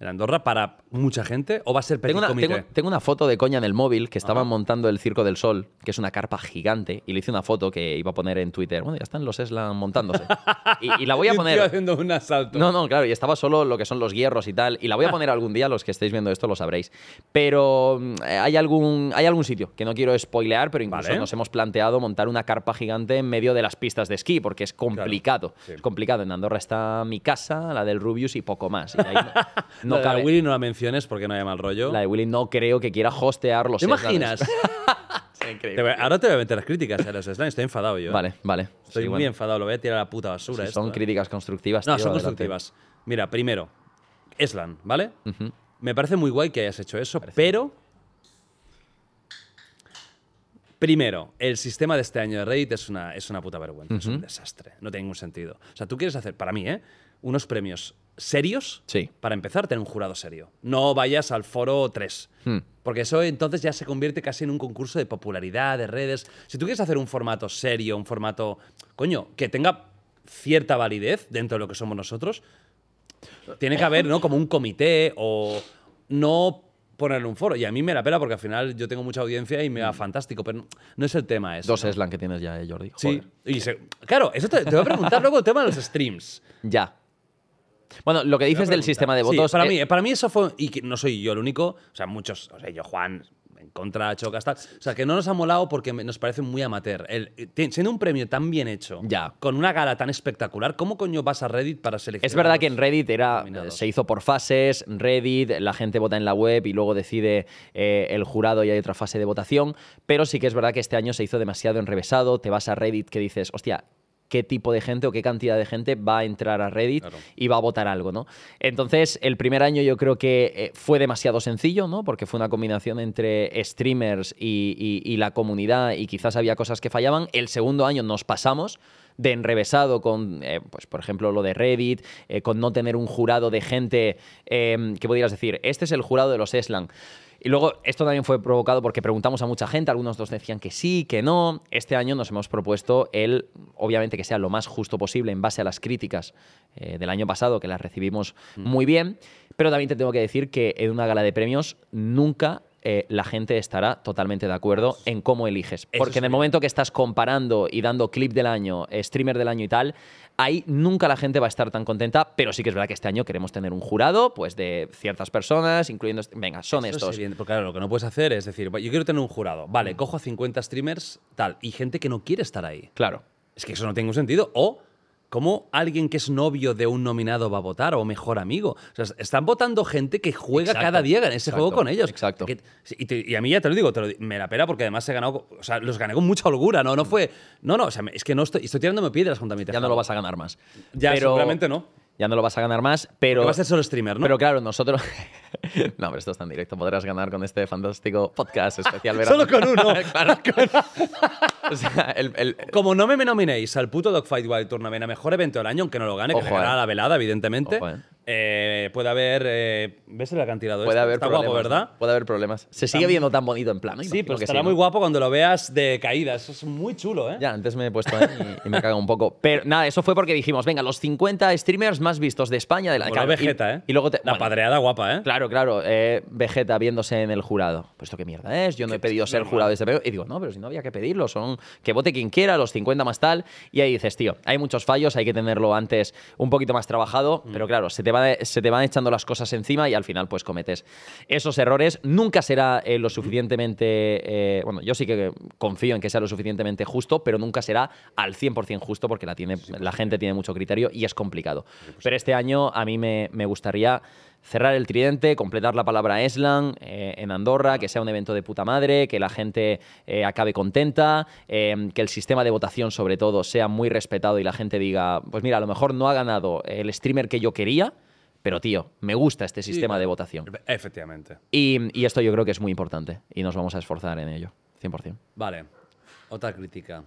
en Andorra para mucha gente? ¿O va a ser petit Tengo una, comité? tengo- tengo una foto de coña en el móvil que estaban montando el Circo del Sol, que es una carpa gigante, y le hice una foto que iba a poner en Twitter. Bueno, ya están los Eslan montándose. y, y la voy a poner. haciendo un asalto. No, no, claro, y estaba solo lo que son los hierros y tal. Y la voy a poner algún día, los que estéis viendo esto lo sabréis. Pero eh, hay algún, hay algún sitio que no quiero spoilear, pero incluso Vale. nos hemos planteado montar una carpa gigante en medio de las pistas de esquí, porque es complicado. sí. Es complicado. En Andorra está mi casa, la del Rubius y poco más. Y ahí no, no La de cabe. Willy no la menciones porque no haya mal rollo. La de Willy no creo que quiera hostear los ¿Te imaginas? Te voy- ahora te voy a meter las críticas a los slime. Estoy enfadado yo. Vale, vale. Estoy Sí, muy bueno. enfadado. Lo voy a tirar a la puta basura. Si esto, son eh. críticas constructivas. No, tío, son adelante. constructivas. Mira, primero, Eslan, ¿vale? Me parece muy guay que hayas hecho eso, pero. Primero, el sistema de este año de Reddit es una, es una puta vergüenza, es un desastre, no tiene ningún sentido. O sea, tú quieres hacer, para mí, ¿eh? unos premios serios, Sí. para empezar, tener un jurado serio. No vayas al foro 3, Hmm. porque eso entonces ya se convierte casi en un concurso de popularidad, de redes. Si tú quieres hacer un formato serio, un formato, coño, que tenga cierta validez dentro de lo que somos nosotros, tiene que haber, ¿no? Como un comité o no ponerle un foro. Y a mí me la pela porque al final yo tengo mucha audiencia y me va fantástico, pero no es el tema eso. Dos ¿no? Eslan que tienes ya, eh, Jordi. Sí. Joder. Y se- claro, eso te, te voy a preguntar luego el tema de los streams. Ya. Bueno, lo que dices del sistema de Sí, votos. para, eh, mí, para mí eso fue. Y que no soy yo el único. O sea, muchos. O sea, yo, Juan. en contra, chocas, tal. O sea, que no nos ha molado porque nos parece muy amateur. El, eh, siendo un premio tan bien hecho, Ya. con una gala tan espectacular, ¿cómo coño vas a Reddit para seleccionar? Es verdad que en Reddit era, nominados? se hizo por fases, Reddit, la gente vota en la web y luego decide eh, el jurado y hay otra fase de votación, pero sí que es verdad que este año se hizo demasiado enrevesado, te vas a Reddit que dices, hostia, qué tipo de gente o qué cantidad de gente va a entrar a Reddit Claro. y va a votar algo, ¿no? Entonces, el primer año yo creo que eh, fue demasiado sencillo, ¿no? Porque fue una combinación entre streamers y, y- y la comunidad y quizás había cosas que fallaban. El segundo año nos pasamos de enrevesado con, eh, pues por ejemplo, lo de Reddit, eh, con no tener un jurado de gente eh, que pudieras decir, este es el jurado de los Eslan. Y luego esto también fue provocado porque preguntamos a mucha gente, algunos nos decían que sí, que no. Este año nos hemos propuesto el, obviamente, que sea lo más justo posible en base a las críticas eh, del año pasado, que las recibimos muy bien. Pero también te tengo que decir que en una gala de premios nunca eh, la gente estará totalmente de acuerdo en cómo eliges. Porque en el momento que estás comparando y dando clip del año, eh, streamer del año y tal, ahí nunca la gente va a estar tan contenta, pero sí que es verdad que este año queremos tener un jurado pues de ciertas personas, incluyendo... Venga, son Eso estos. es evidente, porque claro, lo que no puedes hacer es decir, yo quiero tener un jurado. Mm. Vale, cojo a 50 streamers, tal, y gente que no quiere estar ahí. Claro. Es que eso no tiene ningún sentido. O, ¿cómo alguien que es novio de un nominado va a votar? O mejor amigo. O sea, están votando gente que juega Exacto, cada día en ese exacto, juego con ellos. exacto. Que- y, te- y a mí ya te lo digo, te lo di- me la pena porque además he ganado. O sea, los gané con mucha holgura, ¿no? No fue. No, no, o sea, es que no estoy. Estoy tirándome piedras contra mi Ya tejado. no lo vas a ganar más. Ya, Pero- seguramente no. Ya no lo vas a ganar más, pero... Porque va a ser solo streamer, ¿no? Pero claro, nosotros... no, pero esto está en directo. Podrás ganar con este fantástico podcast especial verano. Solo con uno. claro. o sea, el- el- Como no me nominéis al puto Dogfight Wild Tournament a mejor evento del año, aunque no lo gane, que ganará eh. la velada, evidentemente, Ojo, eh. Eh, puede haber. eh, ¿Ves el acantilado? puede este? haber Está problemas. guapo, ¿verdad? Puede haber problemas. Se sigue viendo tan bonito en plano. Sí, pero que estará sí, muy ¿no? guapo cuando lo veas de caída. Eso es muy chulo, ¿eh? Ya, antes me he puesto ahí y, y me cago un poco. Pero nada, eso fue porque dijimos, venga, los 50 streamers más vistos de España. De la claro, y- Vegeta, ¿eh? Y luego te, La bueno, padreada guapa, ¿eh? Claro, claro. eh, Vegeta viéndose en el jurado. Pues esto qué mierda es. Yo no he pedido ser jurado de este premio. Y digo, no, pero si no había que pedirlo. Son que vote quien quiera, los 50 más tal. Y ahí dices, tío, hay muchos fallos, hay que tenerlo antes un poquito más trabajado. Mm. Pero claro, se te, va de- se te van echando las cosas encima y al final pues cometes esos errores. Nunca será eh, lo suficientemente... eh, bueno, yo sí que confío en que sea lo suficientemente justo, pero nunca será al 100% justo porque la, tiene, la gente tiene mucho criterio y es complicado. Pero este año a mí me, me gustaría cerrar el tridente, completar la palabra Eslan eh, en Andorra, que sea un evento de puta madre, que la gente eh, acabe contenta, eh, que el sistema de votación sobre todo sea muy respetado y la gente diga, pues mira, a lo mejor no ha ganado el streamer que yo quería, pero tío, me gusta este sistema de votación. Efectivamente. Y, y esto yo creo que es muy importante y nos vamos a esforzar en ello, 100%. Vale. Otra crítica.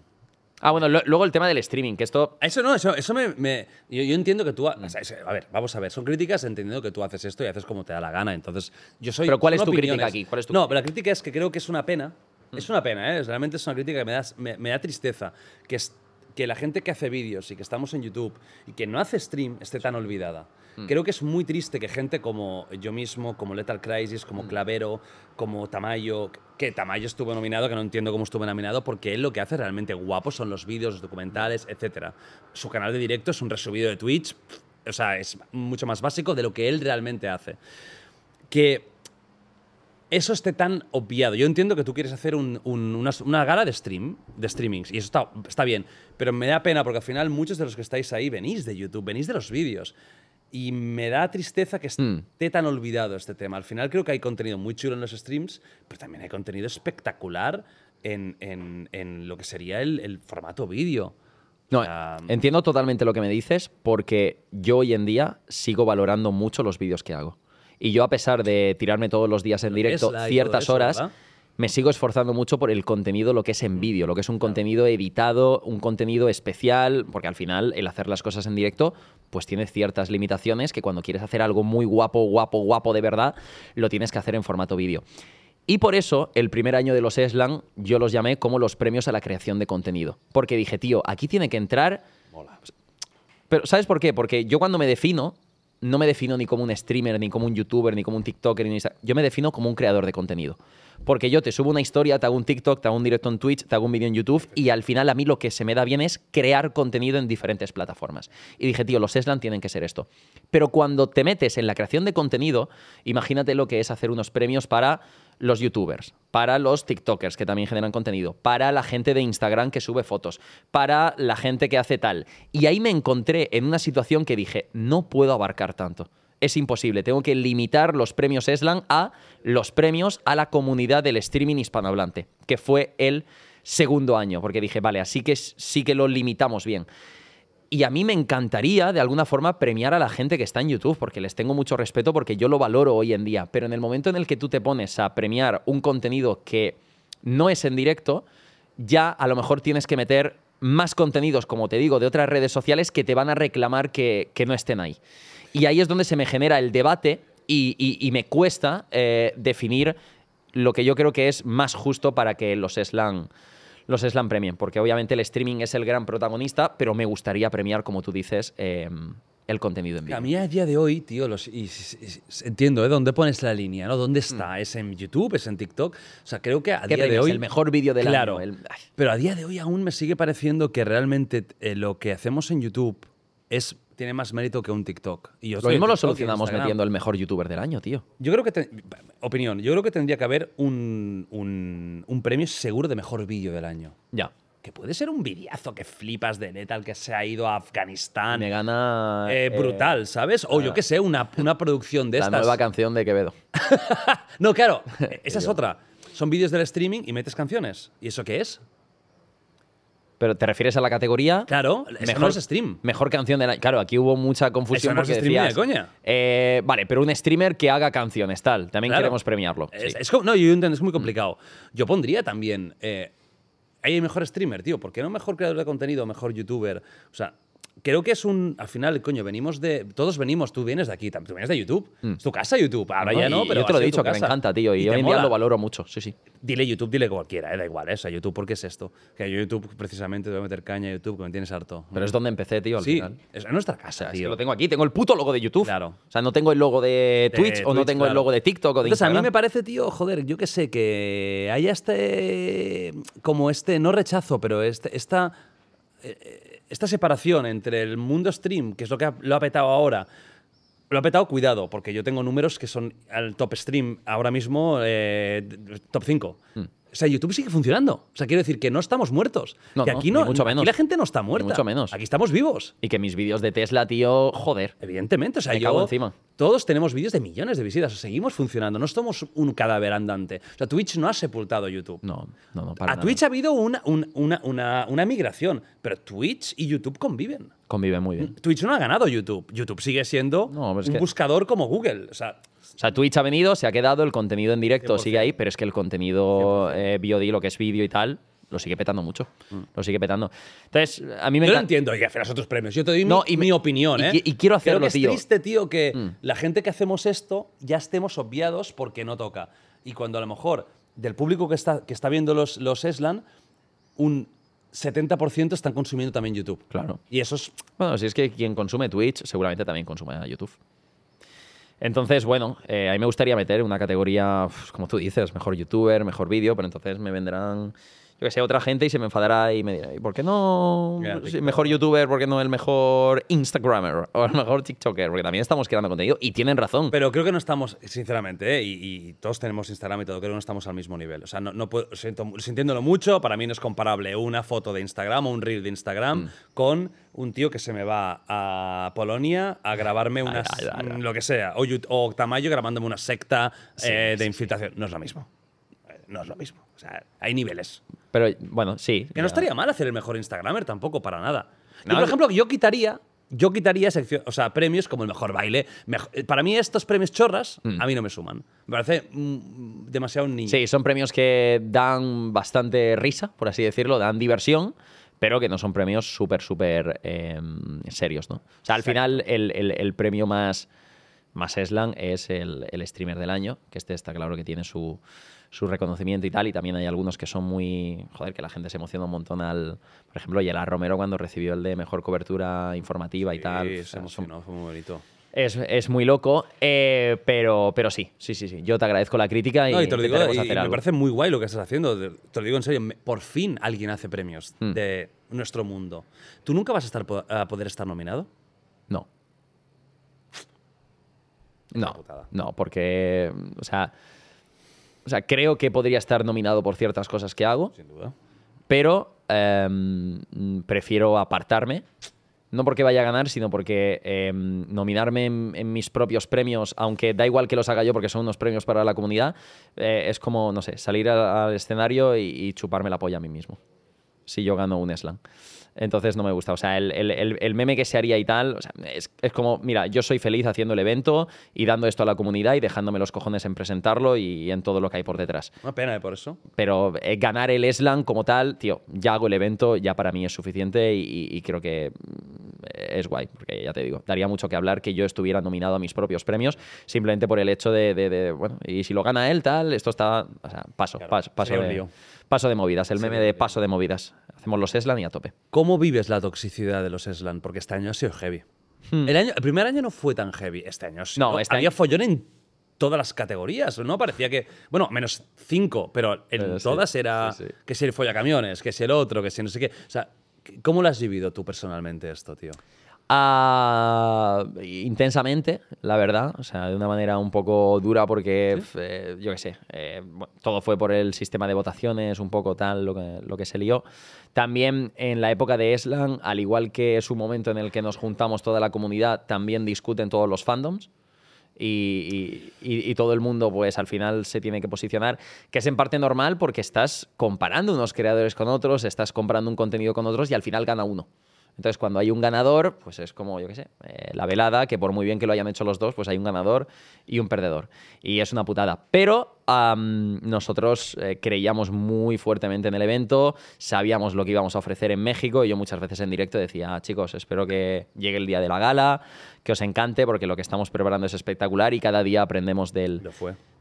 Ah, bueno, lo- luego el tema del streaming, que esto... Eso no, eso, eso me. me- yo, yo entiendo que tú. ha- o sea, es- a ver, vamos a ver. Son críticas entendiendo que tú haces esto y haces como te da la gana. Entonces, yo soy. Pero ¿cuál es tu crítica opiniones. aquí? ¿Cuál es tu no, crítica? pero la crítica es que creo que es una pena. Es una pena, ¿eh? Realmente es una crítica que me da, me, me da tristeza. Que, es, que la gente que hace vídeos y que estamos en YouTube y que no hace stream esté tan olvidada. Creo que es muy triste que gente como yo mismo, como Lethal Crisis, como Clavero, como Tamayo, que Tamayo estuvo nominado, que no entiendo cómo estuvo nominado, porque él lo que hace realmente guapo son los vídeos, los documentales, etc. Su canal de directo es un resubido de Twitch, o sea, es mucho más básico de lo que él realmente hace. Que eso esté tan obviado. Yo entiendo que tú quieres hacer un- un- una, una gala de stream, de streamings, y eso está, está bien, pero me da pena porque al final muchos de los que estáis ahí venís de YouTube, venís de los vídeos. Y me da tristeza que esté tan olvidado este tema. Al final creo que hay contenido muy chulo en los streams, pero también hay contenido espectacular en, en- en lo que sería el, el formato vídeo. No, sea, entiendo totalmente lo que me dices porque yo hoy en día sigo valorando mucho los vídeos que hago. Y yo a pesar de tirarme todos los días en directo ciertas horas, ¿verdad? Me sigo esforzando mucho por el contenido, lo que es en vídeo, lo que es un contenido editado, un contenido especial, porque al final el hacer las cosas en directo pues tiene ciertas limitaciones que cuando quieres hacer algo muy guapo, guapo, guapo de verdad, lo tienes que hacer en formato vídeo. Y por eso, el primer año de los Eslan, yo los llamé como los premios a la creación de contenido. Porque dije, tío, aquí tiene que entrar mola. pero ¿sabes por qué? Porque yo cuando me defino, no me defino ni como un streamer, ni como un youtuber, ni como un TikToker, ni yo me defino como un creador de contenido. Porque yo te subo una historia, te hago un TikTok, te hago un directo en Twitch, te hago un vídeo en YouTube y al final a mí lo que se me da bien es crear contenido en diferentes plataformas. Y dije, tío, los Eslan tienen que ser esto. Pero cuando te metes en la creación de contenido, imagínate lo que es hacer unos premios para los youtubers, para los TikTokers que también generan contenido, para la gente de Instagram que sube fotos, para la gente que hace tal. Y ahí me encontré en una situación que dije, no puedo abarcar tanto. Es imposible, tengo que limitar los premios Eslan a los premios a la comunidad del streaming hispanohablante, que fue el segundo año, porque dije, vale, así que sí que lo limitamos bien. Y a mí me encantaría, de alguna forma, premiar a la gente que está en YouTube, porque les tengo mucho respeto, porque yo lo valoro hoy en día. Pero en el momento en el que tú te pones a premiar un contenido que no es en directo, ya a lo mejor tienes que meter más contenidos, como te digo, de otras redes sociales que te van a reclamar que, que no estén ahí. Y ahí es donde se me genera el debate y, y- y me cuesta eh, definir lo que yo creo que es más justo para que los Slam los Slam premien, porque obviamente el streaming es el gran protagonista, pero me gustaría premiar, como tú dices, eh, el contenido en A vivo. mí a día de hoy, tío, los, y, y- y- entiendo, ¿eh? ¿Dónde pones la línea? ¿no? ¿Dónde está? ¿Es en YouTube? ¿Es en TikTok? O sea, creo que a ¿Qué día de hoy... El mejor vídeo del claro, año. el-. Pero a día de hoy aún me sigue pareciendo que realmente eh, lo que hacemos en YouTube es, tiene más mérito que un TikTok. Y yo Lo mismo lo solucionamos metiendo el mejor youtuber del año, tío. Yo creo que, te- opinión, yo creo que tendría que haber un, un, un premio seguro de mejor vídeo del año. Ya. Que puede ser un videazo que flipas de Lethal que se ha ido a Afganistán. Me gana. eh, eh, brutal, ¿sabes? O yo ah, qué sé, una, una producción de la estas. nueva canción de Quevedo. No, claro, esa es otra. Son vídeos del streaming y metes canciones. ¿Y eso qué es? Pero te refieres a la categoría. Claro, eso no es stream. Mejor canción del año. Claro, aquí hubo mucha confusión Eso no es porque decías, coña. eh, vale, pero un streamer que haga canciones, tal. También Claro. queremos premiarlo. Es, sí. es no, yo entiendo, es muy complicado. Yo pondría también. Eh, hay mejor streamer, tío. ¿Por qué no mejor creador de contenido, mejor youtuber? O sea, creo que es un. Al final, coño, venimos de. Todos venimos, tú vienes de aquí, tú vienes de YouTube. Es tu casa, YouTube. Ahora No, ya y no, pero. yo te lo he dicho que me encanta, tío. Y, te hoy en día lo valoro mucho. Sí, sí. Dile YouTube, dile cualquiera, eh, da igual, ¿eh? O sea, YouTube, ¿por qué es esto? Que yo YouTube, precisamente, te voy a meter caña a YouTube, que me tienes harto. Pero es donde empecé, tío, al sí, final. es en nuestra O casa, sea, es que tío. lo tengo aquí, tengo el puto logo de YouTube. Claro. O sea, no tengo el logo de De Twitch, o no Twitch, tengo el logo de TikTok o de Entonces, a mí me parece, tío, joder, yo qué sé, que haya este. Como este, no rechazo, pero este, esta. Esta separación entre el mundo stream, que es lo que lo ha petado ahora. Lo ha petado, cuidado, porque yo tengo números que son al top stream ahora mismo, eh, top 5. Hmm. O sea, YouTube sigue funcionando. O sea, quiero decir que no estamos muertos. No, que aquí no, mucho aquí menos. la gente no está Ni muerta. mucho menos. Aquí estamos vivos. Y que mis vídeos de Tesla, tío, joder. Evidentemente, o sea, Me yo, cago encima. todos tenemos vídeos de millones de visitas, o sea, seguimos funcionando, no somos un cadáver andante. O sea, Twitch no ha sepultado YouTube. No, no, no, para a nada. Twitch ha habido una, un- una, una, una migración, pero Twitch y YouTube conviven. Convive muy bien. Twitch no ha ganado YouTube. YouTube sigue siendo No, un que- buscador como Google. O sea, O sea, Twitch ha venido, se ha quedado, el contenido en directo 100%. sigue ahí, pero es que el contenido eh, VOD, lo que es vídeo y tal, lo sigue petando mucho. Lo sigue petando. Entonces, a mí me Mm. yo lo entiendo, y hacer otros premios. Yo te doy No, mi, y mi opinión, y ¿eh? y quiero hacerlo, Creo que tío. Mm. es triste, tío, que la gente que hacemos esto ya estemos obviados porque no toca. Y cuando a lo mejor del público que está, que está viendo los, los Eslan, un 70% están consumiendo también YouTube. Claro. Y eso es... Bueno, si es que quien consume Twitch seguramente también consume YouTube. Entonces, bueno, eh, a mí me gustaría meter una categoría, como tú dices, mejor youtuber, mejor vídeo, pero entonces me vendrán, yo que sé, otra gente y se me enfadará y me dirá, ¿y por qué no mejor youtuber, por qué no el mejor Instagrammer o el mejor TikToker? Porque también estamos creando contenido y tienen razón. Pero creo que no estamos, sinceramente, ¿eh? y, y todos tenemos Instagram y todo, creo que no estamos al mismo nivel. O sea, no, no puedo, siento, sintiéndolo mucho, para mí no es comparable una foto de Instagram o un reel de Instagram Mm. con un tío que se me va a Polonia a grabarme unas, ay, ay, ay. lo que sea, o, o Tamayo grabándome una secta eh, de infiltración. No es lo mismo. Eh, No es lo mismo. O sea, hay niveles. Pero bueno, sí. Que no estaría mal hacer el mejor Instagramer tampoco, para nada. Yo, No, por ejemplo, yo quitaría, yo quitaría sección, o sea, premios como el mejor baile. Para mí estos premios chorras a mí no me suman. Me parece mm, demasiado niño. Sí, son premios que dan bastante risa, por así decirlo, dan diversión, pero que no son premios súper, súper eh, serios, ¿no? O sea, al final el, el- el premio más, más Eslan es el, el streamer del año, que este está claro que tiene su, su reconocimiento y tal, y también hay algunos que son muy... Joder, que la gente se emociona un montón al... Por ejemplo, Yela Romero cuando recibió el de mejor cobertura informativa y tal. Sí, o son- fue muy bonito. es, es muy loco, eh, pero, pero sí, sí, sí, sí. Yo te agradezco la crítica y, No, y te lo digo, y- me parece muy guay lo que estás haciendo. Te te lo digo en serio. me- Por fin alguien hace premios Mm. de nuestro mundo. ¿Tú nunca vas a, estar, a poder estar nominado? No. No, no, porque, o sea, O sea, creo que podría estar nominado por ciertas cosas que hago, Sin duda. pero em, prefiero apartarme. No porque vaya a ganar, sino porque em, nominarme en, en mis propios premios, aunque da igual que los haga yo porque son unos premios para la comunidad, eh, es como, no sé, salir a- al escenario y, y chuparme la polla a mí mismo. Si yo gano un slam. Entonces no me gusta. O sea, el, el- el- meme que se haría y tal, o sea, es, es como, mira, yo soy feliz haciendo el evento y dando esto a la comunidad y dejándome los cojones en presentarlo y en todo lo que hay por detrás. Una pena, ¿eh? Por eso. Pero eh, ganar el slam como tal, tío, ya hago el evento, ya para mí es suficiente y, y creo que es guay, porque ya te digo, daría mucho que hablar que yo estuviera nominado a mis propios premios, simplemente por el hecho de, de- de, bueno, y si lo gana él, tal, esto está, o sea, paso, Claro, paso, paso, de, paso de movidas, el meme de paso de movidas. Hacemos los slam y a tope. ¿Cómo vives la toxicidad de los Slam? Porque este año ha sido heavy. El, año, el primer año no fue tan heavy. Este año sí. Hmm. No, este Había año- follón en todas las categorías, ¿no? Parecía que. Bueno, menos cinco, pero en Pero sí, todas era. sí, sí. Que si el follacamiones, que si el otro, que si no sé qué. O sea, ¿cómo lo has vivido tú personalmente esto, tío? Ah, intensamente, la verdad. O sea, de una manera un poco dura porque, eh, yo qué sé, eh, bueno, todo fue por el sistema de votaciones, un poco tal, lo que, lo que se lió. También en la época de Eslan, al igual que es un momento en el que nos juntamos toda la comunidad, también discuten todos los fandoms. Y, todo el mundo, pues al final se tiene que posicionar, que es en parte normal porque estás comparando unos creadores con otros, estás comprando un contenido con otros y al final gana uno. Entonces, cuando hay un ganador, pues es como, yo qué sé, eh, la velada, que por muy bien que lo hayan hecho los dos, pues hay un ganador y un perdedor. Y es una putada. Pero nosotros eh, creíamos muy fuertemente en el evento, sabíamos lo que íbamos a ofrecer en México. Y yo muchas veces en directo decía, "Ah, chicos, espero que llegue el día de la gala, que os encante, porque lo que estamos preparando es espectacular y cada día aprendemos del,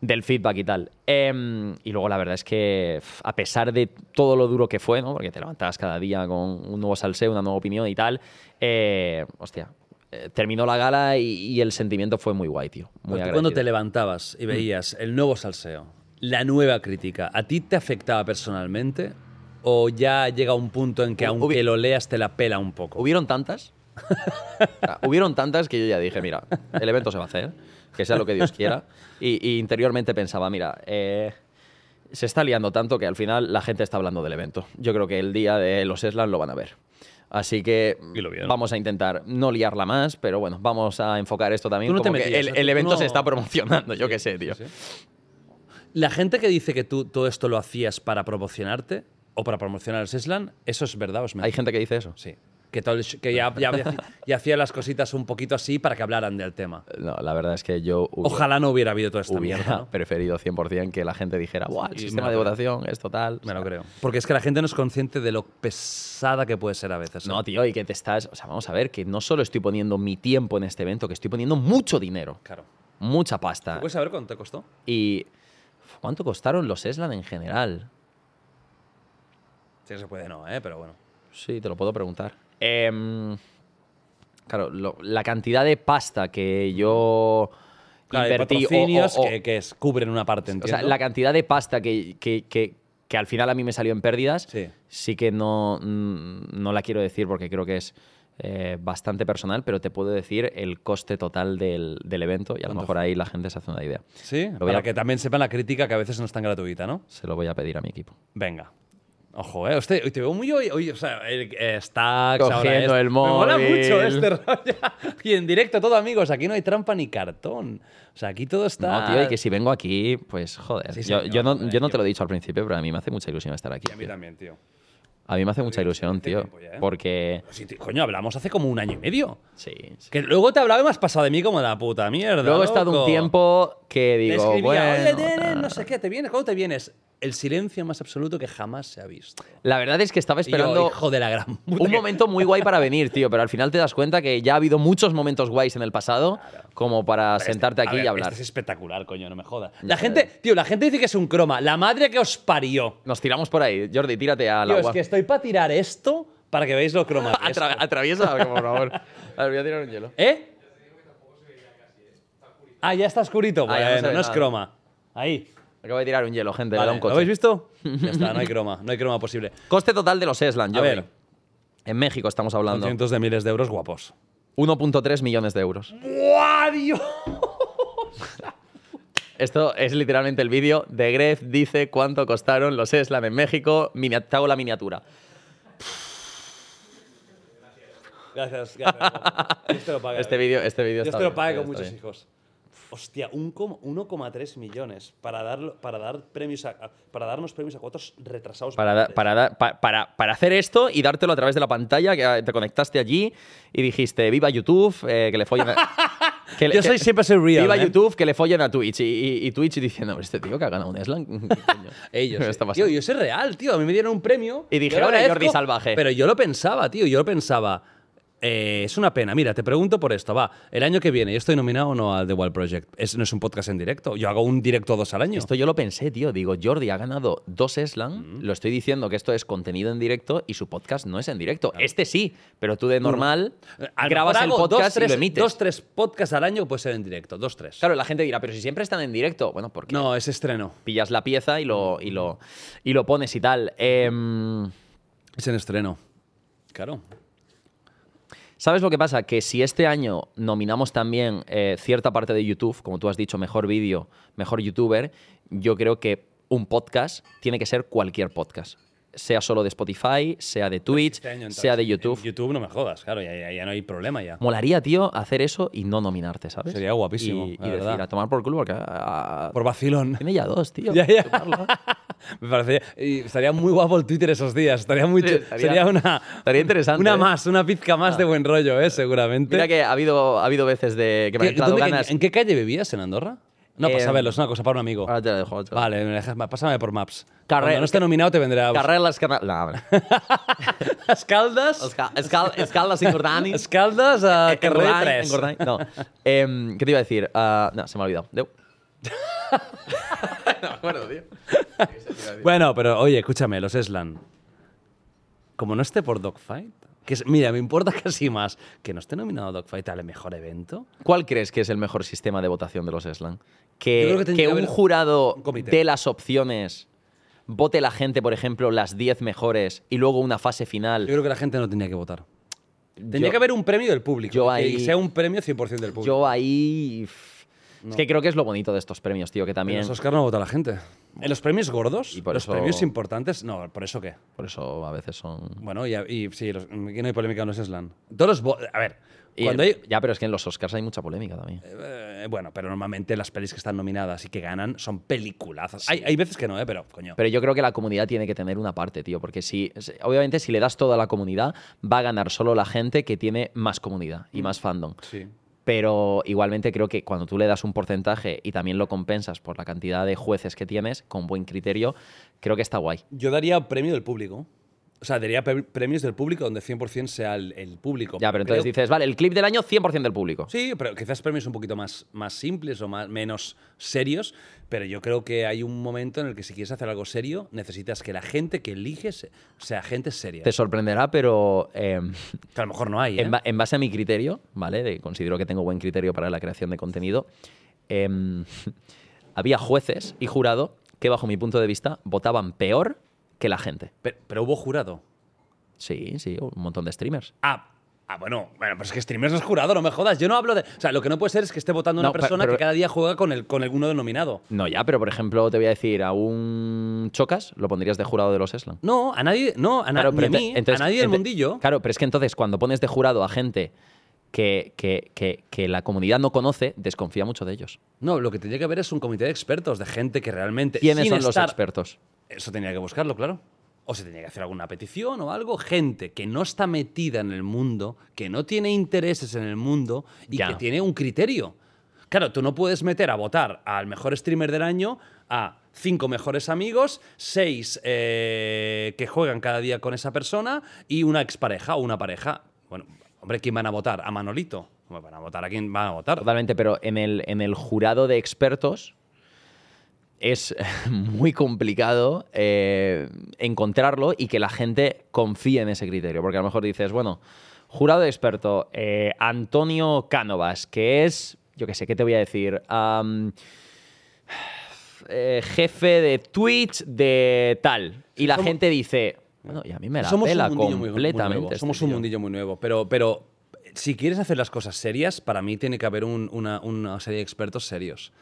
del feedback y tal. Em, y luego la verdad es que a pesar de todo lo duro que fue, ¿no? porque te levantabas cada día con un nuevo salseo, una nueva opinión y tal, eh, hostia, eh, terminó la gala y, y el sentimiento fue muy guay, tío. Muy cuando te levantabas y veías el nuevo salseo, la nueva crítica, ¿a ti te afectaba personalmente? ¿O ya llega un punto en que Hu- aunque hubi- lo leas te la pela un poco? Hubieron tantas. O sea, hubieron tantas que yo ya dije, mira, el evento se va a hacer, que sea lo que Dios quiera. Y, y interiormente pensaba, mira, eh, se está liando tanto que al final la gente está hablando del evento. Yo creo que el día de los Eslan lo van a ver. Así que vamos a intentar no liarla más, pero bueno, vamos a enfocar esto también Tú no te como que metías, el, ¿eh? El evento no- se está promocionando, yo qué sé, tío. La gente que dice que tú todo esto lo hacías para promocionarte o para promocionar el Seslan, ¿eso es verdad o es mentira? Hay gente que dice eso. Sí. Que, todo el que ya, ya, ya hacía las cositas un poquito así para que hablaran del tema. No, la verdad es que yo hubiera- Ojalá no hubiera habido toda esta hubiera mierda, ¿no? preferido 100% que la gente dijera, ¡buah, el sistema de votación es total! Me lo O sea, creo. Porque es que la gente no es consciente de lo pesada que puede ser a veces. ¿eh? No, tío, y que te estás. O sea, vamos a ver, que no solo estoy poniendo mi tiempo en este evento, que estoy poniendo mucho dinero, Claro. mucha pasta. ¿Puedes saber cuánto te costó? Y. ¿Cuánto costaron los Eslan en general? Sí, se puede, no, ¿eh? Pero bueno. Sí, te lo puedo preguntar. Em, claro, lo- la cantidad de pasta que yo Claro, invertí. o- o- o- que, que es- cubren una parte, o sea, la cantidad de pasta que, que- que- que al final a mí me salió en pérdidas, Sí. que no, mm, no la quiero decir porque creo que es eh, bastante personal, pero te puedo decir el coste total del, del evento y a lo ¿Cuánto mejor ahí la gente se hace una idea. Sí, para a- que también sepan la crítica que a veces no es tan gratuita, ¿no? Se lo voy a pedir a mi equipo. Venga. Ojo, eh. Hoy te veo muy hoy, hoy, o sea, el, eh, ahora Cogiendo el Me mola móvil. mucho este rollo. Y en directo todo, amigos. Aquí no hay trampa ni cartón. O sea, aquí todo está. No, tío, y que si vengo aquí, pues joder. Sí, yo, señor, yo no, joder, yo no te lo he dicho al principio, pero a mí me hace mucha ilusión estar aquí. Y a mí tío. también, tío. A mí me hace mucha ilusión, tío. ya, ¿eh? Porque. Sí, tío, coño, hablamos hace como un año y medio. Sí. sí. Que luego te hablaba y me has pasado de mí como de la puta mierda. Luego he estado un tiempo que Te digo, escribía, bueno. oye, no tal". sé qué, ¿te vienes? ¿Cuándo te vienes? El silencio más absoluto que jamás se ha visto. La verdad es que estaba yo, esperando hijo de la gran puta un que- momento muy guay para venir, tío, pero al final te das cuenta que ya ha habido muchos momentos guays en el pasado como para Pero este- sentarte a aquí ver, y hablar. Este es espectacular, coño, no me jodas. Ya, La gente, tío, la gente dice que es un croma. La madre que os parió. Nos tiramos por ahí. Jordi, tírate al Tío, es que estoy para tirar esto para que veáis lo croma. Atra- atraviesa por favor. A ver, voy a tirar un hielo. ¿Eh? Ah, ya está oscurito. Ah, ya no no es croma. Ahí. Acabo de tirar un hielo, gente. Vale, ¿Lo habéis visto? Ya está, no hay croma. No hay croma posible. Coste total de los Eslan, A Jordi. ver. En México estamos hablando. cientos de miles de euros guapos. 1.3 millones de euros. ¡Buah, Dios! Esto es literalmente el vídeo de Gref dice cuánto costaron los Eslan en México. Te hago la miniatura. Gracias, gracias. guapo. Dios te lo pague, Este vídeo este vídeo está te lo bien, pague está con muchos bien. hijos. Hostia, un com- 1,3 millones para, darlo, para, dar premios a, para darnos premios a cuatro retrasados. Para, da- para, da- pa- para, para hacer esto y dártelo a través de la pantalla, que ah, te conectaste allí y dijiste, viva YouTube, eh, que le follen a... que le- Yo que- soy siempre soy real. Viva ¿eh? YouTube, que le follen a Twitch. Y, y- y Twitch diciendo, este tío que ha ganado un Eslan. Ellos. ¿Qué sí. está Tío, yo soy real, tío. A mí me dieron un premio. Y dije, yo lo "Ole, agradezco", Jordi Salvaje. Pero yo lo pensaba, tío. Yo lo pensaba. Eh, es una pena. Mira, te pregunto por esto. Va, el año que viene, ¿yo estoy nominado o no al The Wild Project? Es, no es un podcast en directo. Yo hago un directo dos al año. Esto yo lo pensé, tío. Digo, Jordi ha ganado dos Eslan. Mm. Lo estoy diciendo que esto es contenido en directo y su podcast no es en directo. Este sí, pero tú de normal grabas el podcast dos, tres, y lo emites. Dos, tres podcasts al año puede ser en directo. Dos, tres. Claro, la gente dirá, pero si siempre están en directo. Bueno, porque No, es estreno. pillas la pieza y lo, y lo, y lo pones y tal. Em, Es en estreno. Claro. ¿Sabes lo que pasa? Que si este año nominamos también eh, cierta parte de YouTube, como tú has dicho, mejor vídeo, mejor youtuber, yo creo que un podcast tiene que ser cualquier podcast. Sea solo de Spotify, sea de Twitch, Este año, entonces, sea de en YouTube. YouTube no me jodas, claro, ya, ya- ya no hay problema ya. Molaría, tío, hacer eso y no nominarte, ¿sabes? Sería guapísimo, Y, y decir, a tomar por culo porque ah, Por vacilón. tiene ya dos, tío. Ya, ya. Me parece. y estaría muy guapo el Twitter esos días. Estaría muy. Sí, estaría- sería una. estaría interesante, Una ¿eh? más, una pizca más de buen rollo, ¿eh? Seguramente. Mira que ha habido, ha habido veces de que me ¿Qué- han entrado ganas. ¿En, qué calle vivías? ¿En Andorra? No, Eh, para saberlo, es una cosa para un amigo. Ahora te lo dejo. ahora te dejo. Vale, me dejas- pásame por Maps. Carrer- Cuando no esté nominado te vendré a buscar. Carreras No, hombre. Escaldas. Escal- escal- Escaldas en Gordani. Escaldas a En Carrer Gordany, 3. en Gordany. No. Em, ¿Qué te iba a decir? Ah, no, se me ha olvidado. Deu. no me acuerdo, tío. Bueno, pero oye, escúchame, los Eslan. Como no esté por Dogfight. Que es- mira, me importa casi más que no esté nominado Dogfight al mejor evento. ¿Cuál crees que es el mejor sistema de votación de los Eslan? Que, Yo que un jurado un de las opciones vote la gente, por ejemplo, las 10 mejores y luego una fase Yo final. creo que la gente no tenía que votar. Tendría Yo- que haber un premio del público. yo que sea un premio 100% del público. Yo ahí. Es que creo que es lo bonito de estos premios, tío, que En también. los Oscar no vota la gente. En los premios gordos, Y por los eso- premios importantes, no, ¿por eso qué? Por eso a veces son. Bueno, y, y sí, los- aquí no hay polémica en los Slam. Todos los A ver, Y- cuando hay. Ya, pero es que en los Oscars hay mucha polémica también. eh, bueno, pero normalmente las pelis que están nominadas y que ganan son peliculazas. Hay, hay veces que no, ¿eh? Pero, coño. Pero yo creo que la comunidad tiene que tener una parte, tío, porque si, si- obviamente si le das todo a la comunidad, va a ganar solo la gente que tiene más comunidad y más fandom. sí. Pero igualmente creo que cuando tú le das un porcentaje y también lo compensas por la cantidad de jueces que tienes, con buen criterio, creo que está guay. Yo daría premio del público. O sea, daría pe- premios del público donde 100% sea el, el público. Ya, pero entonces Creo- dices, vale, el clip del año 100% del público. Sí, pero quizás premios un poquito más, más simples o más, menos serios, pero yo creo que hay un momento en el que si quieres hacer algo serio, necesitas que la gente que eliges sea gente seria. Te sorprenderá, pero eh, Que a lo mejor no hay, ¿eh? en, ba- en base a mi criterio, ¿vale? De- considero que tengo buen criterio para la creación de contenido. em, había jueces y jurado que, bajo mi punto de vista, votaban peor que la gente. Pe- Pero, hubo jurado. Sí, sí, un montón de streamers. Ah, ah, bueno, bueno, pero es que streamers no es jurado, no me jodas. Yo no hablo de. O sea, lo que no puede ser es que esté votando una No, persona pero- que cada día juega con el con alguno denominado. No, ya, pero por ejemplo, te voy a decir, a un Chocas lo pondrías de jurado de los Eslan. No, a nadie, no, a, na- Claro, ni a mí, entonces- a nadie del mundillo. Claro, pero es que entonces cuando pones de jurado a gente que, que- que- que la comunidad no conoce, desconfía mucho de ellos. No, lo que tendría que haber es un comité de expertos, de gente que realmente. ¿Quiénes son los expertos? Eso tenía que buscarlo, claro. O se tenía que hacer alguna petición o algo. Gente que no está metida en el mundo, que no tiene intereses en el mundo y Ya. que tiene un criterio. Claro, tú no puedes meter a votar al mejor streamer del año a cinco mejores amigos, seis eh, que juegan cada día con esa persona y una expareja o una pareja. Bueno, hombre, ¿quién van a votar? ¿A Manolito? Van a votar a quién van a votar. Totalmente, pero en el, en el jurado de expertos es muy complicado eh, encontrarlo y que la gente confíe en ese criterio. Porque a lo mejor dices, bueno, jurado de experto, eh, Antonio Cánovas, que es, yo qué sé, ¿qué te voy a decir? Eh, jefe de Twitch de tal. Y la gente dice, bueno, y a mí me la Somos pela un mundillo muy- muy completamente. nuevo. este Somos un tío. mundillo muy nuevo. Pero, pero si quieres hacer las cosas serias, para mí tiene que haber un- una, una serie de expertos serios.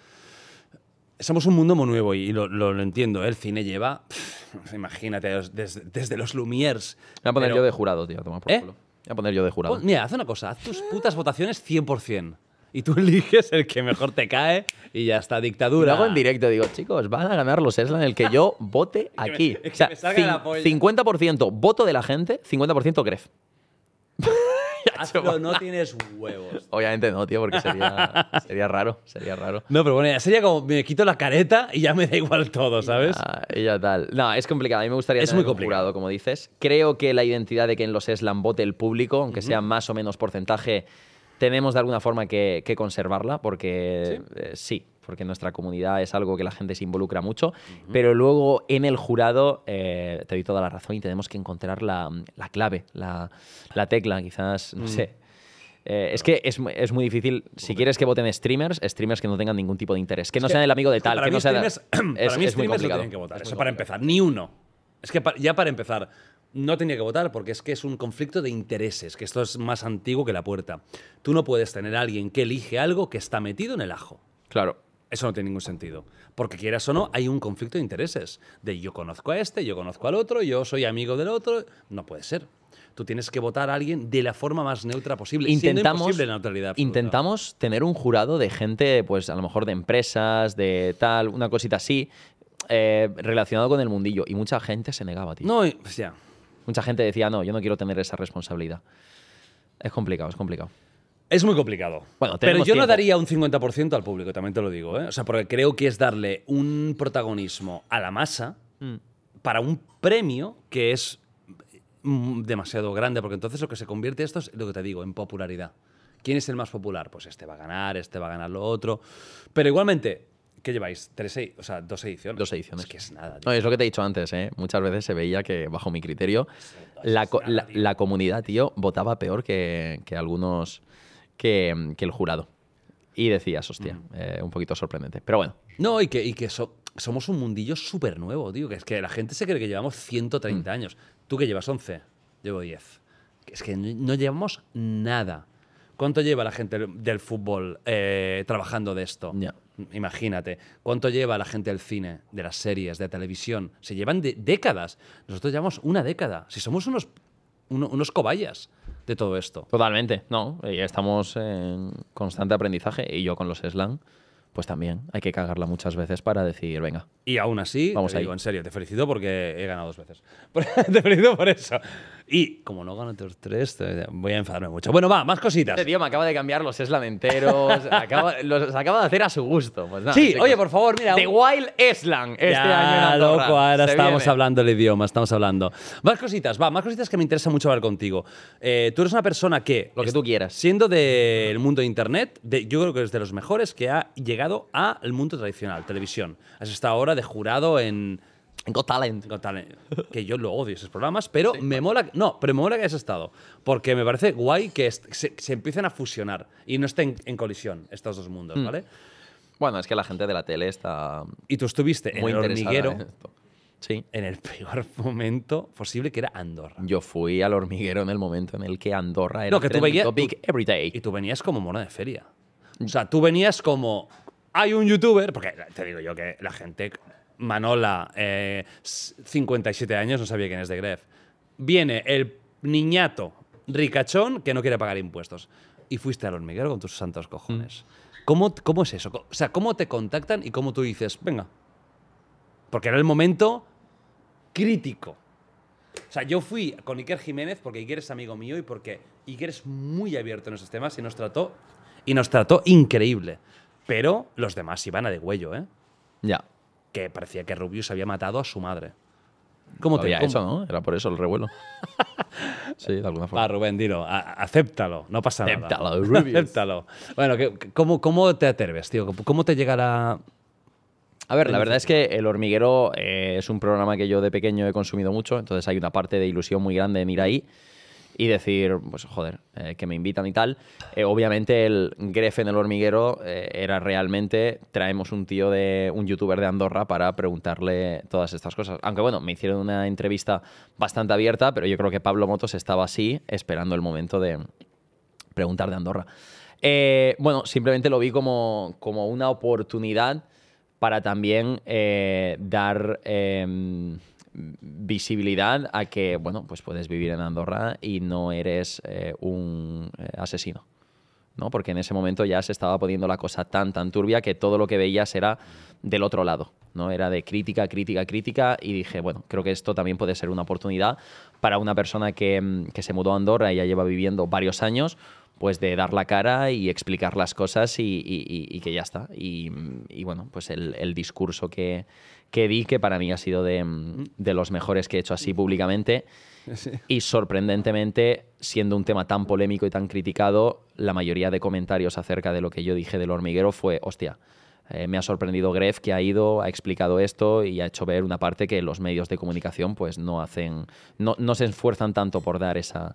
somos un mundo muy nuevo y lo, lo- lo entiendo. ¿eh? El cine lleva, pff, imagínate, desde, desde los Lumières. Me voy a poner yo de jurado, tío. Toma por ¿Eh? culo. Me voy a poner yo de jurado. Pon- Mira, haz una cosa, haz tus putas votaciones 100%. Y tú eliges el que mejor te cae y ya está, dictadura. Lo hago en directo, digo, chicos, van a ganar los Eslan el que yo vote aquí. o sea, me salga la cin- polla. 50% voto de la gente, 50% Gref. Hazlo, no tienes huevos. Obviamente no, tío, porque sería, sería raro, sería raro. No, pero bueno, ya sería como me quito la careta y ya me da igual todo, ¿sabes? Ah, y ya tal. No, es complicado. A mí me gustaría Es tener muy complicado. jurado, como dices. Creo que la identidad de que en los Eslan vote el público, aunque sea más o menos porcentaje, tenemos de alguna forma que, que conservarla, porque eh, sí, porque nuestra comunidad es algo que la gente se involucra mucho. Pero luego en el jurado, eh, te doy toda la razón y tenemos que encontrar la, la clave, la, la tecla, quizás, Mm. no sé. Eh, es que es, es muy difícil. Si quieres que voten streamers, streamers que no tengan ningún tipo de interés. Que no sean el amigo de tal, para que mí no sea. streamers, es, para mí es muy streamers no complicado. tienen que votar. Es Eso para empezar, ni uno. Es que ya para empezar, no tenía que votar porque es que es un conflicto de intereses, que esto es más antiguo que la puerta. Tú no puedes tener a alguien que elige algo que está metido en el ajo. Claro. Eso no tiene ningún sentido. Porque quieras o no, hay un conflicto de intereses. De yo conozco a este, yo conozco al otro, yo soy amigo del otro. No puede ser. Tú tienes que votar a alguien de la forma más neutra posible. Intentamos, imposible la neutralidad intentamos tener un jurado de gente, pues a lo mejor de empresas, de tal, una cosita así, eh, relacionado con el mundillo. Y mucha gente se negaba, tío. No, pues ya. Mucha gente decía, no, yo no quiero tener esa responsabilidad. Es complicado, es complicado. Es muy complicado. Bueno, Pero yo no daría un 50% al público, también te lo digo. ¿eh? O sea, porque creo que es darle un protagonismo a la masa Mm. para un premio que es mm, demasiado grande, porque entonces lo que se convierte esto es lo que te digo, en popularidad. ¿Quién es el más popular? Pues este va a ganar, este va a ganar lo otro. Pero igualmente, ¿qué lleváis? Tres, edi- o sea, dos ediciones. Dos ediciones. Es que es nada. tío. No, es lo que te he dicho antes, ¿eh? Muchas veces se veía que, bajo mi criterio, la, co- la- comunidad, tío, votaba peor que, que algunos. Que, que el jurado. Y decías, hostia, eh, un poquito sorprendente. Pero bueno, No, y que, y que so- somos un mundillo súper nuevo, tío. Que es que la gente se cree que llevamos 130 años. Tú que llevas 11, llevo 10. Que Es que no llevamos nada. ¿Cuánto lleva la gente del fútbol eh, trabajando de esto? Ya. Imagínate. ¿Cuánto lleva la gente del cine, de las series, de televisión? Se llevan de- décadas. Nosotros llevamos una década. Si somos unos, uno- unos cobayas de todo esto. Totalmente, no. estamos en constante aprendizaje y yo con los slang, pues también hay que cagarla muchas veces para decir, venga, Y aún así, Vamos te digo, en serio, te felicito porque he ganado dos veces. te felicito por eso. Y como no gano otros tres, voy a enfadarme mucho. Bueno, va, más cositas. este tío me acaba de cambiar los slang enteros, acaba- los acaba de hacer a su gusto. Pues nada, Sí, chicos. oye, por favor, mira. The un- Wild Slang este ya, año en loco, ahora Se estamos viene. hablando el idioma, estamos hablando. Más cositas, va, más cositas que me interesa mucho hablar contigo. Eh, tú eres una persona que... Lo que tú quieras. Siendo del mundo de Internet, de- yo creo que eres de los mejores que ha llegado al mundo tradicional, televisión. Has estado ahora de jurado en... Got Talent. Got Talent, que yo lo odio esos programas, pero me mola, no, pero me mola que hayas estado, porque me parece guay que se, se empiecen a fusionar y no estén en colisión estos dos mundos, Mm. ¿vale? Bueno, es que la gente de la tele está Y tú estuviste en muy el interesada hormiguero en. Sí. en el peor momento posible, que era Andorra. Yo fui al hormiguero en el momento en el que Andorra era No, que tú veías- topic tú- every day. Y tú venías como mona de feria. O sea, tú venías como. Hay un youtuber, porque te digo yo que la gente. Manola, eh, s- 57 años, no sabía quién es de Gref. Viene el niñato ricachón que no quiere pagar impuestos. Y fuiste al hormiguero con tus santos cojones. ¿Cómo, ¿Cómo es eso? O sea, ¿cómo te contactan y cómo tú dices, venga? Porque era el momento crítico. O sea, yo fui con Iker Jiménez porque Iker es amigo mío y porque Iker es muy abierto en esos temas y nos trató, y nos trató increíble. Pero los demás iban a degüello, ¿eh? Ya. Que parecía que Rubius había matado a su madre. ¿Cómo te Había eso, ¿no? Era por eso el revuelo. sí, de alguna forma. Va, Rubén, dilo, a- acéptalo, no pasa Acéptalo, nada. Rubius. acéptalo. Bueno, ¿qué- ¿cómo, ¿cómo te atreves, tío? ¿Cómo te llega la...? A ver, la verdad es que El Hormiguero eh, es un programa que yo de pequeño he consumido mucho, entonces hay una parte de ilusión muy grande en ir ahí y decir, pues joder, eh, que me invitan y tal. Eh, obviamente el Gref en El Hormiguero eh, era realmente, traemos un tío de, un youtuber de Andorra para preguntarle todas estas cosas. Aunque bueno, me hicieron una entrevista bastante abierta, pero yo creo que Pablo Motos estaba así, esperando el momento de preguntar de Andorra. Bueno, simplemente lo vi como, como una oportunidad para también dar em, visibilidad a que, bueno, pues puedes vivir en Andorra y no eres eh, un eh, asesino. ¿no? Porque en ese momento ya se estaba poniendo la cosa tan, tan turbia que todo lo que veías era del otro lado, ¿no? Era de crítica, crítica, crítica y dije, bueno, creo que esto también puede ser una oportunidad para una persona que, mm, que se mudó a Andorra y ya lleva viviendo varios años, pues de dar la cara y explicar las cosas y, que ya está. Y, bueno, pues el discurso que, que di, que para mí ha sido de, mm, de los mejores que he hecho así públicamente. Y sorprendentemente, siendo un tema tan polémico y tan criticado, la mayoría de comentarios acerca de lo que yo dije del hormiguero fue, hostia, eh, me ha sorprendido Gref que ha ido, ha explicado esto y ha hecho ver una parte que los medios de comunicación pues no hacen, no, no se esfuerzan tanto por dar esa,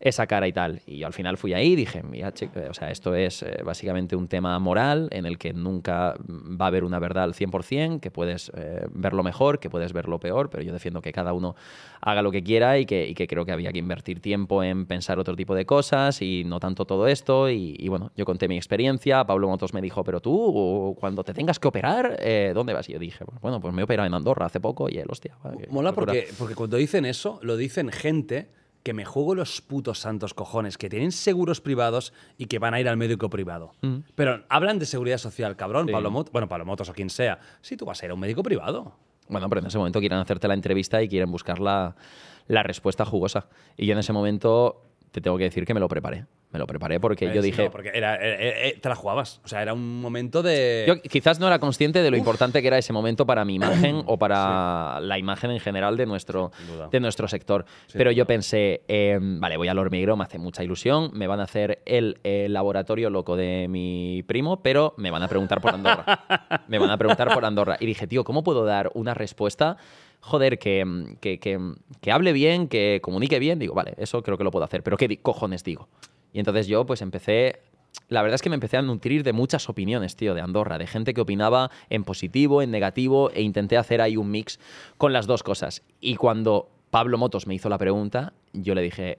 esa cara y tal. Y yo al final fui ahí y dije, mira, che- o sea, esto es eh, básicamente un tema moral en el que nunca va a haber una verdad al 100%, que puedes eh, verlo mejor, que puedes verlo peor, pero yo defiendo que cada uno haga lo que quiera y que, y que creo que había que invertir tiempo en pensar otro tipo de cosas y no tanto todo esto. Y, y bueno, yo conté mi experiencia, Pablo Motos me dijo, pero tú, cuando te tengas que operar, eh, ¿dónde vas? Y yo dije, bueno, pues me he operado en Andorra hace poco y él, hostia. Mola locura". porque, porque cuando dicen eso, lo dicen gente que me juego los putos santos cojones, que tienen seguros privados y que van a ir al médico privado. Pero hablan de seguridad social, cabrón, Sí. Pablo Motos, bueno, Pablo Motos o quien sea. Si tú vas a ir a un médico privado. Bueno, pero en ese momento quieren hacerte la entrevista y quieren buscar la, la respuesta jugosa. Y yo en ese momento te tengo que decir que me lo preparé. Me lo preparé porque Eh, yo sí, dije... no, porque era, eh, eh, te la jugabas. O sea, era un momento de. Yo quizás no era consciente de lo importante que era ese momento para mi imagen o para la imagen en general de nuestro, de nuestro sector. Pero yo pensé, eh, vale, voy al hormiguero, me hace mucha ilusión, me van a hacer el, eh, laboratorio loco de mi primo, pero me van a preguntar por Andorra. me van a preguntar por Andorra. Y dije, tío, ¿cómo puedo dar una respuesta? Joder, que, que, que, que hable bien, que comunique bien. Digo, vale, eso creo que lo puedo hacer, pero ¿qué cojones digo? Y entonces yo pues empecé la verdad es que me empecé a nutrir de muchas opiniones, tío, de Andorra, de gente que opinaba en positivo, en negativo, e intenté hacer ahí un mix con las dos cosas. Y cuando Pablo Motos me hizo la pregunta, yo le dije,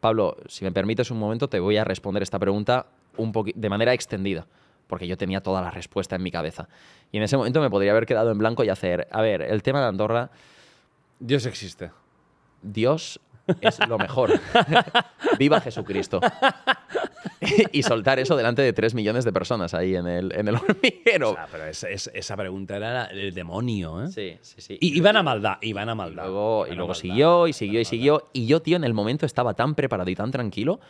Pablo, si me permites un momento, te voy a responder esta pregunta un de manera extendida, porque yo tenía toda la respuesta en mi cabeza. Y en ese momento me podría haber quedado en blanco y hacer, a ver, el tema de Andorra, Dios existe. Dios es lo mejor. Viva Jesucristo. y soltar eso delante de 3 millones de personas ahí en el, en el hormiguero. O sea, pero es- es- esa pregunta era el demonio, ¿eh? Sí, sí, sí. Y, y van a maldad, y van a Y maldad. luego, Van y luego maldad, siguió, y siguió, y siguió. Y yo, tío, en el momento estaba tan preparado y tan tranquilo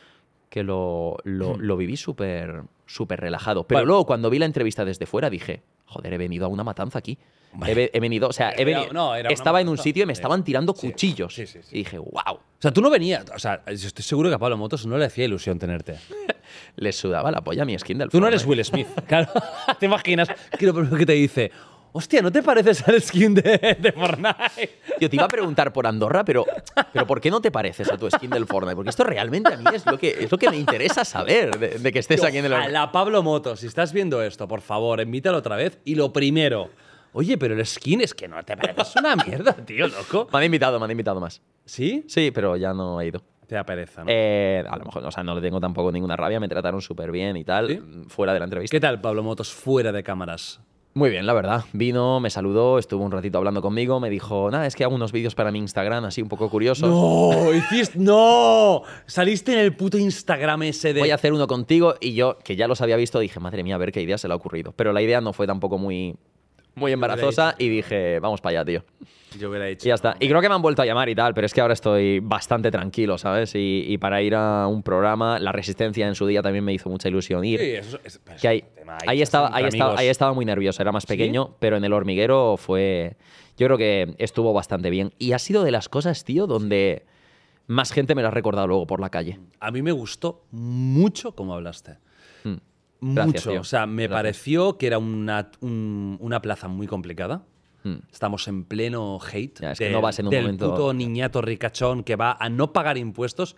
que lo, lo, lo viví súper súper relajado. Pero Vale. luego, cuando vi la entrevista desde fuera, dije, joder, he venido a una matanza aquí. He, he venido, o sea, he venido- no, estaba en un sitio y me estaban tirando Sí. cuchillos. Sí, sí. Y dije, wow, O sea, tú no venías. O sea, yo estoy seguro que a Pablo Motos no le hacía ilusión tenerte. le sudaba la polla a mi skin del Tú no eres Fortnite. Will Smith. Claro, te imaginas. Quiero que te dice. Hostia, ¿no te pareces al skin de, de Fortnite? Yo te iba a preguntar por Andorra, pero, pero ¿por qué no te pareces a tu skin del Fortnite? Porque esto realmente a mí es lo que, es lo que me interesa saber de, de que estés aquí en el A la Pablo Motos, si estás viendo esto, por favor, invítalo otra vez. Y lo primero. Oye, pero el skin es que no te pareces una mierda, tío, loco. Me han invitado, me han invitado más. ¿Sí? Sí, pero ya no he ido. Te da pereza, ¿no? Eh, a lo mejor, o sea, no le tengo tampoco ninguna rabia, me trataron súper bien y tal, ¿Sí? fuera de la entrevista. ¿Qué tal, Pablo Motos, fuera de cámaras? Muy bien, la verdad. Vino, me saludó, estuvo un ratito hablando conmigo, me dijo, nada, es que hago unos vídeos para mi Instagram así un poco curiosos. ¡No! ¡Hiciste! ¡No! Saliste en el puto Instagram ese de. Voy a hacer uno contigo y yo, que ya los había visto, dije, madre mía, a ver qué idea se le ha ocurrido. Pero la idea no fue tampoco muy, muy embarazosa y dije, vamos para allá, tío. Yo hubiera dicho. Y ya está. Y creo que me han vuelto a llamar y tal, pero es que ahora estoy bastante tranquilo, ¿sabes? Y, y para ir a un programa, La Resistencia en su día también me hizo mucha ilusión ir. Sí, eso es. que ahí, tema, ahí, estaba, ahí, estaba, ahí estaba muy nervioso, era más pequeño, pero en el hormiguero fue. Yo creo que estuvo bastante bien. Y ha sido de las cosas, tío, donde más gente me lo ha recordado luego por la calle. A mí me gustó mucho cómo hablaste. Mm. Gracias, mucho. tío. O sea, me Gracias. pareció que era una, un- una plaza muy complicada. Mm. Estamos en pleno hate. Ya, es que no vas en un del momento- puto niñato ricachón que va a no pagar impuestos.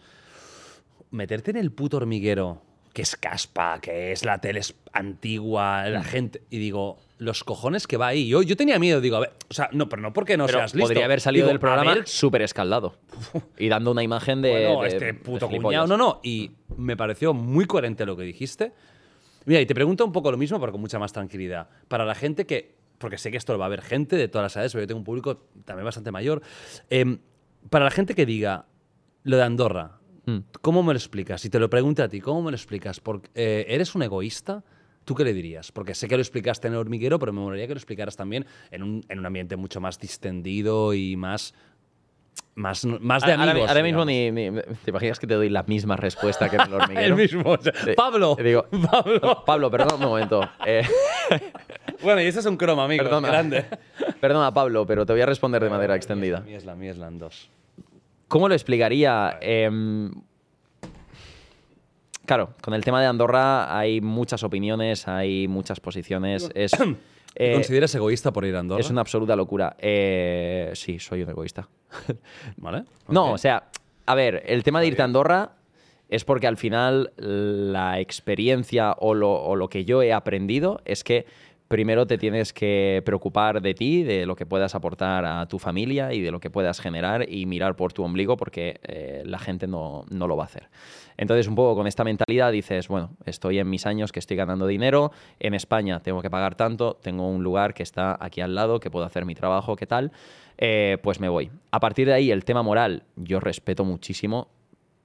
Meterte en el puto hormiguero, que es caspa, que es la tele es antigua, la gente. Y digo, los cojones que va ahí. Yo, yo tenía miedo, digo, a ver, o sea, no, pero no porque no Pero seas listo. podría haber salido Digo, del programa súper escaldado. Y dando una imagen de. bueno, de- este puto cuñado. No, no. Y me pareció muy coherente lo que dijiste. Mira, y te pregunto un poco lo mismo, pero con mucha más tranquilidad. Para la gente que porque sé que esto lo va a ver gente de todas las edades, pero yo tengo un público también bastante mayor. Em, para la gente que diga lo de Andorra, Mm. ¿cómo me lo explicas? Si te lo pregunto a ti, ¿cómo me lo explicas? Porque, eh, ¿Eres un egoísta? ¿Tú qué le dirías? Porque sé que lo explicaste en el hormiguero, pero me molaría que lo explicaras también en un, en un ambiente mucho más distendido y más, más, más de amigos. Ahora, mismo ni, ni- ¿Te imaginas que te doy la misma respuesta que en el hormiguero? El mismo. o sea, Sí. Pablo. Te digo, Pablo. Pablo, perdón un momento. Eh, Bueno, y ese es un croma, amigo. perdona, Grande. perdona, Pablo, pero te voy a responder de manera extendida. Mi es la, mi es la en dos. ¿Cómo lo explicaría? Em, claro, con el tema de Andorra hay muchas opiniones, hay muchas posiciones. Es, ¿Te eh, consideras egoísta por ir a Andorra? es una absoluta locura. Eh, sí, soy un egoísta. ¿Vale? No, o sea, a ver, el tema de irte a Andorra es porque al final la experiencia o lo, o lo que yo he aprendido es que primero te tienes que preocupar de ti, de lo que puedas aportar a tu familia y de lo que puedas generar y mirar por tu ombligo porque eh, la gente no, no lo va a hacer. Entonces, un poco con esta mentalidad dices, bueno, estoy en mis años que estoy ganando dinero, en España tengo que pagar tanto, tengo un lugar que está aquí al lado, que puedo hacer mi trabajo, ¿qué tal? Eh, pues me voy. A partir de ahí, el tema moral, yo respeto muchísimo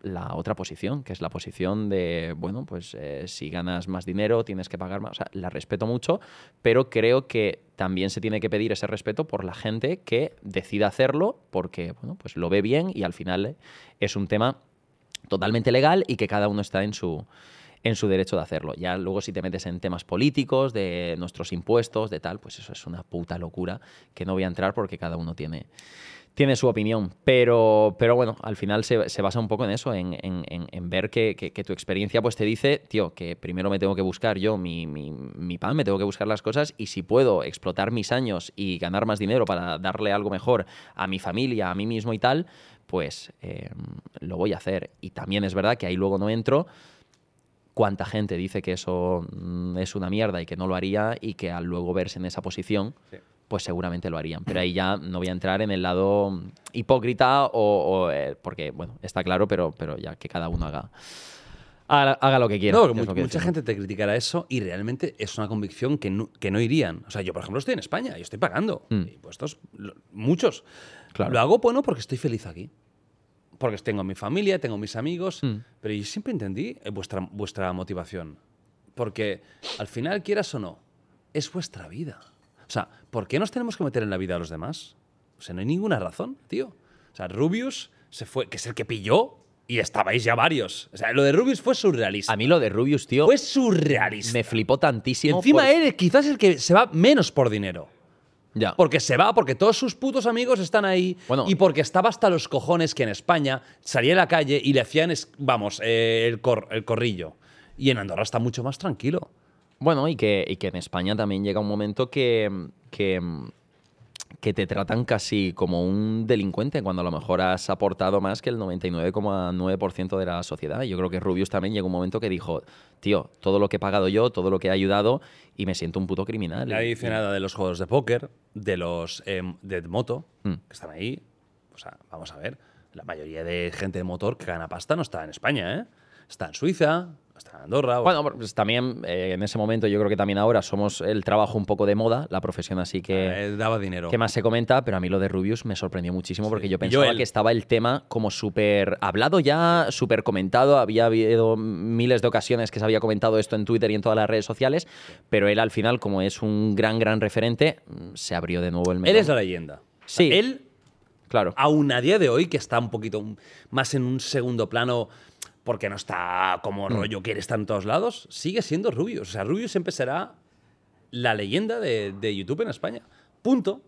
la otra posición, que es la posición de, bueno, pues eh, si ganas más dinero tienes que pagar más. O sea, la respeto mucho, pero creo que también se tiene que pedir ese respeto por la gente que decida hacerlo porque, bueno, pues lo ve bien y al final eh, es un tema totalmente legal y que cada uno está en su, en su derecho de hacerlo. Ya luego si te metes en temas políticos, de nuestros impuestos, de tal, pues eso es una puta locura que no voy a entrar porque cada uno tiene, tiene su opinión. Pero, pero bueno, al final se, se basa un poco en eso, en, en- en- ver que, que- que tu experiencia pues te dice, tío, que primero me tengo que buscar yo mi, mi- mi pan, me tengo que buscar las cosas y si puedo explotar mis años y ganar más dinero para darle algo mejor a mi familia, a mí mismo y tal, pues eh, lo voy a hacer. Y también es verdad que ahí luego no entro cuánta gente dice que eso mm, es una mierda y que no lo haría y que al luego verse en esa posición, Sí. pues seguramente lo harían. Pero ahí ya no voy a entrar en el lado mm, hipócrita o, o, eh, porque, bueno, está claro, pero, pero ya que cada uno haga, haga, haga lo que quiera. No, porque mu- mucha decimos. gente te criticará eso y realmente es una convicción que no, que no irían. O sea, yo, por ejemplo, estoy en España y estoy pagando Mm. impuestos, lo- muchos. Claro. Lo hago, bueno, porque estoy feliz aquí. Porque tengo mi familia, tengo mis amigos, Mm. pero yo siempre entendí eh, vuestra, vuestra motivación. Porque al final, quieras o no, es vuestra vida. O sea, ¿por qué nos tenemos que meter en la vida de los demás? O sea, no hay ninguna razón, tío. O sea, Rubius se fue, que es el que pilló, y estabais ya varios. O sea, lo de Rubius fue surrealista. A mí lo de Rubius, tío, Fue surrealista. me flipó y tantísimo. encima por- él quizás el que se va menos por dinero. Ya. Porque se va, porque todos sus putos amigos están ahí. Bueno. y porque estaba hasta los cojones que en España salía a la calle y le hacían, es- vamos, eh, el, cor- el corrillo. Y en Andorra está mucho más tranquilo. Bueno, y que, y que en España también llega un momento que, que, que te tratan casi como un delincuente cuando a lo mejor has aportado más que el 99,9% de la sociedad. Yo creo que Rubius también llegó un momento que dijo, tío, todo lo que he pagado yo, todo lo que he ayudado y me siento un puto criminal. Nadie dice nada de los juegos de póker, de los em, de moto, Mm. que están ahí. O sea, vamos a ver. La mayoría de gente de motor que gana pasta no está en España, ¿eh? Está en Suiza, está Andorra. o- Bueno, pues también eh, en ese momento, yo creo que también ahora somos el trabajo un poco de moda, la profesión así que... eh, daba dinero. ¿Qué más se comenta? Pero a mí lo de Rubius me sorprendió muchísimo porque yo pensaba que estaba el tema como súper hablado ya, súper comentado. Había habido miles de ocasiones que se había comentado esto en Twitter y en todas las redes sociales, pero él al final, como es un gran, gran referente, se abrió de nuevo el melón. Él es la leyenda. Sí. Él, Claro. aún a día de hoy, que está un poquito más en un segundo plano, porque no está como Mm. rollo que está en todos lados, sigue siendo Rubius. O sea, Rubius siempre será la leyenda de, de YouTube en España. Punto.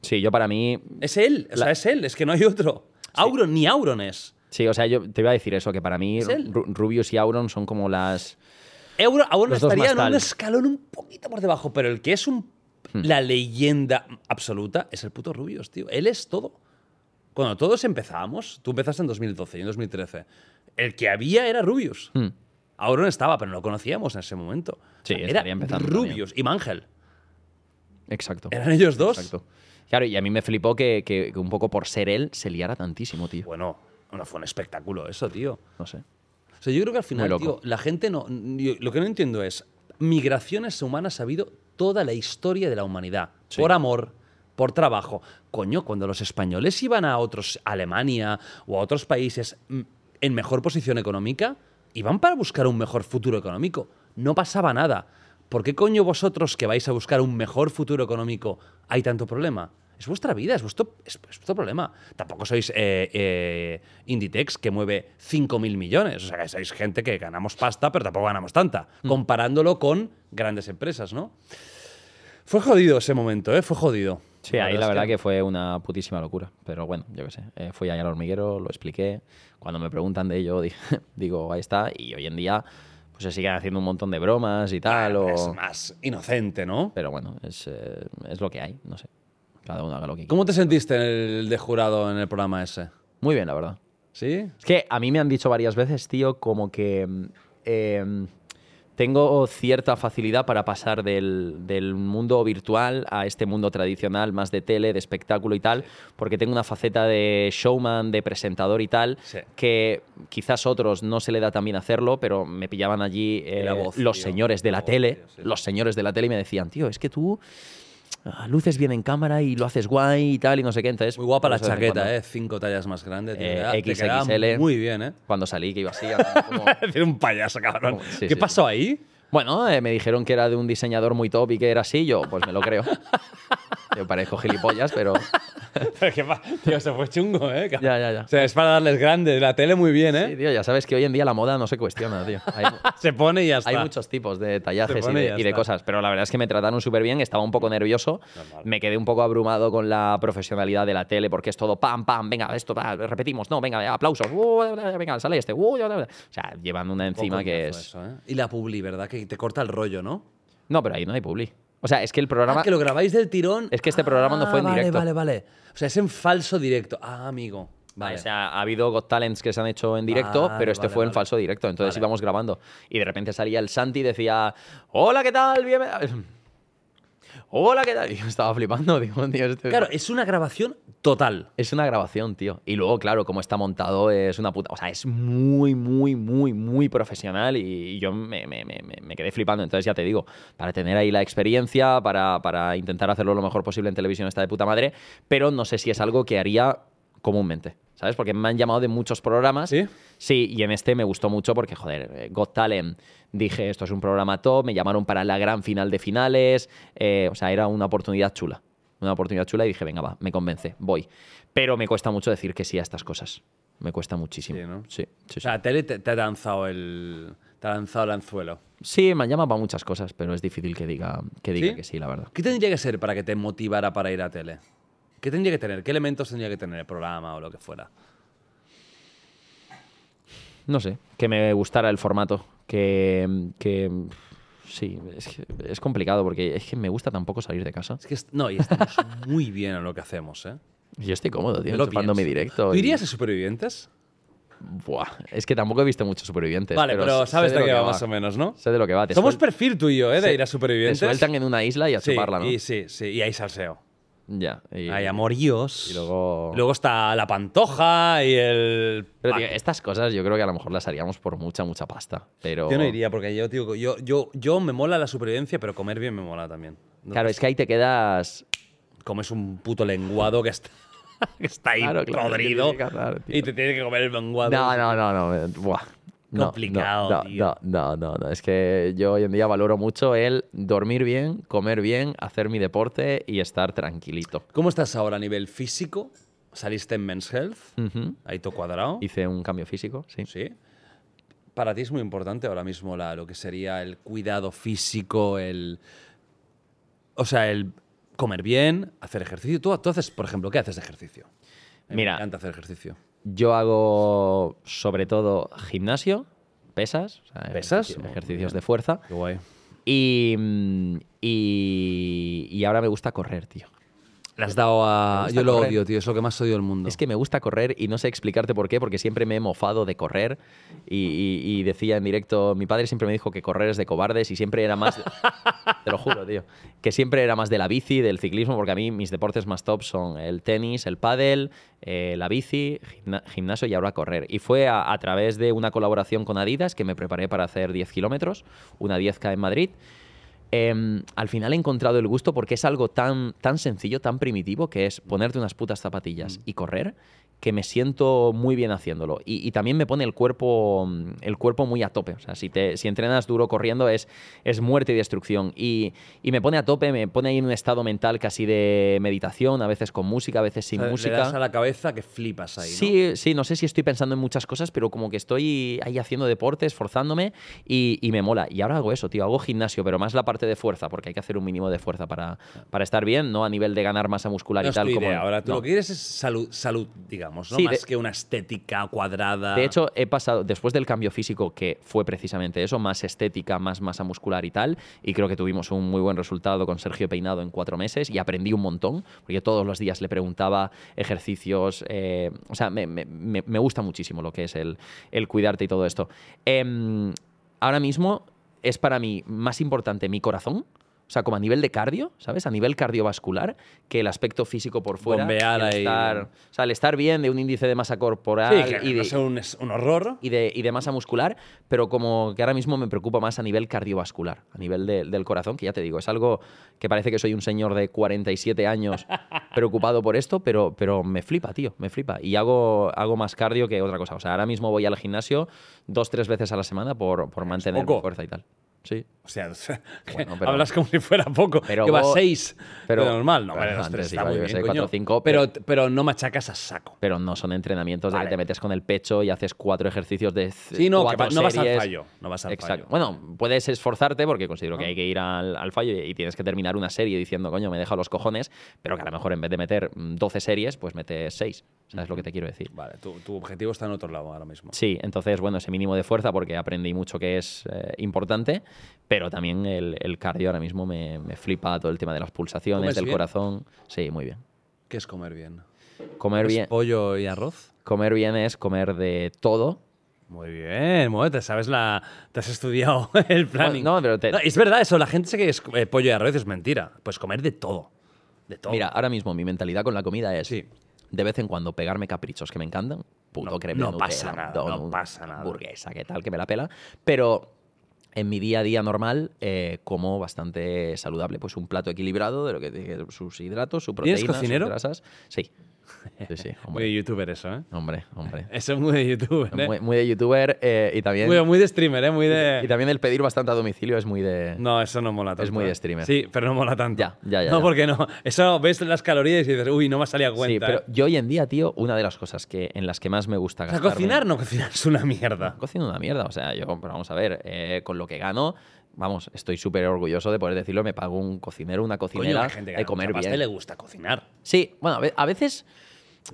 Sí, yo para mí... Es él. O sea, La- es él. Es que no hay otro. Auron, ni Auron es. Sí, o sea, yo te iba a decir eso, que para mí Es Rubius y Auron son como las... Euro, Auron estaría en un escalón un poquito por debajo, pero el que es un, Hmm. la leyenda absoluta es el puto Rubius, tío. Él es todo. Cuando todos empezábamos, tú empezaste en 2012 y en 2013, el que había era Rubius. Hmm. Auron estaba, pero no lo conocíamos en ese momento. Sí, era empezando Rubius y Mangel. Exacto. Eran ellos dos. Exacto. Claro, y a mí me flipó que, que- que un poco por ser él se liara tantísimo, tío. Bueno, no fue un espectáculo eso, tío. No sé. O sea, yo creo que al final, tío, la gente no. yo- lo que no entiendo es. Migraciones humanas ha habido toda la historia de la humanidad. por amor, por trabajo. Coño, cuando los españoles iban a otros, a Alemania o a otros países mm, en mejor posición económica, iban para buscar un mejor futuro económico. No pasaba nada. ¿Por qué coño vosotros que vais a buscar un mejor futuro económico hay tanto problema? Es vuestra vida, es vuestro, es, es vuestro problema. Tampoco sois eh, eh, Inditex que mueve 5.000 millones. O sea, que sois gente que ganamos pasta, pero tampoco ganamos tanta. Comparándolo con grandes empresas, ¿no? Fue jodido ese momento, ¿eh? Fue jodido. Sí, ahí la verdad que... fue una putísima locura. Pero bueno, yo qué sé. Eh, fui allá al hormiguero, lo expliqué. Cuando me preguntan de ello, di- digo, ahí está. Y hoy en día, pues se siguen haciendo un montón de bromas y tal. o... Es más inocente, ¿no? Pero bueno, es, eh, es lo que hay, no sé. Cada uno haga lo que quiera. ¿Cómo te sentiste en el de jurado en el programa ese? Muy bien, la verdad. ¿Sí? Es que a mí me han dicho varias veces, tío, como que em, tengo cierta facilidad para pasar del, del mundo virtual a este mundo tradicional, más de tele, de espectáculo y tal, porque tengo una faceta de showman, de presentador y tal, Sí. que quizás otros no se le da tan bien hacerlo, pero me pillaban allí eh, voz, los tío. señores de La la voz, tele, tío, sí. los señores de la tele y me decían, tío, es que tú ah, luces bien en cámara y lo haces guay y tal y no sé qué. Entonces, Muy guapa la chaqueta, cuando- ¿eh? Cinco tallas más grande. tío. Eh, Te XXL. Muy bien, ¿eh? Cuando salí, que iba así, como- un payaso, cabrón. Como- sí, ¿Qué sí, pasó ahí? Bueno, eh, me dijeron que era de un diseñador muy top y que era así, yo pues me lo creo. Yo parezco gilipollas, pero ¿Qué pa- Tío, se fue chungo, ¿eh? ya, ya, ya. O sea, es para darles grande. La tele muy bien, ¿eh? Sí, tío, ya sabes que hoy en día la moda no se cuestiona, tío. Hay, Se pone y ya está. hay muchos tipos de tallajes y de, y cosas, pero la verdad es que me trataron súper bien, estaba un poco nervioso, Normal. me quedé un poco abrumado con la profesionalidad de la tele, porque es todo pam, pam, venga, esto, pa, repetimos, no, venga, aplausos, uh, venga, sale este, uh, o sea, llevan una Un encima que es... eso, ¿eh? Y la publi, ¿verdad? Que te corta el rollo, ¿no? No, pero ahí no hay publi. O sea, es que el programa... Ah, que lo grabáis del tirón. Es que este programa no fue en Ah, directo. Vale, vale, vale. O sea, es en falso directo. Ah, amigo. Vale. O sea, ha habido Got Talents que se han hecho en directo, pero este vale, fue en falso directo. Entonces íbamos grabando. Y de repente salía el Santi y decía: Hola, ¿qué tal? Bien... Hola, ¿qué tal? Y yo estaba flipando. Digo, tío, este- Claro, es una grabación total. Es una grabación, tío. Y luego, claro, como está montado, es una puta. O sea, es muy, muy, muy, muy profesional. Y yo me, me- me- me- me quedé flipando. Entonces, ya te digo, para tener ahí la experiencia, para, para intentar hacerlo lo mejor posible en televisión, está de puta madre. Pero no sé si es algo que haría comúnmente. ¿Sabes? Porque me han llamado de muchos programas. ¿Sí? Sí, y en este me gustó mucho porque, joder, eh, Got Talent, dije, esto es un programa top, me llamaron para la gran final de finales, eh, o sea, era una oportunidad chula. Una oportunidad chula y dije, venga, va, me convence, voy. Pero me cuesta mucho decir que sí a estas cosas. Me cuesta muchísimo. Sí, ¿no? Sí, sí, O sea, te, te ha lanzado el. Te ha lanzado el anzuelo. Sí, me han llamado para muchas cosas, pero es difícil que diga que, diga ¿Sí? que sí, la verdad. ¿Qué tendría que ser para que te motivara para ir a tele? ¿Qué tendría que tener? ¿Qué elementos tendría que tener el programa o lo que fuera? No sé, que me gustara el formato, que... que sí, es, que es complicado porque es que me gusta tampoco salir de casa. Es que est- no, y estamos muy bien en lo que hacemos, ¿eh? Yo estoy cómodo, tío, chupando mi directo. ¿Tú y- irías a Supervivientes? Buah, es que tampoco he visto muchos supervivientes. Vale, pero, sé sabes de, lo qué que va más o menos, ¿no? Sé de lo que va. Te Somos suel- perfil tú y yo, ¿eh? De Sí. ir a Supervivientes. Te sueltan en una isla y a sí, chuparla, ¿no? Y, sí, sí, y hay salseo. Ya. y- Hay amoríos. y luego- Luego está la pantoja y el. Pero, tío, estas cosas yo creo que a lo mejor las haríamos por mucha, mucha pasta. Pero. Yo no iría porque yo, tío, yo, yo, yo me mola la supervivencia, pero comer bien me mola también. No Claro, te- es que ahí te quedas. Comes un puto lenguado que está, que está ahí Claro, claro, podrido tienes que y te tienes que comer el lenguado. No, no, no, no. Buah. No, Complicado, no, no, tío. No, no, no, no. Es que yo hoy en día valoro mucho el dormir bien, comer bien, hacer mi deporte y estar tranquilito. ¿Cómo estás ahora a nivel físico? ¿Saliste en Men's Health? Ahí todo cuadrado. Hice un cambio físico, sí. Sí. Para ti es muy importante ahora mismo la, lo que sería el cuidado físico, el. O sea, el comer bien, hacer ejercicio. Tú, tú haces, por ejemplo, ¿qué haces de ejercicio? Mira. Me encanta hacer ejercicio. Yo hago sobre todo gimnasio, pesas, o sea, ¿Pesas? ejercicios de fuerza. Qué guay. Y, mm, y, y ahora me gusta correr, tío. Le has dado a. Yo lo correr. odio, tío. Es lo que más odio del mundo. Es que me gusta correr y no sé explicarte por qué, porque siempre me he mofado de correr y, y- y decía en directo, mi padre siempre me dijo que correr es de cobardes y siempre era más, de- te lo juro, tío, que siempre era más de la bici, del ciclismo, porque a mí mis deportes más top son el tenis, el pádel, eh, la bici, gimna- gimnasio y ahora correr. Y fue a, a través de una colaboración con Adidas que me preparé para hacer 10 kilómetros, una 10K en Madrid. Em, al final he encontrado el gusto porque es algo tan, tan sencillo, tan primitivo, que es ponerte unas putas zapatillas y correr, que me siento muy bien haciéndolo. Y, y también me pone el cuerpo, mm, el cuerpo muy a tope. O sea, si, te, si entrenas duro corriendo es, es muerte y destrucción. Y, y me pone a tope, me pone ahí en un estado mental casi de meditación, a veces con música, a veces sin O sea, música. Le das a la cabeza que flipas ahí, ¿no? Sí, sí, no sé si estoy pensando en muchas cosas, pero como que estoy ahí haciendo deporte, esforzándome y, y me mola. Y ahora hago eso, tío, hago gimnasio, pero más la parte de fuerza, porque hay que hacer un mínimo de fuerza para, para estar bien, no a nivel de ganar masa muscular No y tal. como, idea. Ahora, tú no. lo que quieres es salud, salud digamos, ¿no? Sí, Más de- que una estética cuadrada. De hecho, he pasado, después del cambio físico, que fue precisamente eso, más estética, más masa muscular y tal, y creo que tuvimos un muy buen resultado con Sergio Peinado en cuatro meses y aprendí un montón, porque todos los días le preguntaba ejercicios, eh, o sea, me, me- me- me gusta muchísimo lo que es el, el cuidarte y todo esto. Em, ahora mismo es para mí más importante mi corazón. O sea, como a nivel de cardio, ¿sabes? A nivel cardiovascular, que el aspecto físico por fuera. Bombear ahí. estar, o sea, el estar bien de un índice de masa corporal sí, que y de, no sea un, horror. y de, y de masa muscular, pero como que ahora mismo me preocupa más a nivel cardiovascular, a nivel de- del corazón, que ya te digo, es algo que parece que soy un señor de 47 años preocupado por esto, pero, pero me flipa, tío, me flipa. Y hago, hago más cardio que otra cosa. O sea, ahora mismo voy al gimnasio dos, tres veces a la semana por, por mantener mi fuerza y tal. Sí. O sea, que Bueno, pero- hablas como si fuera poco. Pero que va vos- seis. pero- Pero, normal. No, vale, los tres sí, está muy bien, sé, cuatro, coño. cinco, pero, pero no machacas a saco. Pero no son entrenamientos de Vale. que te metes con el pecho y haces cuatro ejercicios de Sí, no, que cuatro va- no vas al fallo, no vas al Exacto. fallo. Bueno, puedes esforzarte porque considero que hay que ir al, al fallo y, y tienes que terminar una serie diciendo, coño, me deja los cojones, pero que a lo mejor en vez de meter mm, 12 series, pues metes 6. ¿Sabes lo que te quiero decir? Vale, tu, tu objetivo está en otro lado ahora mismo. Sí, entonces, bueno, ese mínimo de fuerza porque aprendí mucho que es eh, importante, pero también el, el cardio ahora mismo me, me flipa todo el tema de las pulsaciones, ¿Comes del bien? corazón. Sí, muy bien. ¿Qué es comer bien? Comer ¿Es bien, pollo y arroz? comer bien es comer de todo, Muy bien, muy te sabes la. Te has estudiado el planning. no, pero te- es verdad eso, la gente sé que es eh, pollo y arroz es mentira. Pues comer de todo. De todo. Mira, ahora mismo mi mentalidad con la comida es Sí. de vez en cuando pegarme caprichos que me encantan. Puto No- creme no pasa nada, donut, no pasa nada. Hamburguesa, qué tal, que me la pela. Pero en mi día a día normal eh, como bastante saludable. Pues un plato equilibrado de lo que tiene sus hidratos, su ¿Tienes proteína, sus grasas. Sí. Sí, sí, Muy de youtuber eso, ¿eh? Hombre, hombre. Eso es muy de youtuber, ¿eh? Muy, muy de youtuber eh, y también... Muy, muy de streamer, ¿eh? Muy Y de. también el pedir bastante a domicilio es muy de... No, eso no mola tanto. muy de ¿eh? streamer. Sí, pero no mola tanto. Ya, ya, ya, No, ya. porque no. Eso ves las calorías y dices, uy, no me salía Sí, cuenta. pero ¿eh? yo hoy en día, tío, una de las cosas que, en las que más me gusta O sea, gastarme... cocinar, no cocinar es una mierda. Cocino una mierda, o sea, yo, pero vamos a ver, eh, con lo que gano, vamos, estoy súper orgulloso de poder decirlo, me pago un cocinero, una Coño, cocinera hay gente que de comer bien. le gusta cocinar. Sí, bueno, a ve- a veces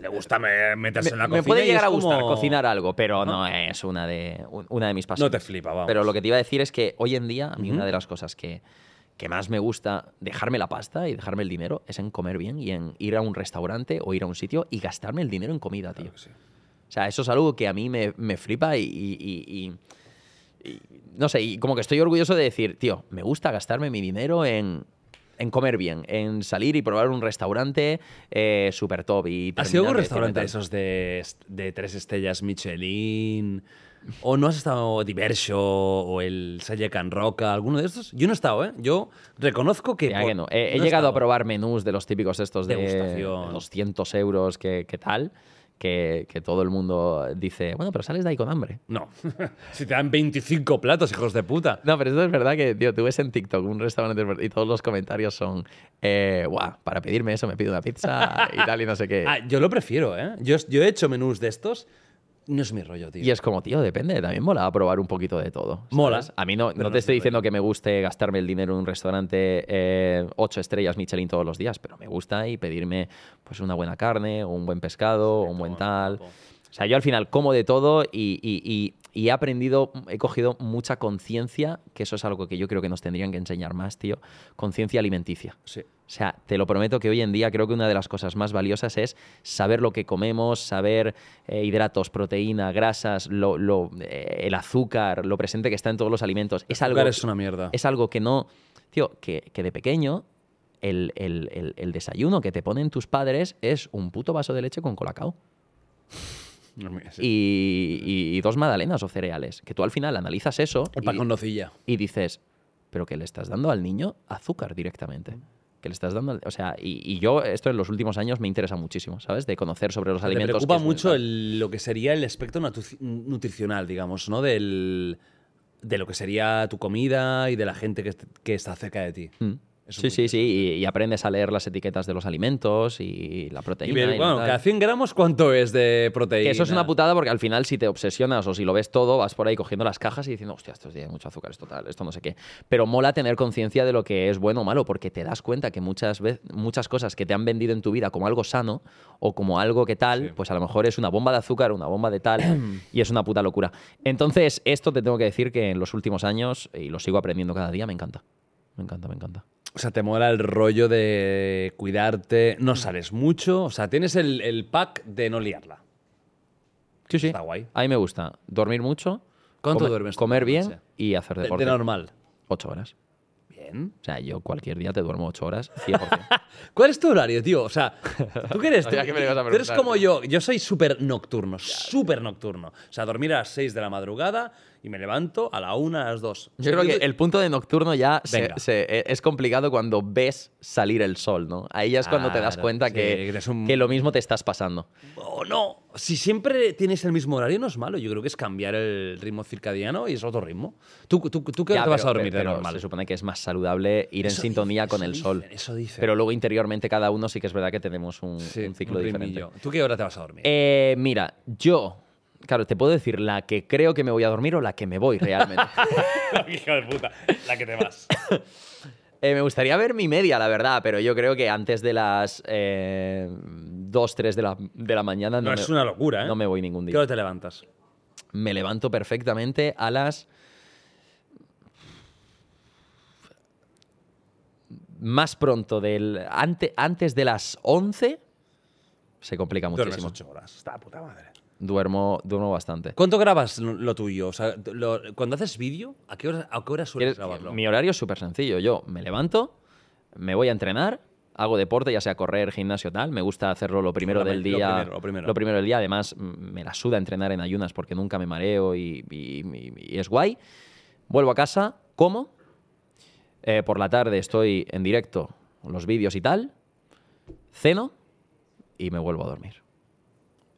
Le gusta me- meterse me, en la me cocina. puede y llegar a gustar como- cocinar algo, pero no es una de, un- una de mis pasiones. No te flipa, vamos. Pero lo que te iba a decir es que hoy en día, a mí una de las cosas que, que más me gusta dejarme la pasta y dejarme el dinero es en comer bien y en ir a un restaurante o ir a un sitio y gastarme el dinero en comida, tío. Claro que sí. O sea, eso es algo que a mí me, me flipa y, y- y- y- y no sé, y como que estoy orgulloso de decir, tío, me gusta gastarme mi dinero en, en comer bien, en salir y probar un restaurante eh, súper top. Y ¿Has ido a un restaurante de esos de, de tres estrellas Michelin? ¿O no has estado Diverso o el Salle Can Roca? ¿Alguno de estos? Yo no he estado, ¿eh? Yo reconozco que. Ya por- que no. He, llegado a probar menús de los típicos estos de Degustación. 200 euros, que, que tal, que, que todo el mundo dice, bueno, pero sales de ahí con hambre. No. si te dan 25 platos, hijos de puta. No, pero esto es verdad que, tío, tú ves en TikTok un restaurante y todos los comentarios son, eh, guau, para pedirme eso me pido una pizza y tal y no sé qué. Ah, yo lo prefiero, ¿eh? Yo, yo he hecho menús de estos. No es mi rollo, tío. Y es como, tío, depende, también mola probar un poquito de todo. ¿sabes? Mola, A mí no, no te es estoy diciendo rollo. que me guste gastarme el dinero en un restaurante eh, ocho estrellas Michelin todos los días, pero me gusta y pedirme pues una buena carne, o un buen pescado, o un buen tal. O sea, yo al final como de todo y, y- y- y he aprendido, he cogido mucha conciencia, que eso es algo que yo creo que nos tendrían que enseñar más, tío, conciencia alimenticia. Sí. O sea, te lo prometo que hoy en día creo que una de las cosas más valiosas es saber lo que comemos, saber eh, hidratos, proteína, grasas, lo, lo, eh, el azúcar, lo presente que está en todos los alimentos. Es algo, Azúcar es una mierda. es algo que no. Tío, que, que de pequeño el, el- el- el desayuno que te ponen tus padres es un puto vaso de leche con colacao y- y dos magdalenas o cereales. Que tú al final analizas eso El pan y, con nocilla. y dices, pero que le estás dando al niño azúcar directamente. Que le estás dando, al- o sea, y, y yo esto en los últimos años me interesa muchísimo, ¿sabes? De conocer sobre los Te alimentos. preocupa es muy mucho el- lo que sería el aspecto nutricional, digamos, ¿no? Del, de lo que sería tu comida y de la gente que, que está cerca de ti. Mm. Eso Sí, sí, sí, y, y aprendes a leer las etiquetas de los alimentos y la Y proteína. ver, y bueno, cada 100 gramos, ¿cuánto es de proteína? Que eso es una putada porque al final si te obsesionas o si lo ves todo, vas por ahí cogiendo las cajas y diciendo, hostia, esto tiene mucho azúcar, esto tal, esto no sé qué. Pero mola tener conciencia de lo que es bueno o malo porque te das cuenta que muchas, veces, muchas cosas que te han vendido en tu vida como algo sano o como algo que tal, Sí. pues a lo mejor es una bomba de azúcar, una bomba de tal y es una puta locura. Entonces, esto te tengo que decir que en los últimos años, y lo sigo aprendiendo cada día, me encanta. Me encanta, me encanta. O sea, te mola el rollo de cuidarte, no sales mucho, o sea, tienes el, el pack de no liarla. Sí, sí. Está guay. A mí me gusta dormir mucho. ¿Cuánto comer- duermes tú Comer bien y hacer De, deporte. de normal. Ocho horas. Bien. O sea, yo cualquier día te duermo ocho horas, 100%. ¿Cuál es tu horario, tío? O sea, ¿tú qué eres? Sabía Tú- que me lo ibas a tú eres preguntar, como yo. Yo soy súper nocturno, súper nocturno. O sea, dormir a las 6 de la madrugada y me levanto a la 1, a las 2. Yo creo que el punto de nocturno ya se- se- e- es complicado cuando ves salir el sol, ¿no? Ahí ya es cuando te das cuenta sí, que, que un- que lo mismo te estás pasando. O no. Si siempre tienes el mismo horario, no es malo. Yo creo que es cambiar el ritmo circadiano y es otro ritmo. ¿Tú, tú, tú qué hora Ya, te vas pero- a dormir de pero normal? Se supone que es más saludable ir Eso en sintonía dicen, con el dicen, sol. eso dicen. Pero luego interiormente cada uno sí que es verdad que tenemos un, Sí, un ciclo un diferente. ¿Tú qué hora te vas a dormir? Eh, mira, yo, claro, te puedo decir la que creo que me voy a dormir o la que me voy realmente. Hijo de puta, la que te vas. Eh, me gustaría ver mi media, la verdad, pero yo creo que antes de las eh, 2, 3 de la, de la mañana no, No, me, es una locura, ¿eh? no me voy ningún ¿Qué día. hora te levantas? Me levanto perfectamente a las... Más pronto del... ante- antes de las 11 se complica muchísimo. ocho horas. Está puta madre. Duermo, duermo bastante. ¿Cuánto grabas lo, lo tuyo? O sea, lo- cuando haces vídeo, ¿a qué hora, a qué hora sueles ¿Quieres- grabarlo? Mi horario es súper sencillo. Yo me levanto, me voy a entrenar, hago deporte, ya sea correr, gimnasio, tal. Me gusta hacerlo lo primero Lo del me- lo día. primero, lo primero. del día. Además, me la suda entrenar en ayunas porque nunca me mareo y, y- y- y es guay. Vuelvo a casa, como. Eh, por la tarde estoy en directo, los vídeos y tal. Ceno y me vuelvo a dormir.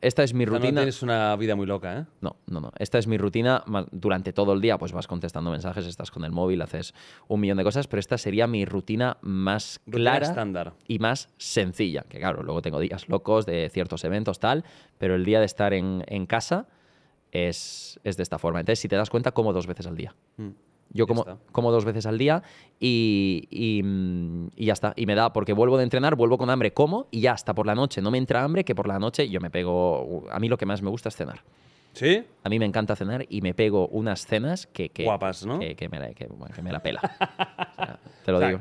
Esta es mi rutina. tienes una vida muy loca, ¿eh? No, no, no. Esta es mi rutina. Durante todo el día, pues vas contestando mensajes, estás con el móvil, haces un millón de cosas, pero esta sería mi rutina más Rutina clara estándar. y más sencilla. Que claro, luego tengo días locos de ciertos eventos, tal, pero el día de estar en, en casa es, es de esta forma. Entonces, si te das cuenta, como dos veces al día. Mm. Yo como, como dos veces al día y, y, mm, y ya está. Y me da, porque vuelvo de entrenar, vuelvo con hambre, como y ya hasta por la noche. No me entra hambre, que por la noche yo me pego. A mí lo que más me gusta es cenar. ¿Sí? A mí me encanta cenar y me pego unas cenas que, que- Guapas, ¿no? que, que me, la, que, bueno, me la pela. O sea, te lo O sea, digo.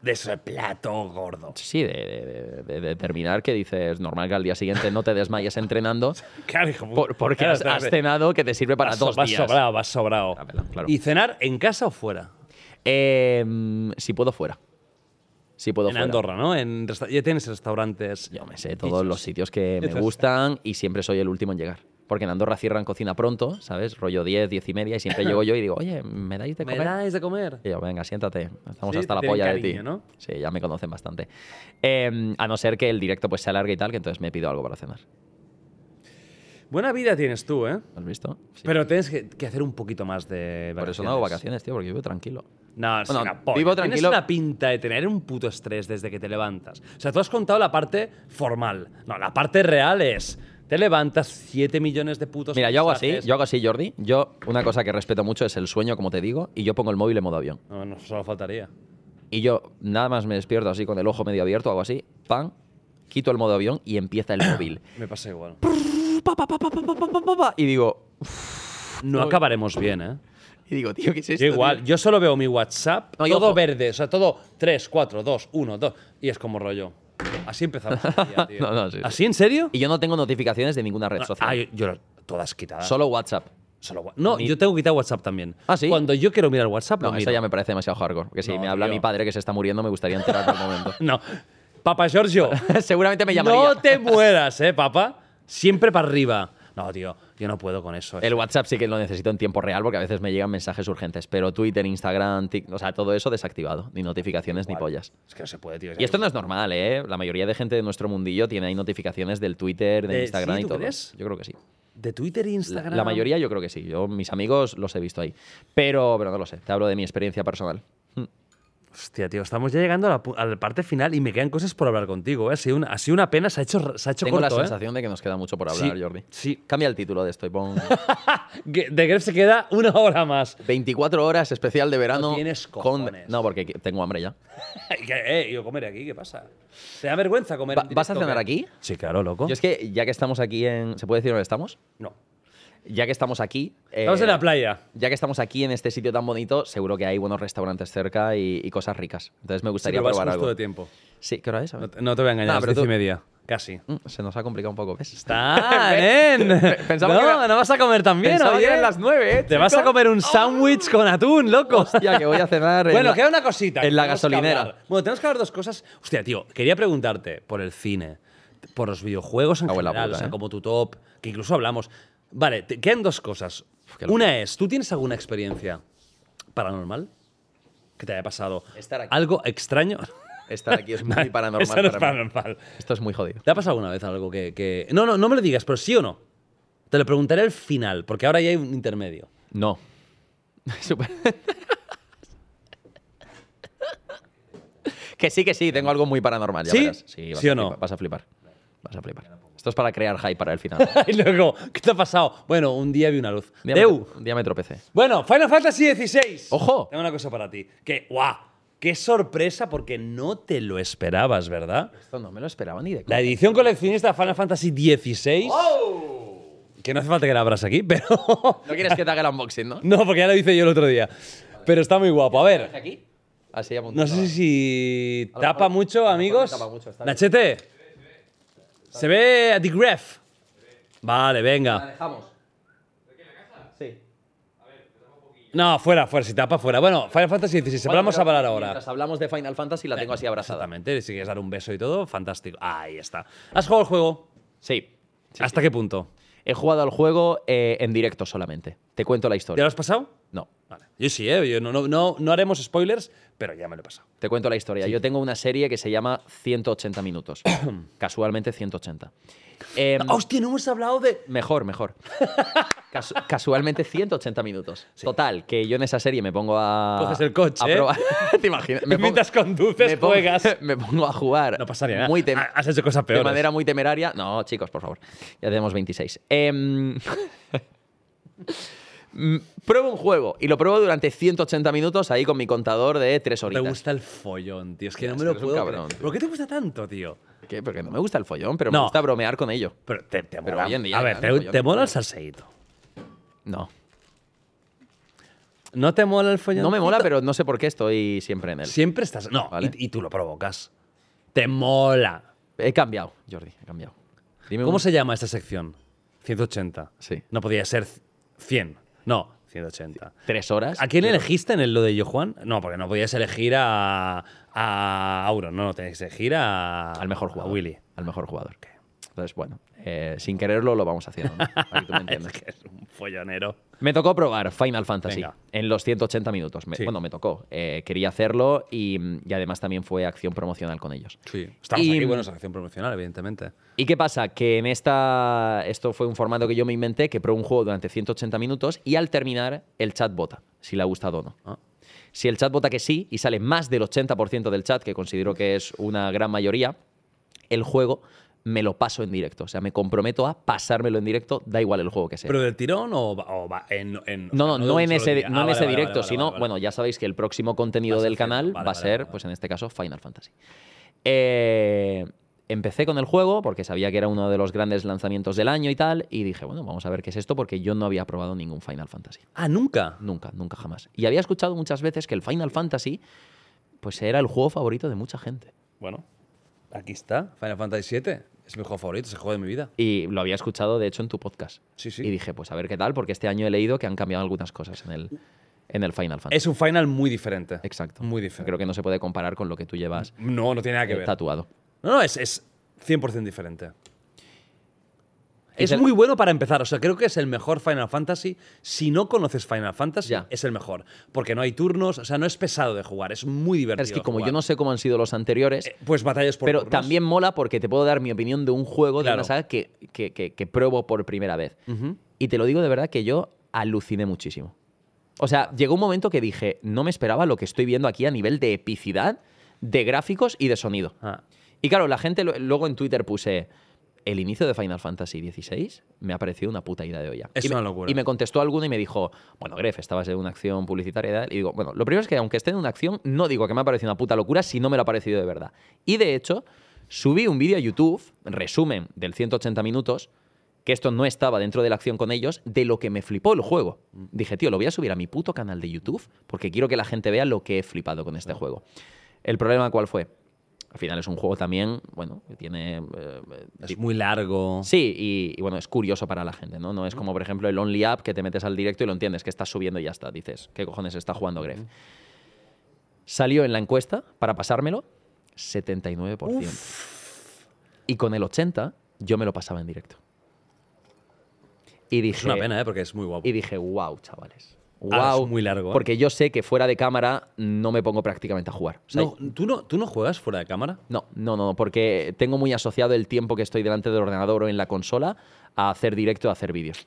De ese plato gordo. Sí, de, de- de- terminar que dices, normal que al día siguiente no te desmayes entrenando Claro, hijo, por- porque claro, has, claro, has claro. cenado que te sirve para Vas dos vas días. sobrado, vas sobrado. Pela, claro. ¿Y cenar en casa o fuera? Eh, si puedo fuera. Si puedo en fuera. Andorra, ¿no? En ya tienes restaurantes. Yo me sé todos los sitios que me gustan y siempre soy el último en llegar. Porque en Andorra cierran cocina pronto, ¿sabes? Rollo 10, 10 y media y siempre llego yo y digo, oye, ¿me dais de ¿Me comer? dais de comer? Y yo, venga, siéntate. Estamos Sí, hasta la polla de ti. ¿no? Sí, ya me conocen bastante. Eh, a no ser que el directo pues se alargue y tal, que entonces me pido algo para cenar. Buena vida tienes tú, ¿eh? ¿Has visto? Sí. Pero tienes que, que hacer un poquito más de Por eso no hago vacaciones, tío, porque vivo tranquilo. No, es Bueno, una polla. vivo Tienes tranquilo. una pinta de tener un puto estrés desde que te levantas. O sea, tú has contado la parte formal. No, la parte real es te levantas 7 millones de putos. Mira, yo hago así, yo hago así, Jordi. Yo, una cosa que respeto mucho es el sueño, como te digo, y yo pongo el móvil en modo avión. No, no, solo faltaría. Y yo nada más me despierto así con el ojo medio abierto, hago así, pan, quito el modo avión y empieza el móvil. Me pasa igual. Y digo. No acabaremos bien, ¿eh? Y digo, tío, ¿qué es? Yo igual, yo solo veo mi WhatsApp, todo verde, o sea, todo 3, 4, 2, 1, 2, y es como rollo. Así empezamos el día, tío. No, no, sí, sí. ¿Así, en serio? Y yo no tengo notificaciones de ninguna red No, social. ah, yo, yo las- todas quitadas. Solo WhatsApp. Solo wa- no, yo tengo quitado WhatsApp también. ¿Ah, sí? Cuando yo quiero mirar WhatsApp, No, lo eso miro. ya me parece demasiado hardcore. Porque si No, me habla tío. mi padre que se está muriendo, me gustaría enterarme al momento. No. Papá Giorgio, Seguramente me llamaría. no te mueras, ¿eh, papá? Siempre para arriba. No, tío, yo no puedo con eso. El WhatsApp sí que lo necesito en tiempo real porque a veces me llegan mensajes urgentes, pero Twitter, Instagram, Tik- o sea, todo eso desactivado, ni notificaciones ni pollas. Es que no se puede, tío. Y esto no es normal, ¿eh? La mayoría de gente de nuestro mundillo tiene ahí notificaciones del Twitter, de Eh, Instagram ¿sí, y todo. crees? Yo creo que sí. De Twitter e La, Instagram. la mayoría yo creo que sí. Yo, mis amigos los he visto ahí. Pero, pero no lo sé. Te hablo de mi experiencia personal. Hostia, tío, estamos ya llegando a la, pu- a la parte final y me quedan cosas por hablar contigo. ¿eh? Ha, sido una, ha sido una pena, se ha hecho, se ha hecho Tengo corto, la ¿eh? sensación de que nos queda mucho por hablar, Sí, Jordi. sí. Cambia el título de esto y pon De Gref se queda una hora más. 24 horas especial de verano. No tienes con... cojones. No, porque tengo hambre ya. ¿Qué, eh, yo comeré aquí, ¿qué pasa? ¿Te da vergüenza comer? ¿vas a cenar aquí? Sí, claro, loco. Yo es que ya que estamos aquí en... ¿Se puede decir dónde estamos? No. Ya que estamos aquí... eh, Estamos en la playa. Ya que estamos aquí en este sitio tan bonito, seguro que hay buenos restaurantes cerca y, y cosas ricas. Entonces me Sí, gustaría vas probar justo algo. de tiempo. Sí, ¿qué hora es? No te, no te voy a engañar, No, es y media. Casi. Mm, Se nos ha complicado un poco, ¿ves? Está, nen. Pensaba no, que era- no vas a comer también, Pensaba oye. que eran las nueve, ¿eh, Te vas a comer un sándwich con atún, loco. Hostia, que voy a cenar en Bueno, la- queda una cosita. en la gasolinera. Bueno, tenemos que hablar dos cosas. Hostia, tío, quería preguntarte por el cine, por los videojuegos en Cago en la general, puta, o sea, ¿eh? como tu top, que incluso hablamos. Vale, te quedan dos cosas. Una es, ¿tú tienes alguna experiencia paranormal que te haya pasado? Estar aquí. ¿Algo extraño? Estar aquí es muy paranormal. Eso no es para mí. paranormal. Esto es muy jodido. ¿Te ha pasado alguna vez algo que, que- No, no, no me lo digas, pero sí o no. Te lo preguntaré al final, porque ahora ya hay un intermedio. No. Súper- que sí, que sí, tengo algo muy paranormal. Ya ¿Sí? verás. Sí, vas ¿Sí a o no? flipar, Vas a flipar. Vas a flipar. Esto es para crear hype para el final. y luego, ¿qué te ha pasado? Bueno, un día vi una luz. Un día, me, Deu. un día me tropecé. Bueno, Final Fantasy XVI. ¡Ojo! Tengo una cosa para ti. Que, guau, qué sorpresa porque no te lo esperabas, ¿verdad? Esto no me lo esperaba ni de La edición coleccionista de Final Fantasy XVI. Que no hace falta que la abras aquí, pero. No quieres que te haga el unboxing, ¿no? no, porque ya lo hice yo el otro día. Pero está muy guapo. A ver, ¿Aquí? Así apuntado. no sé si tapa mucho, amigos. me tapa mucho, está bien. Nachete. Se ve a The Gref. Vale, La venga. dejamos. Sí. No, fuera, fuera. Si tapa, fuera. Bueno, Final Fantasy XVI. Bueno, vamos a hablar ahora. Mientras hablamos de Final Fantasy, la tengo así abrazada. Exactamente. Si quieres dar un beso y todo, fantástico. Ahí está. ¿Has jugado el juego? Sí. Sí, ¿Hasta qué punto? He jugado al juego eh, en directo solamente. Te cuento la ¿Ya historia. lo has pasado? No. Vale. Yo sí, ¿eh? Yo no, no, no, no haremos spoilers, pero ya me lo he pasado. Te cuento la historia. Yo tengo una serie que se llama 180 minutos. Casualmente 180. Em, ¡Hostia, no hemos hablado de. Mejor, mejor. Casu- casualmente 180 minutos. Total, que yo en esa serie me pongo a. Coges el coche, a probar- ¿Te imaginas? Me mientras conduces, me pongo- juegas. Me pongo a jugar. No pasaría nada. Muy Has hecho cosas de peores. manera muy temeraria. No, chicos, por favor. Ya tenemos 26. Em, mm, pruebo un juego y lo pruebo durante 180 minutos ahí con mi contador de 3 Te horitas. gusta el follón, tío. Es que no me lo puedo cabrón. ¿Por qué te gusta tanto, tío? ¿Qué? Porque no me gusta el follón, pero No. me gusta bromear con ello. Pero te, te Pero mola. hoy en día A ver, te, follón te es mola el salseíto. No. ¿No te mola el follón? No me mola, pero no sé por qué estoy siempre en él. Siempre estás. No, Vale. y, y tú lo provocas. Te mola. He cambiado, Jordi, he cambiado. Dime ¿Cómo se llama esta sección? 180. Sí. No podía ser 100. No, 180. ¿Tres horas? ¿A quién elegiste en el lo de Yo Juan? No, porque no podías elegir a, a Auron, no, no, tenías que elegir a, Al mejor a jugador. Willy. Al mejor jugador. Entonces, bueno, eh, sin quererlo lo vamos haciendo. ¿no? Para que tú me entiendas. Es que es un follonero. Me tocó probar Final Fantasy Venga. en los 180 minutos. Me- Sí. Bueno, me tocó. Eh, quería hacerlo y, y además también fue acción promocional con ellos. Sí. Estamos Y- aquí, bueno, es acción promocional, evidentemente. ¿Y qué pasa? Que en esta. Esto fue un formato que yo me inventé, que probé un juego durante 180 minutos y al terminar, el chat vota si le ha gustado o no. Ah. Si el chat vota que sí y sale más del 80% del chat, que considero que es una gran mayoría, el juego me lo paso en directo. O sea, me comprometo a pasármelo en directo, da igual el juego que sea. ¿Pero del tirón o va, o va en, no, no, no en ese, no Ah, en vale, ese vale, directo, vale, sino, bueno, ya sabéis que el próximo contenido del canal va a ser, pues en este caso, Final Fantasy. Eh, empecé con el juego porque sabía que era uno de los grandes lanzamientos del año y tal, y dije, bueno, vamos a ver qué es esto porque yo no había probado ningún Final Fantasy. Ah, nunca. Nunca, nunca jamás. Y había escuchado muchas veces que el Final Fantasy pues era el juego favorito de mucha gente. Bueno, aquí está. Final Fantasy VII. Es mi juego favorito, es el juego de mi vida. Y lo había escuchado, de hecho, en tu podcast. Sí, sí. Y dije, pues a ver qué tal, porque este año he leído que han cambiado algunas cosas en el, en el Final Fantasy. Es un final muy diferente. Exacto. Muy diferente. Creo que no se puede comparar con lo que tú llevas No, no tiene nada que eh, ver. tatuado. No, no, es, es 100% diferente. Es muy bueno para empezar. O sea, creo que es el mejor Final Fantasy. Si no conoces Final Fantasy, Ya. es el mejor. Porque no hay turnos, o sea, no es pesado de jugar, es muy divertido. Es que como jugar. yo no sé cómo han sido los anteriores, Eh, Pues batallas por pero turnos. también mola porque te puedo dar mi opinión de un juego, de una saga que, que, que- que pruebo por primera vez. Y te lo digo de verdad que yo aluciné muchísimo. O sea, llegó un momento que dije, no me esperaba lo que estoy viendo aquí a nivel de epicidad, de gráficos y de sonido. Ah. Y claro, la gente luego en Twitter puse, el inicio de Final Fantasy XVI me ha parecido una puta idea de olla. Es y me- una locura. Y me contestó alguno y me dijo, bueno, Gref, estabas en una acción publicitaria y tal. Y digo, bueno, lo primero es que aunque esté en una acción, no digo que me ha parecido una puta locura si no me lo ha parecido de verdad. Y de hecho, subí un vídeo a YouTube, resumen del 180 minutos, que esto no estaba dentro de la acción con ellos, de lo que me flipó el juego. Dije, tío, lo voy a subir a mi puto canal de YouTube porque quiero que la gente vea lo que he flipado con este juego. El problema, ¿cuál fue? Al final es un juego también, bueno, que tiene... eh, Es muy largo. Sí, y, y bueno, es curioso para la gente, ¿no? No es como, por ejemplo, el Only App que te metes al directo y lo entiendes, que estás subiendo y ya está. Dices, ¿qué cojones está jugando Gref? Salió en la encuesta, para pasármelo, 79%. Y con el 80% yo me lo pasaba en directo. Y dije, Es una pena, ¿eh? Porque es muy guapo. y dije, wow, chavales. Wow. Ah, es muy largo, ¿eh? Porque yo sé que fuera de cámara no me pongo prácticamente a jugar. O sea, No, ¿tú, no, ¿Tú no juegas fuera de cámara? no, no, no, porque tengo muy asociado el tiempo que estoy delante del ordenador o en la consola a hacer directo, a hacer vídeos.